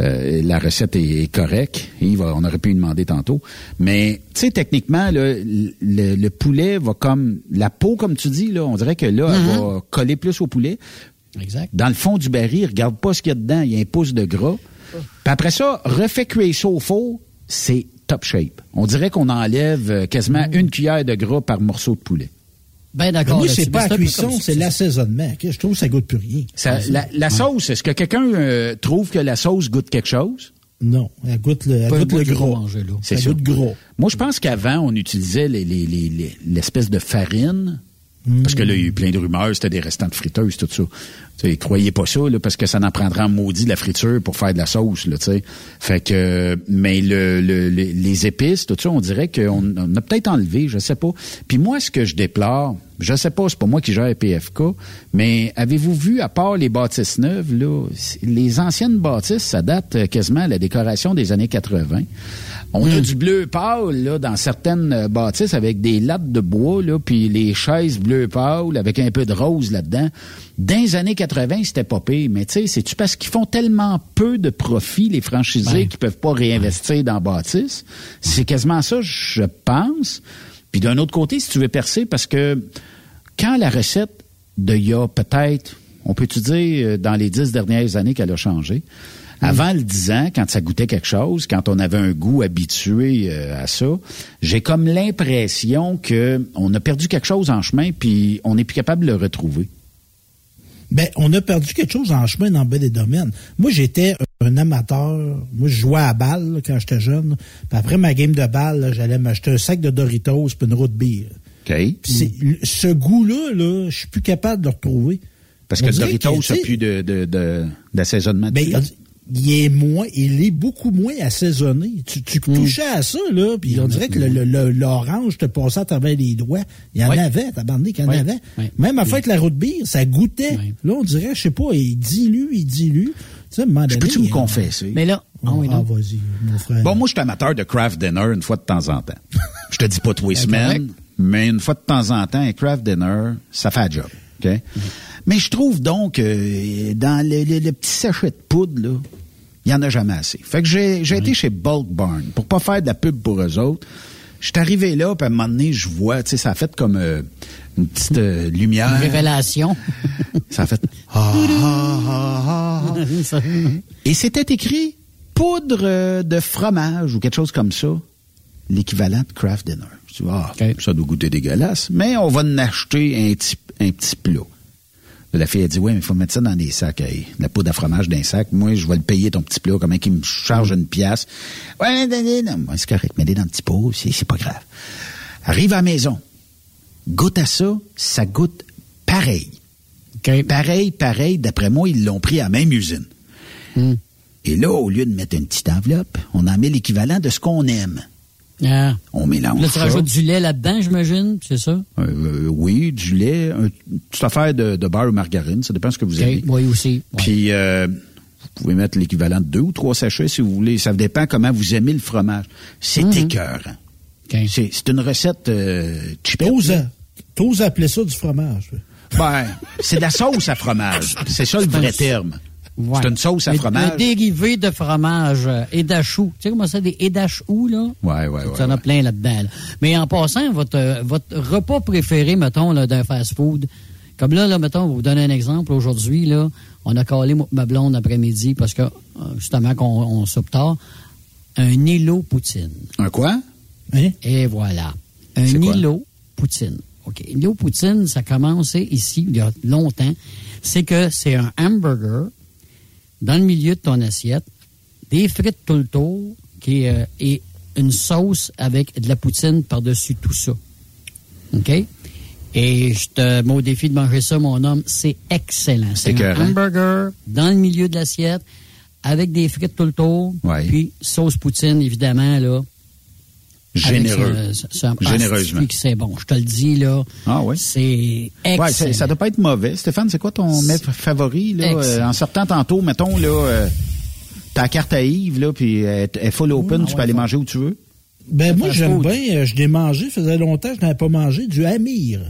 euh, la recette est, est correcte. Yves, on aurait pu lui demander tantôt. Mais, tu sais, techniquement, là, le, le poulet va comme... La peau, comme tu dis, là, on dirait que là, elle va coller plus au poulet. Exact. Dans le fond du baril, regarde pas ce qu'il y a dedans. Il y a un pouce de gras. Puis après ça, refait cuire ça au four, c'est top shape. On dirait qu'on enlève euh, quasiment une cuillère de gras par morceau de poulet. Ben d'accord. moi, c'est pas la cuisson, c'est l'assaisonnement. Je trouve que ça goûte plus rien. Ça- la, la sauce, est-ce que quelqu'un euh, trouve que la sauce goûte quelque chose? Non, elle goûte le, elle goûte le gros. manger, là. C'est goûte gros. Moi, je pense qu'avant, on utilisait les- les- les- les- l'espèce de farine. Parce que là, il y a eu plein de rumeurs, c'était des restants de friteuses, tout ça. Tu sais, croyez pas ça, là, parce que ça en prendra en maudit de la friture pour faire de la sauce, là, tu sais. Fait que, mais le, le- le- les épices, tout ça, on dirait qu'on on a peut-être enlevé, je sais pas. Puis moi, ce que je déplore, je sais pas, c'est pas moi qui gère PFK, mais avez-vous vu, à part les bâtisses neuves, là, les anciennes bâtisses, ça date euh, quasiment à la décoration des années 80. On a du bleu pâle là, dans certaines euh, bâtisses avec des lattes de bois, là, puis les chaises bleu pâle avec un peu de rose là-dedans. Dans les années 80, c'était pas pire, mais tu sais, c'est-tu parce qu'ils font tellement peu de profit, les franchisés, Ben. qu'ils peuvent pas réinvestir dans bâtisse? C'est quasiment ça, je pense. Puis d'un autre côté, si tu veux percer, parce que quand la recette de il y a peut-être, on peut-tu dire, euh, dans les dix dernières années qu'elle a changé, avant le 10 ans, quand ça goûtait quelque chose, quand on avait un goût habitué euh, à ça, j'ai comme l'impression que on a perdu quelque chose en chemin, puis on n'est plus capable de le retrouver. Ben, on a perdu quelque chose en chemin dans bien des domaines. Moi, j'étais un amateur. Moi, je jouais à balle là, quand j'étais jeune. Puis après ma game de balle, j'allais m'acheter un sac de Doritos puis une roue de bière. OK? Puis c'est- le- ce goût-là, là, je suis plus capable de le retrouver. Parce On que Doritos n'a plus de, de, de- d'assaisonnement. Ben. Il, est moins, il est beaucoup moins assaisonné. Tu, tu Mm. touchais à ça, là, puis on dirait que le- le- le- l'orange te passait à travers les doigts. Il y en Oui. avait, t'as bandé qu'il y en Oui. avait. Oui. Même à faire avec la route de bière, ça goûtait. Oui. Là, on dirait, je sais pas, il dilue, il dilue. Tu sais, Je peux-tu me confesser? Mais là, ah oui, ah, non. vas-y, mon frère. Bon, moi, je suis amateur de craft dinner une fois de temps en temps. Je te dis pas tous les semaines, mais une fois de temps en temps, un craft dinner, ça fait un job. OK? Mais je trouve donc, euh, dans le, le, petit sachet de poudre, là, il n'y en a jamais assez. Fait que j'ai, été chez Bulk Barn pour pas faire de la pub pour eux autres. Je suis arrivé là, puis à un moment donné, je vois, tu sais, ça a fait comme euh, une petite euh, lumière. Une révélation. ça a fait... Ah, ah, ah, Et c'était écrit poudre de fromage ou quelque chose comme ça. L'équivalent de craft dinner. Dis, ah, ça doit goûter dégueulasse, mais on va en acheter un petit, un petit plat. La fille a dit, oui, mais il faut mettre ça dans des sacs. la poudre à fromage dans un sac. Moi, je vais le payer ton petit plat, comment qu'il me charge une pièce. Ouais, c'est correct, mets-les dans le petit pot, c'est pas grave. Arrive à la maison. Goûte à ça, ça goûte pareil. Pareil, pareil. D'après moi, ils l'ont pris à la même usine. Hmm. Et là, au lieu de mettre une petite enveloppe, on en met l'équivalent de ce qu'on aime. Ah. On mélange Là, tu rajoutes du lait là-dedans, j'imagine, c'est ça? Euh, euh, oui, du lait, une petite affaire de, de, beurre ou margarine, ça dépend de ce que vous avez. Oui, aussi. Puis, euh, vous pouvez mettre l'équivalent de deux ou trois sachets si vous voulez. Ça dépend comment vous aimez le fromage. C'est mm écœurant. C'est une recette euh, T'oses appeler ça du fromage? Ben, c'est de la sauce à fromage. C'est ça le vrai terme. C'est une sauce à fromage. Un dérivé de fromage et euh, d'achou. Tu sais comment ça, des édachous, là? Ouais, ouais, ouais. Tu en as plein là-dedans. Mais en passant, votre, votre repas préféré, mettons, d'un fast-food, comme là, là, mettons, vous donner un exemple. Aujourd'hui, là, on a collé ma blonde après-midi parce que, euh, justement, qu'on on soupe tard, un îlot poutine. Un quoi? Hein? Et voilà. Un îlot poutine. OK. Îlot poutine, ça a commencé ici, il y a longtemps. C'est que c'est un hamburger dans le milieu de ton assiette, des frites tout le tour qui, euh, et une sauce avec de la poutine par-dessus tout ça. OK? Et je te mets au défi de manger ça, mon homme. C'est excellent. C'est un hamburger dans le milieu de l'assiette avec des frites tout le tour. Puis sauce poutine, évidemment, là. Généreux. Généreusement. c'est bon? Je te le dis, là. Ah oui? C'est excellent. Ouais, ça doit pas être mauvais. Stéphane, c'est quoi ton mets favori, là? Euh, en sortant tantôt, mettons, là, euh, ta carte à Yves, là, puis elle est full open, tu peux aller manger où tu veux. Ben, moi, j'aime bien, euh, je l'ai mangé, ça faisait longtemps que je n'avais pas mangé, du Amir.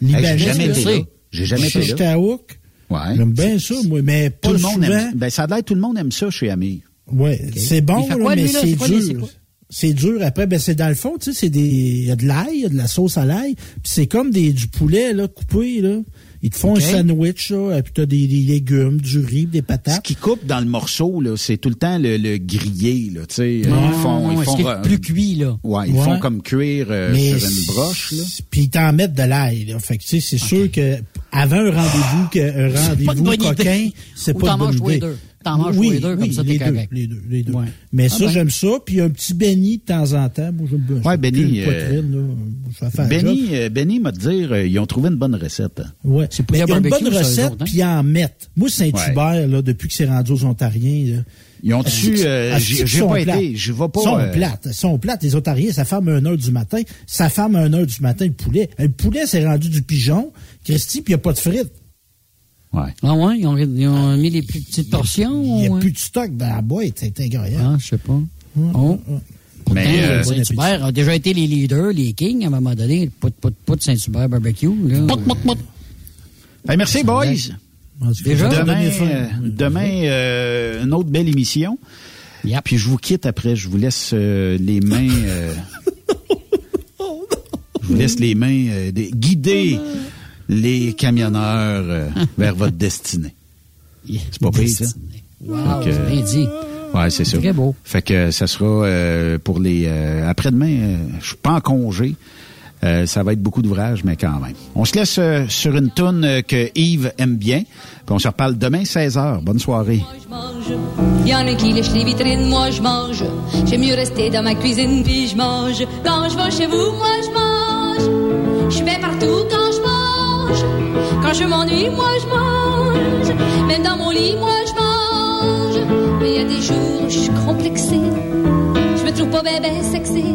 Libanais. J'ai jamais été là. J'ai jamais été là. J'étais à Hook. Ouais. J'aime bien ça, moi, mais pas tout le monde souvent. Aime, ben, ça a l'air tout le monde aime ça chez Amir. Oui, c'est bon, là, mais c'est dur c'est dur. Après, ben c'est dans le fond, tu sais, c'est des, il y a de l'ail, il y a de la sauce à l'ail, puis c'est comme des du poulet là coupé là. Ils te font un sandwich là, et puis t'as des, des légumes, du riz, des patates. Ce qui coupe dans le morceau là, c'est tout le temps le, le grillé là, tu sais. ils font, ils font plus cuit là. Ouais, ils font comme cuire euh, sur une broche là. Puis ils t'en mettent de l'ail. Là. Fait que tu sais, c'est sûr que avant un rendez-vous, que un rendez-vous coquin, c'est pas une bonne idée. T'en manges oui, les deux, comme ça, t'es correct. Les deux, les deux. Mais ah ça, ben. j'aime ça. Puis un petit béni de temps en temps. Moi, j'aime bien ouais, Benny, euh, Benny, euh, Benny m'a dit, euh, ils ont trouvé une bonne recette. Ouais. C'est pour ils ont une bonne recette, puis ils en mettent. Moi, Saint-Hubert, là, depuis que c'est rendu aux Ontariens, là, ils ont dessus, euh, j'ai pas été, je vais pas. Sont euh... plates, sont plates. Les Ontariens, ça ferme à 1 heure du matin. Ça ferme à 1 heure du matin le poulet. Le poulet, c'est rendu du pigeon, Christy, puis il n'y a pas de frites. Ouais. Ah ouais, ils ont, ils ont mis les plus petites portions? Il n'y a ouais. plus de stock dans la boîte, c'est incroyable. Ah, je sais pas. Oh. Mais euh, Saint-Hubert a déjà été les leaders, les kings, à un moment donné. Pout, pout, pout, Saint-Hubert barbecue. Là. Pout, pout, pout. Hey, merci, boys. Déjà? Demain, euh, demain euh, une autre belle émission. Yep. Puis je vous quitte après. Je vous laisse euh, les mains... Euh, je vous laisse les mains euh, des, guider les camionneurs euh, vers votre destinée. C'est pas pire, ça? Wow, c'est bien dit. Ouais, c'est ça. Très beau. Fait que ça sera euh, pour les euh, après-demain. Euh, je suis pas en congé. Euh, ça va être beaucoup d'ouvrages, mais quand même. On se laisse euh, sur une toune euh, que Yves aime bien. Puis on se reparle demain 16h. Bonne soirée. Il y en a qui lèchent les vitrines, moi je mange. J'aime mieux rester dans ma cuisine, puis je mange. Quand je vais chez vous, moi je mange. Je vais partout quand je mange. Quand je m'ennuie, moi je mange. Même dans mon lit, moi je mange. Mais il y a des jours je suis complexée. Je me trouve pas bébé sexy.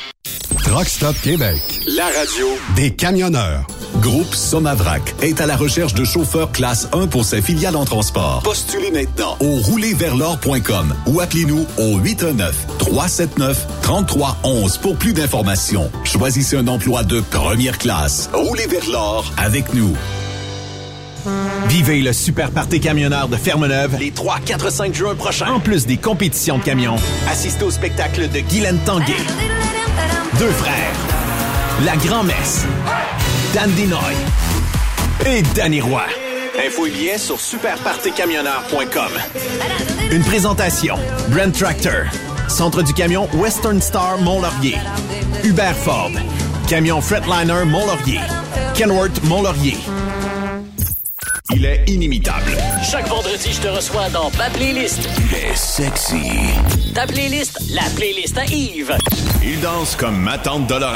Truck Stop Québec. La radio Des camionneurs. Groupe Somavrac est à la recherche de chauffeurs classe 1 pour ses filiales en transport. Postulez maintenant au roulerversl'or.com ou appelez-nous au 819-379-3311 pour plus d'informations. Choisissez un emploi de première classe. Roulez vers l'or avec nous. Vivez le super party camionneur de Fermeneuve les 3, 4, 5 juin prochains. En plus des compétitions de camions, assistez au spectacle de Guylaine Tanguay. Deux frères. La grand-messe. Dan Dinoy. Et Danny Roy. Info et billets sur superpartycamionneur.com. Une présentation. Brand Tractor. Centre du camion Western Star Mont-Laurier. Hubert Ford. Camion Fretliner Mont-Laurier. Kenworth Mont-Laurier. Il est inimitable. Chaque vendredi, je te reçois dans ma playlist. Il est sexy. Ta playlist, la playlist à Yves. Il danse comme ma tante Dolores.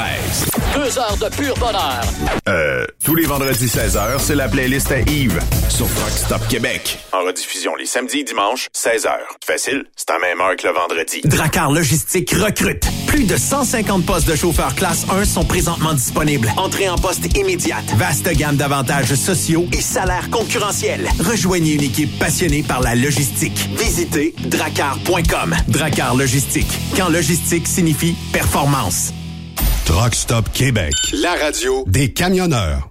Deux heures de pur bonheur. Euh, tous les vendredis 16h, c'est la playlist à Yves sur Truck Stop Québec. En rediffusion les samedis et dimanches, 16h. Facile, c'est à même heure que le vendredi. Dracar Logistique recrute. Plus de 150 postes de chauffeurs classe 1 sont présentement disponibles. Entrée en poste immédiate. Vaste gamme d'avantages sociaux et salaires concurrentiels. Rejoignez une équipe passionnée par la logistique. Visitez dracar.com. Dracar Logistique. Quand logistique signifie performance. Truck Stop Québec. La radio Des camionneurs.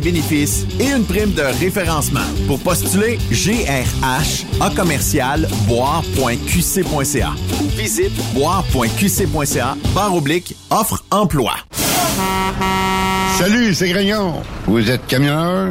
bénéfices et une prime de référencement. Pour postuler, GRH à commercial boire.qc.ca visite boire.qc.ca barre oblique offre emploi. Salut, c'est Grignon. Vous êtes camionneur?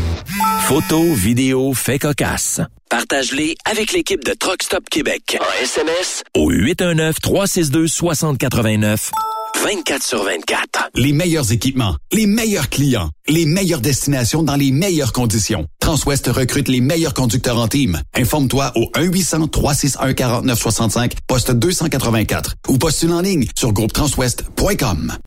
Photos, vidéos, faits cocasse. Partage-les avec l'équipe de Truck Stop Québec. En SMS au 819-362-6089. 24 sur 24. Les meilleurs équipements, les meilleurs clients, les meilleures destinations dans les meilleures conditions. Transwest recrute les meilleurs conducteurs en team. Informe-toi au 1-800-361-4965, poste 284 ou postule en ligne sur groupetranswest.com.